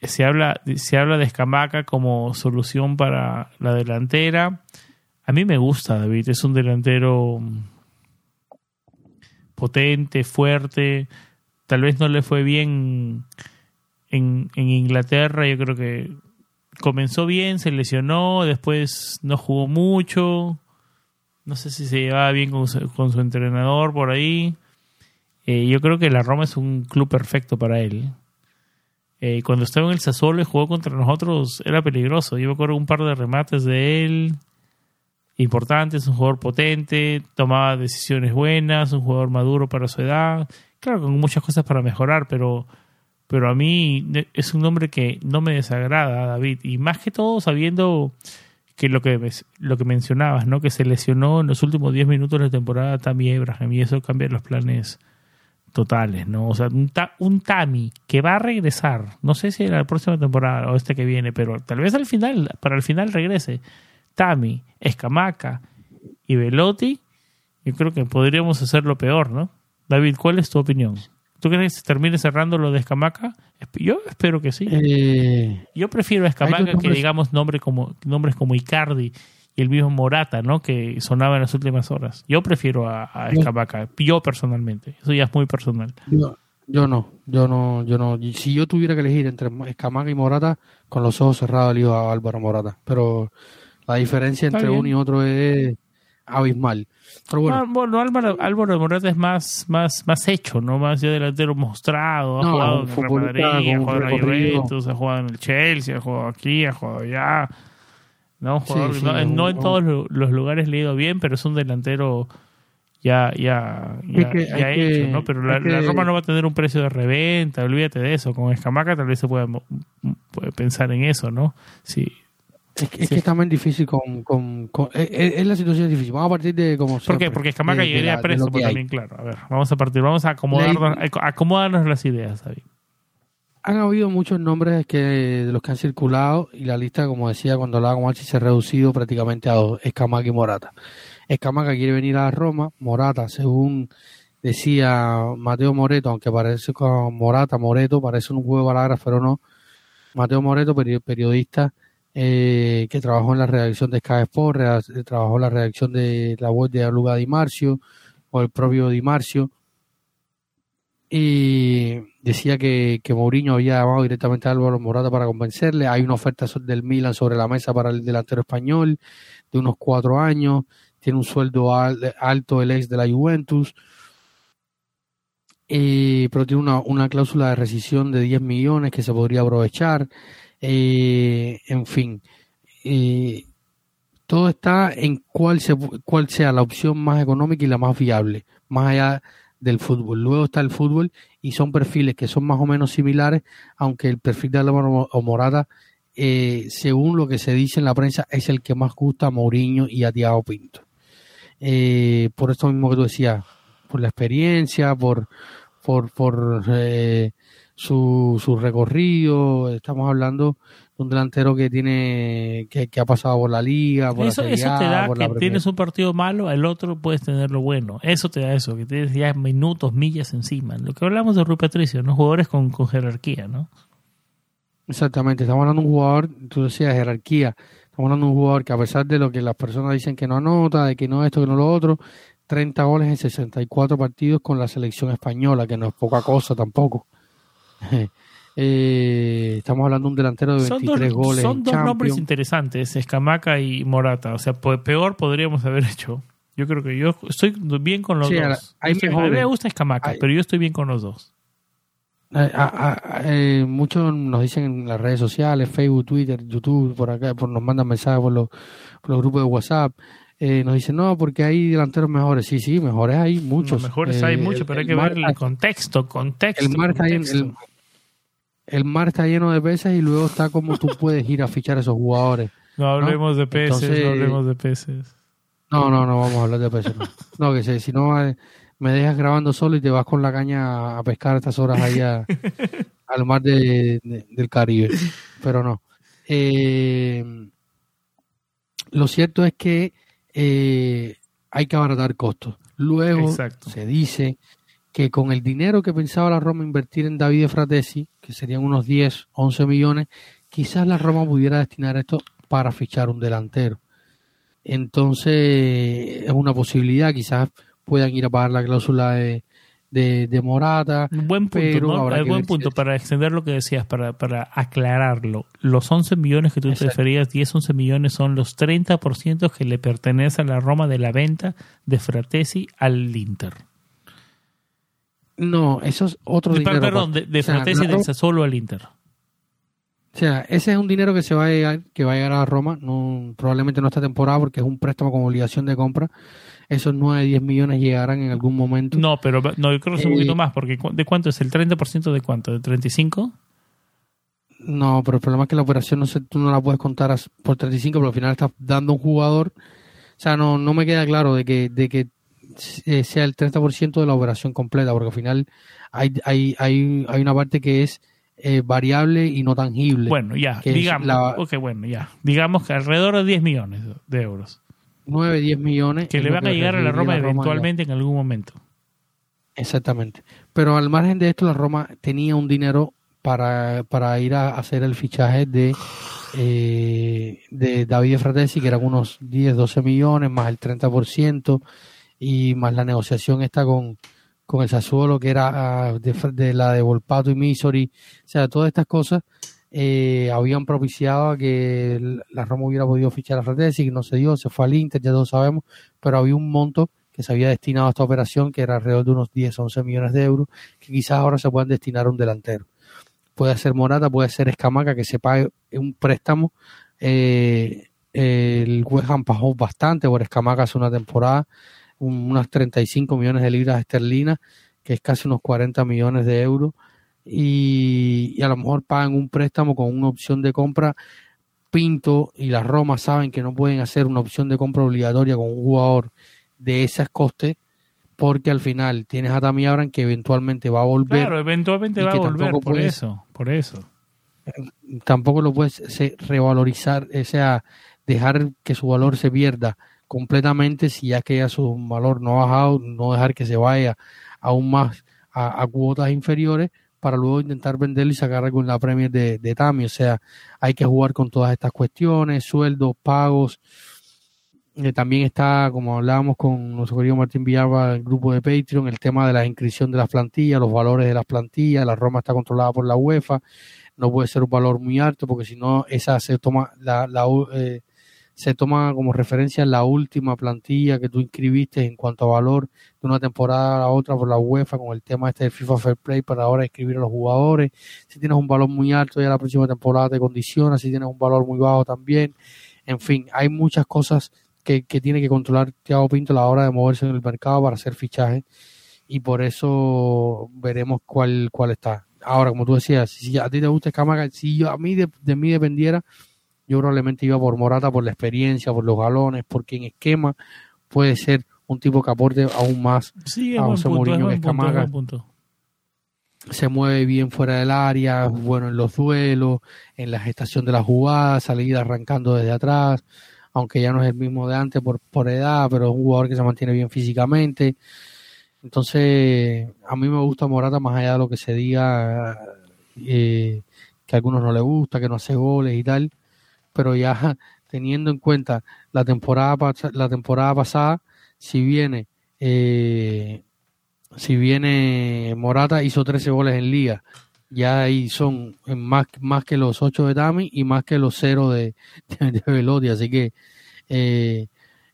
se habla, se habla de Escamaca como solución para la delantera. A mí me gusta, David. Es un delantero potente, fuerte. Tal vez no le fue bien en, Inglaterra. Yo creo que comenzó bien, se lesionó, después no jugó mucho. No sé si se llevaba bien con su entrenador por ahí. Eh, yo creo que la Roma es un club perfecto para él. Eh, cuando estaba en el Sassuolo y jugó contra nosotros, era peligroso. Yo me acuerdo un par de remates de él. Importantes, un jugador potente, tomaba decisiones buenas, un jugador maduro para su edad. Claro, con muchas cosas para mejorar, pero pero a mí es un nombre que no me desagrada, David, y más que todo sabiendo que lo que lo que mencionabas, ¿no? Que se lesionó en los últimos 10 minutos de la temporada Tammy Abraham y eso cambia los planes totales, ¿no? O sea, un, un Tami que va a regresar, no sé si era la próxima temporada o este que viene, pero tal vez al final, para el final regrese. Tami, Escamaca y Velotti, yo creo que podríamos hacerlo peor, ¿no? David, ¿cuál es tu opinión? ¿Tú crees que se termine cerrando lo de Escamaca? Yo espero que sí. Eh, Yo prefiero a Escamaca que digamos nombre como, nombres como Icardi y el mismo Morata, ¿no? Que sonaba en las últimas horas. Yo prefiero a, a Escamaca, yo personalmente. Eso ya es muy personal. Yo, yo no, yo no, yo no. Si yo tuviera que elegir entre Escamaca y Morata, con los ojos cerrados le iba a Álvaro Morata. Pero la diferencia entre uno y otro es abismal. Ah, bueno, Álvaro, Álvaro Morata es más, más, más hecho, ¿no? Más ya delantero mostrado. Ha jugado en Real Madrid, ha jugado en el Juventus, ha jugado en el Chelsea, ha jugado aquí, ha jugado allá. No, no, en todos los lugares le ha ido bien, pero es un delantero ya, ya, ya, hecho, ¿no? Pero la, Roma no va a tener un precio de reventa, olvídate de eso. Con Escamaca tal vez se pueda, puede pensar en eso, ¿no? Sí, es que, es, que también difícil con, con, es, la situación difícil. Vamos a partir de como ¿Por qué? Porque Escamaca llegaría preso, pues también, claro. A ver, vamos a partir, vamos a acomodarnos, acomodarnos las ideas, David. Han habido muchos nombres que de los que han circulado y la lista, como decía cuando hablaba con se ha reducido prácticamente a dos, Escamaca y Morata. Escamaca quiere venir a Roma, Morata, según decía Mateo Moreto, aunque parece con Morata, Moreto, parece un juego de palabras, pero no. Mateo Moreto, periodista, eh, que trabajó en la redacción de Sky Sport, eh, trabajó en la redacción de la web de Luga Di Marcio o el propio Di Marcio. Y decía que, que Mourinho había llamado directamente a Álvaro Morata para convencerle. Hay una oferta del Milan sobre la mesa para el delantero español de unos cuatro años. Tiene un sueldo alto el ex de la Juventus. Eh, pero tiene una, una cláusula de rescisión de 10 millones que se podría aprovechar. Eh, en fin, eh, todo está en cuál, se, cuál sea la opción más económica y la más viable, más allá del fútbol. Luego está el fútbol y son perfiles que son más o menos similares, aunque el perfil de Álvaro Morata, eh, según lo que se dice en la prensa, es el que más gusta a Mourinho y a Thiago Pinto. Eh, por esto mismo que tú decías, por la experiencia, por, por, por eh, su, su recorrido. Estamos hablando un delantero que tiene que, ha pasado por la liga, por eso, la eso te da que tienes un partido malo, el otro puedes tener lo bueno. Eso te da eso, que tienes ya minutos, millas encima. Lo que hablamos de Rui Patricio, ¿no? Jugadores con, con jerarquía, ¿no? Exactamente, estamos hablando de un jugador, tú decías jerarquía, estamos hablando de un jugador que a pesar de lo que las personas dicen que no anota, de que no esto, que no lo otro, 30 goles en 64 partidos con la selección española, que no es poca cosa tampoco. Eh, estamos hablando de un delantero de 23 goles. Son dos nombres interesantes, Escamaca y Morata. O sea, peor podríamos haber hecho. Yo creo que yo estoy bien con los dos. a mí me gusta Escamaca, pero yo estoy bien con los dos. Eh, muchos nos dicen en las redes sociales, Facebook, Twitter, YouTube, por acá, por, nos mandan mensajes por los, por los grupos de WhatsApp. eh, nos dicen, no, porque hay delanteros mejores. Sí, sí, mejores hay muchos. No, mejores hay Eh, muchos, pero hay que ver el contexto, contexto. el contexto. el, el mar está lleno de peces y luego está como tú puedes ir a fichar a esos jugadores. No hablemos de peces, Entonces- no hablemos de peces. No, no, no vamos a hablar de peces. No, No, que se- si no eh, me dejas grabando solo y te vas con la caña a pescar a estas horas ahí a- al mar de- de- del Caribe. Pero no. Eh, lo cierto es que eh, hay que abaratar costos. Luego Exacto. se dice que con el dinero que pensaba la Roma invertir en Davide Fratesi, que serían unos 10, 11 millones, quizás la Roma pudiera destinar esto para fichar un delantero. Entonces es una posibilidad, quizás puedan ir a pagar la cláusula de, de, de Morata. Un buen punto, Pero que buen punto para extender lo que decías, para, para aclararlo. Los 11 millones que tú te referías, 10, 11 millones son los 30% que le pertenece a la Roma de la venta de Fratesi al Inter. No, eso es otro De- dinero. perdón, de, aparte. de O sea, Sassuolo al Inter. O sea, ese es un dinero que se va a llegar, que va a llegar a Roma, no, probablemente no esta temporada porque es un préstamo con obligación de compra. Esos 9, 10 millones llegarán en algún momento. No, pero no, yo creo que es un Eh, poquito más, porque ¿de cuánto es? ¿El 30% de cuánto? ¿De 35? No, pero el problema es que la operación no se, tú no la puedes contar por 35, pero al final estás dando un jugador. O sea, no, no me queda claro de que, de que eh, sea el 30% de la operación completa, porque al final hay, hay, hay, hay una parte que es eh, variable y no tangible. Bueno, ya, digamos. la- bueno, ya. Digamos que alrededor de 10 millones de euros. 9, 10 millones. Que le van a llegar a la Roma ya. eventualmente en algún momento. Exactamente. Pero al margen de esto, la Roma tenía un dinero para, para ir a hacer el fichaje de, eh, de David Fratesi, que eran unos 10, 12 millones, más el 30%, y más la negociación esta con, con el Sassuolo, que era ah, de, de la de Volpato y Misori. O sea, todas estas cosas eh, habían propiciado a que la Roma hubiera podido fichar a Fratesi, que no se dio, se fue al Inter, ya todos sabemos, pero había un monto que se había destinado a esta operación, que era alrededor de unos 10, 11 millones de euros, que quizás ahora se puedan destinar a un delantero. Puede ser Morata, puede ser Escamaca, que se pague un préstamo. Eh, el West Ham bastante por Escamaca hace una temporada, unas 35 millones de libras esterlinas, que es casi unos 40 millones de euros, y, y a lo mejor pagan un préstamo con una opción de compra. Pinto y la Roma saben que no pueden hacer una opción de compra obligatoria con un jugador de esos costes, porque al final tienes a Tammy Abraham que eventualmente va a volver Claro, eventualmente va a volver, por puedes- eso, por eso. tampoco lo puedes se- revalorizar, o sea, dejar que su valor se pierda completamente si ya que ya su valor no ha bajado, no dejar que se vaya aún más a, a cuotas inferiores para luego intentar venderlo y sacar algo en la Premier de, de Tami. O sea, hay que jugar con todas estas cuestiones, sueldos, pagos. Eh, también está, como hablábamos con nuestro querido Martín Villalba, el grupo de Patreon, el tema de la inscripción de las plantillas, los valores de las plantillas. La Roma está controlada por la UEFA no puede ser un valor muy alto porque si no esa se toma la, la eh, se toma como referencia la última plantilla que tú inscribiste en cuanto a valor de una temporada a otra por la UEFA con el tema este del FIFA Fair Play para ahora inscribir a los jugadores. Si tienes un valor muy alto ya la próxima temporada te condiciona si tienes un valor muy bajo también. En fin hay muchas cosas que, que tiene que controlar Thiago Pinto a la hora de moverse en el mercado para hacer fichajes y por eso veremos cuál cuál está. Ahora como tú decías si a ti te gusta Escamaca si yo a mí de, de mí dependiera yo probablemente iba por Morata por la experiencia por los galones porque en esquema puede ser un tipo que aporte aún más Sí, a José Mourinho que punto, es Escamaca buen punto. se mueve bien fuera del área, bueno en los duelos, en la gestación de la jugada, salir arrancando desde atrás, aunque ya no es el mismo de antes por, por edad, pero es un jugador que se mantiene bien físicamente. Entonces, a mí me gusta Morata más allá de lo que se diga, eh, que a algunos no le gusta, que no hace goles y tal, pero ya teniendo en cuenta la temporada, la temporada pasada, si viene eh, si viene Morata hizo 13 goles en liga, ya ahí son más, más que los 8 de Tami y más que los 0 de, de, así que eh,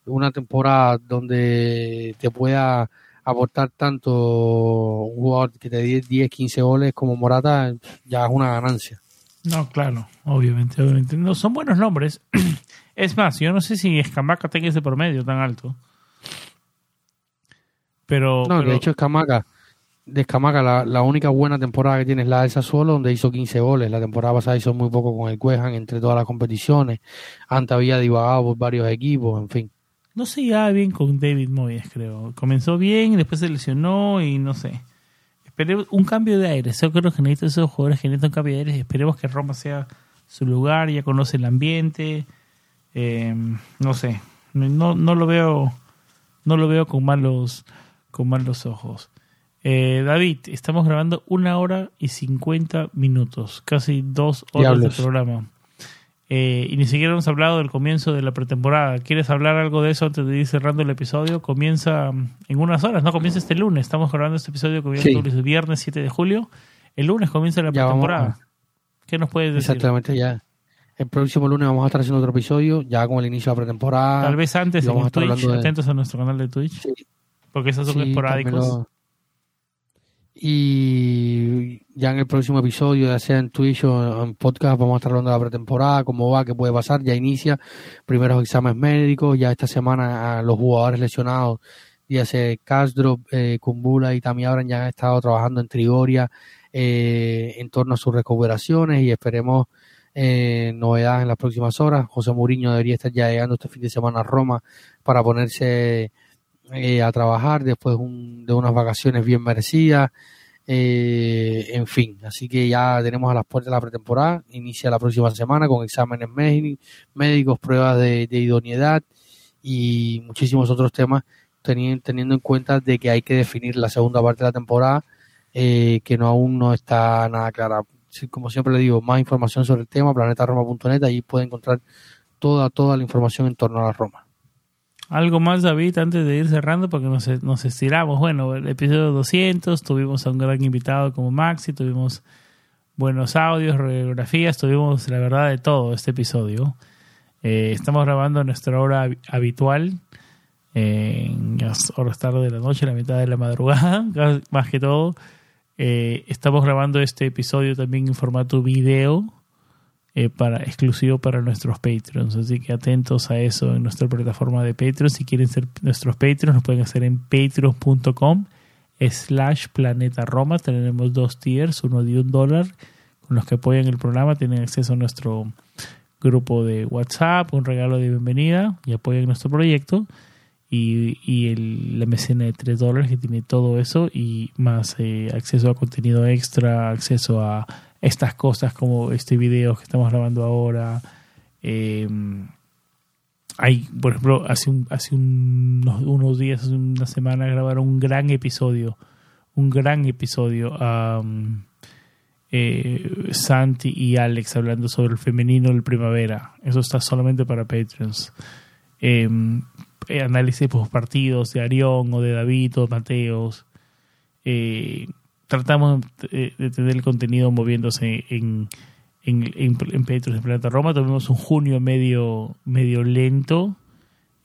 una temporada donde te pueda aportar tanto un jugador que te dé 10, 15 goles como Morata, ya es una ganancia. No, claro, obviamente, obviamente. No, son buenos nombres. Es más, yo no sé si Escamaca tenga ese promedio tan alto. Pero. No, pero- de hecho Escamaca, de Escamaca la, la única buena temporada que tiene es la del Sassuolo, donde hizo 15 goles. La temporada pasada hizo muy poco con el Cuejan entre todas las competiciones. Antes había divagado por varios equipos, en fin. no se llevaba bien con David Moyes, creo. Comenzó bien, después se lesionó y no sé. Esperemos un cambio de aire. Yo creo que necesitan esos jugadores que necesitan un cambio de aire. Esperemos que Roma sea su lugar, ya conoce el ambiente. Eh, no sé. No, no lo veo. No lo veo con malos, con malos ojos. Eh, David, estamos grabando una hora y cincuenta minutos, casi dos horas Diablos. de programa. Eh, y ni siquiera hemos hablado del comienzo de la pretemporada. ¿Quieres hablar algo de eso antes de ir cerrando el episodio? Comienza mm, en unas horas, ¿no? Comienza este lunes. Estamos grabando este episodio comienza Sí. el viernes 7 de julio. El lunes comienza la pretemporada. ¿Qué nos puedes decir? Exactamente, ya. El próximo lunes vamos a estar haciendo otro episodio, ya con el inicio de la pretemporada. Tal vez antes en vamos a el estar Twitch. de- Atentos a nuestro canal de Twitch. Sí. Porque esos son Sí, esporádicos. Y ya en el próximo episodio, ya sea en Twitch o en podcast, vamos a estar hablando de la pretemporada, cómo va, qué puede pasar. Ya inicia primeros exámenes médicos. Ya esta semana los jugadores lesionados, ya sea Castro, eh, Kumbula y Tami Abraham, ya han estado trabajando en Trigoria eh, en torno a sus recuperaciones y esperemos eh, novedades en las próximas horas. José Mourinho debería estar ya llegando este fin de semana a Roma para ponerse eh, a trabajar después un- de unas vacaciones bien merecidas. Eh, en fin, así que ya tenemos a las puertas de la pretemporada. Inicia la próxima semana con exámenes médi- médicos, pruebas de, idoneidad y muchísimos otros temas, teni- teniendo en cuenta de que hay que definir la segunda parte de la temporada, eh, que no aún no está nada clara. Como siempre le digo, más información sobre el tema, planetaroma.net, allí puede encontrar toda, toda la información en torno a la Roma. Algo más, David, antes de ir cerrando, porque nos, nos estiramos. Bueno, el episodio 200, tuvimos a un gran invitado como Maxi, tuvimos buenos audios, radiografías, tuvimos la verdad de todo este episodio. Eh, estamos grabando nuestra hora hab- habitual, en las horas tarde de la noche, la mitad de la madrugada, más que todo. Eh, estamos grabando este episodio también en formato video eh, para exclusivo para nuestros Patreons. Así que atentos a eso en nuestra plataforma de Patreon. Si quieren ser nuestros Patreons, nos pueden hacer en patreon.com slash planeta Roma. Tenemos dos tiers, uno de un dólar, con los que apoyan el programa. Tienen acceso a nuestro grupo de WhatsApp, un regalo de bienvenida y apoyan nuestro proyecto. Y, y el, la mecena de 3 dólares que tiene todo eso y más eh, acceso a contenido extra, acceso a estas cosas como este video que estamos grabando ahora. Eh, hay, por ejemplo, hace, hace unos, días, hace una semana, grabaron un gran episodio. Un gran episodio. eh, Santi y Alex hablando sobre el femenino del primavera. Eso está solamente para Patreons. Eh, eh, análisis post partidos de Arión o de David o Mateos. Eh, tratamos de, tener el contenido moviéndose en, en, en, en Patreon de Planeta Roma. Tuvimos un junio medio, medio lento,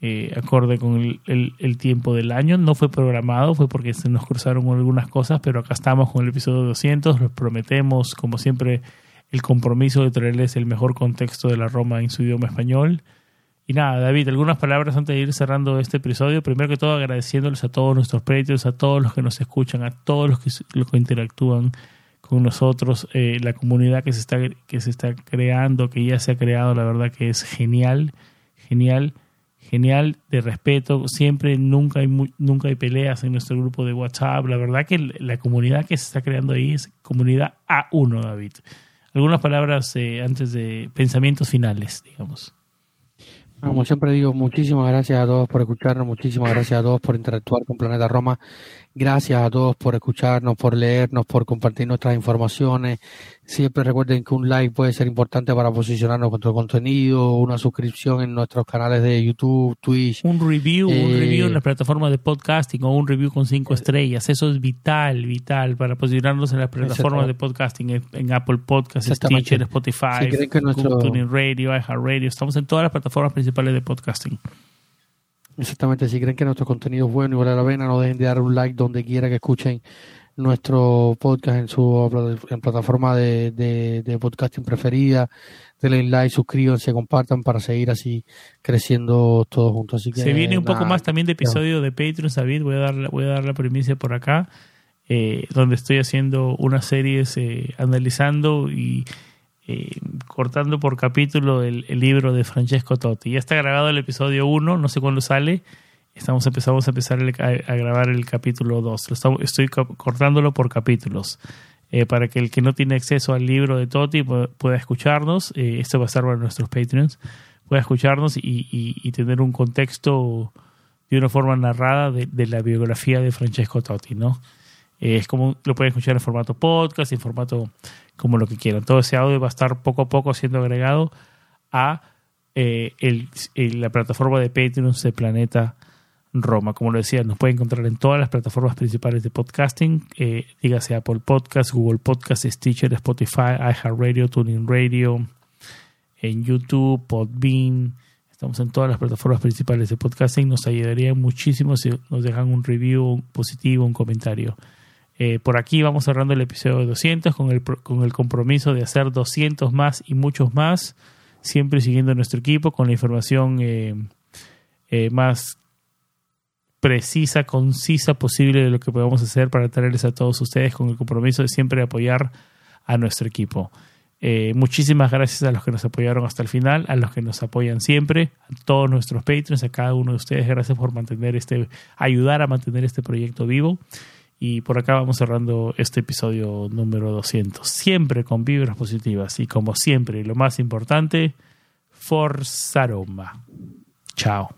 eh, acorde con el, el, el tiempo del año. No fue programado, fue porque se nos cruzaron algunas cosas, pero acá estamos con el episodio 200. Les prometemos, como siempre, el compromiso de traerles el mejor contexto de la Roma en su idioma español. Y nada, David, algunas palabras antes de ir cerrando este episodio. Primero que todo, agradeciéndoles a todos nuestros precios, a todos los que nos escuchan, a todos los que, interactúan con nosotros, eh, la comunidad que se, está, que se está creando, que ya se ha creado, la verdad que es genial, genial, genial, de respeto. Siempre, nunca hay, nunca hay peleas en nuestro grupo de WhatsApp. La verdad que la comunidad que se está creando ahí es comunidad A1, David. Algunas palabras eh, antes de pensamientos finales, digamos. Como siempre digo, muchísimas gracias a todos por escucharnos, muchísimas gracias a todos por interactuar con Planeta Roma, gracias a todos por escucharnos, por leernos, por compartir nuestras informaciones. Siempre recuerden que un like puede ser importante para posicionarnos con nuestro contenido, una suscripción en nuestros canales de YouTube, Twitch. Un review, un Eh, review en las plataformas de podcasting o un review con cinco estrellas. Eso es vital, vital para posicionarnos en las plataformas de podcasting, en, Apple Podcasts. Stitcher, Spotify, Si nuestro- Tuning Radio, iHeartRadio. Estamos en todas las plataformas principales de podcasting. Exactamente, si creen que nuestro contenido es bueno y vale la pena, no dejen de dar un like donde quiera que escuchen nuestro podcast en su en plataforma de, de, podcasting preferida. Denle like, suscríbanse, compartan para seguir así creciendo todos juntos. Así que, Se viene un poco más también de episodio de Patreon, David. Voy a dar, voy a dar la primicia por acá, eh, donde estoy haciendo unas series eh, analizando y eh, cortando por capítulo el, libro de Francesco Totti. Ya está grabado el episodio 1, no sé cuándo sale. Estamos empezamos a empezar a, grabar el capítulo 2. estoy cortándolo por capítulos. Eh, para que el que no tiene acceso al libro de Totti pueda, escucharnos. Eh, esto va a estar para nuestros Patreons. Pueda escucharnos y, tener un contexto de una forma narrada de, la biografía de Francesco Totti, ¿no? es como lo pueden escuchar en formato podcast, en formato como lo que quieran. Todo ese audio va a estar poco a poco siendo agregado a eh, la plataforma de Patreon de Planeta Roma. Como lo decía, nos pueden encontrar en todas las plataformas principales de podcasting, eh, dígase Apple Podcast, Google Podcast, Stitcher, Spotify, iHeartRadio, Tuning Radio, en YouTube, Podbean. Estamos en todas las plataformas principales de podcasting. Nos ayudaría muchísimo si nos dejan un review positivo, un comentario. Eh, por aquí vamos cerrando el episodio 200 con el, con el compromiso de hacer 200 más y muchos más, siempre siguiendo nuestro equipo con la información eh, eh, más precisa, concisa posible de lo que podemos hacer para traerles a todos ustedes con el compromiso de siempre apoyar a nuestro equipo. muchísimas gracias a los que nos apoyaron hasta el final, a los que nos apoyan siempre, a todos nuestros patrons, a cada uno de ustedes, gracias por mantener este, ayudar a mantener este proyecto vivo. Y por acá vamos cerrando este episodio número 200. Siempre con vibras positivas y como siempre, lo más importante, Forza Roma. Chao.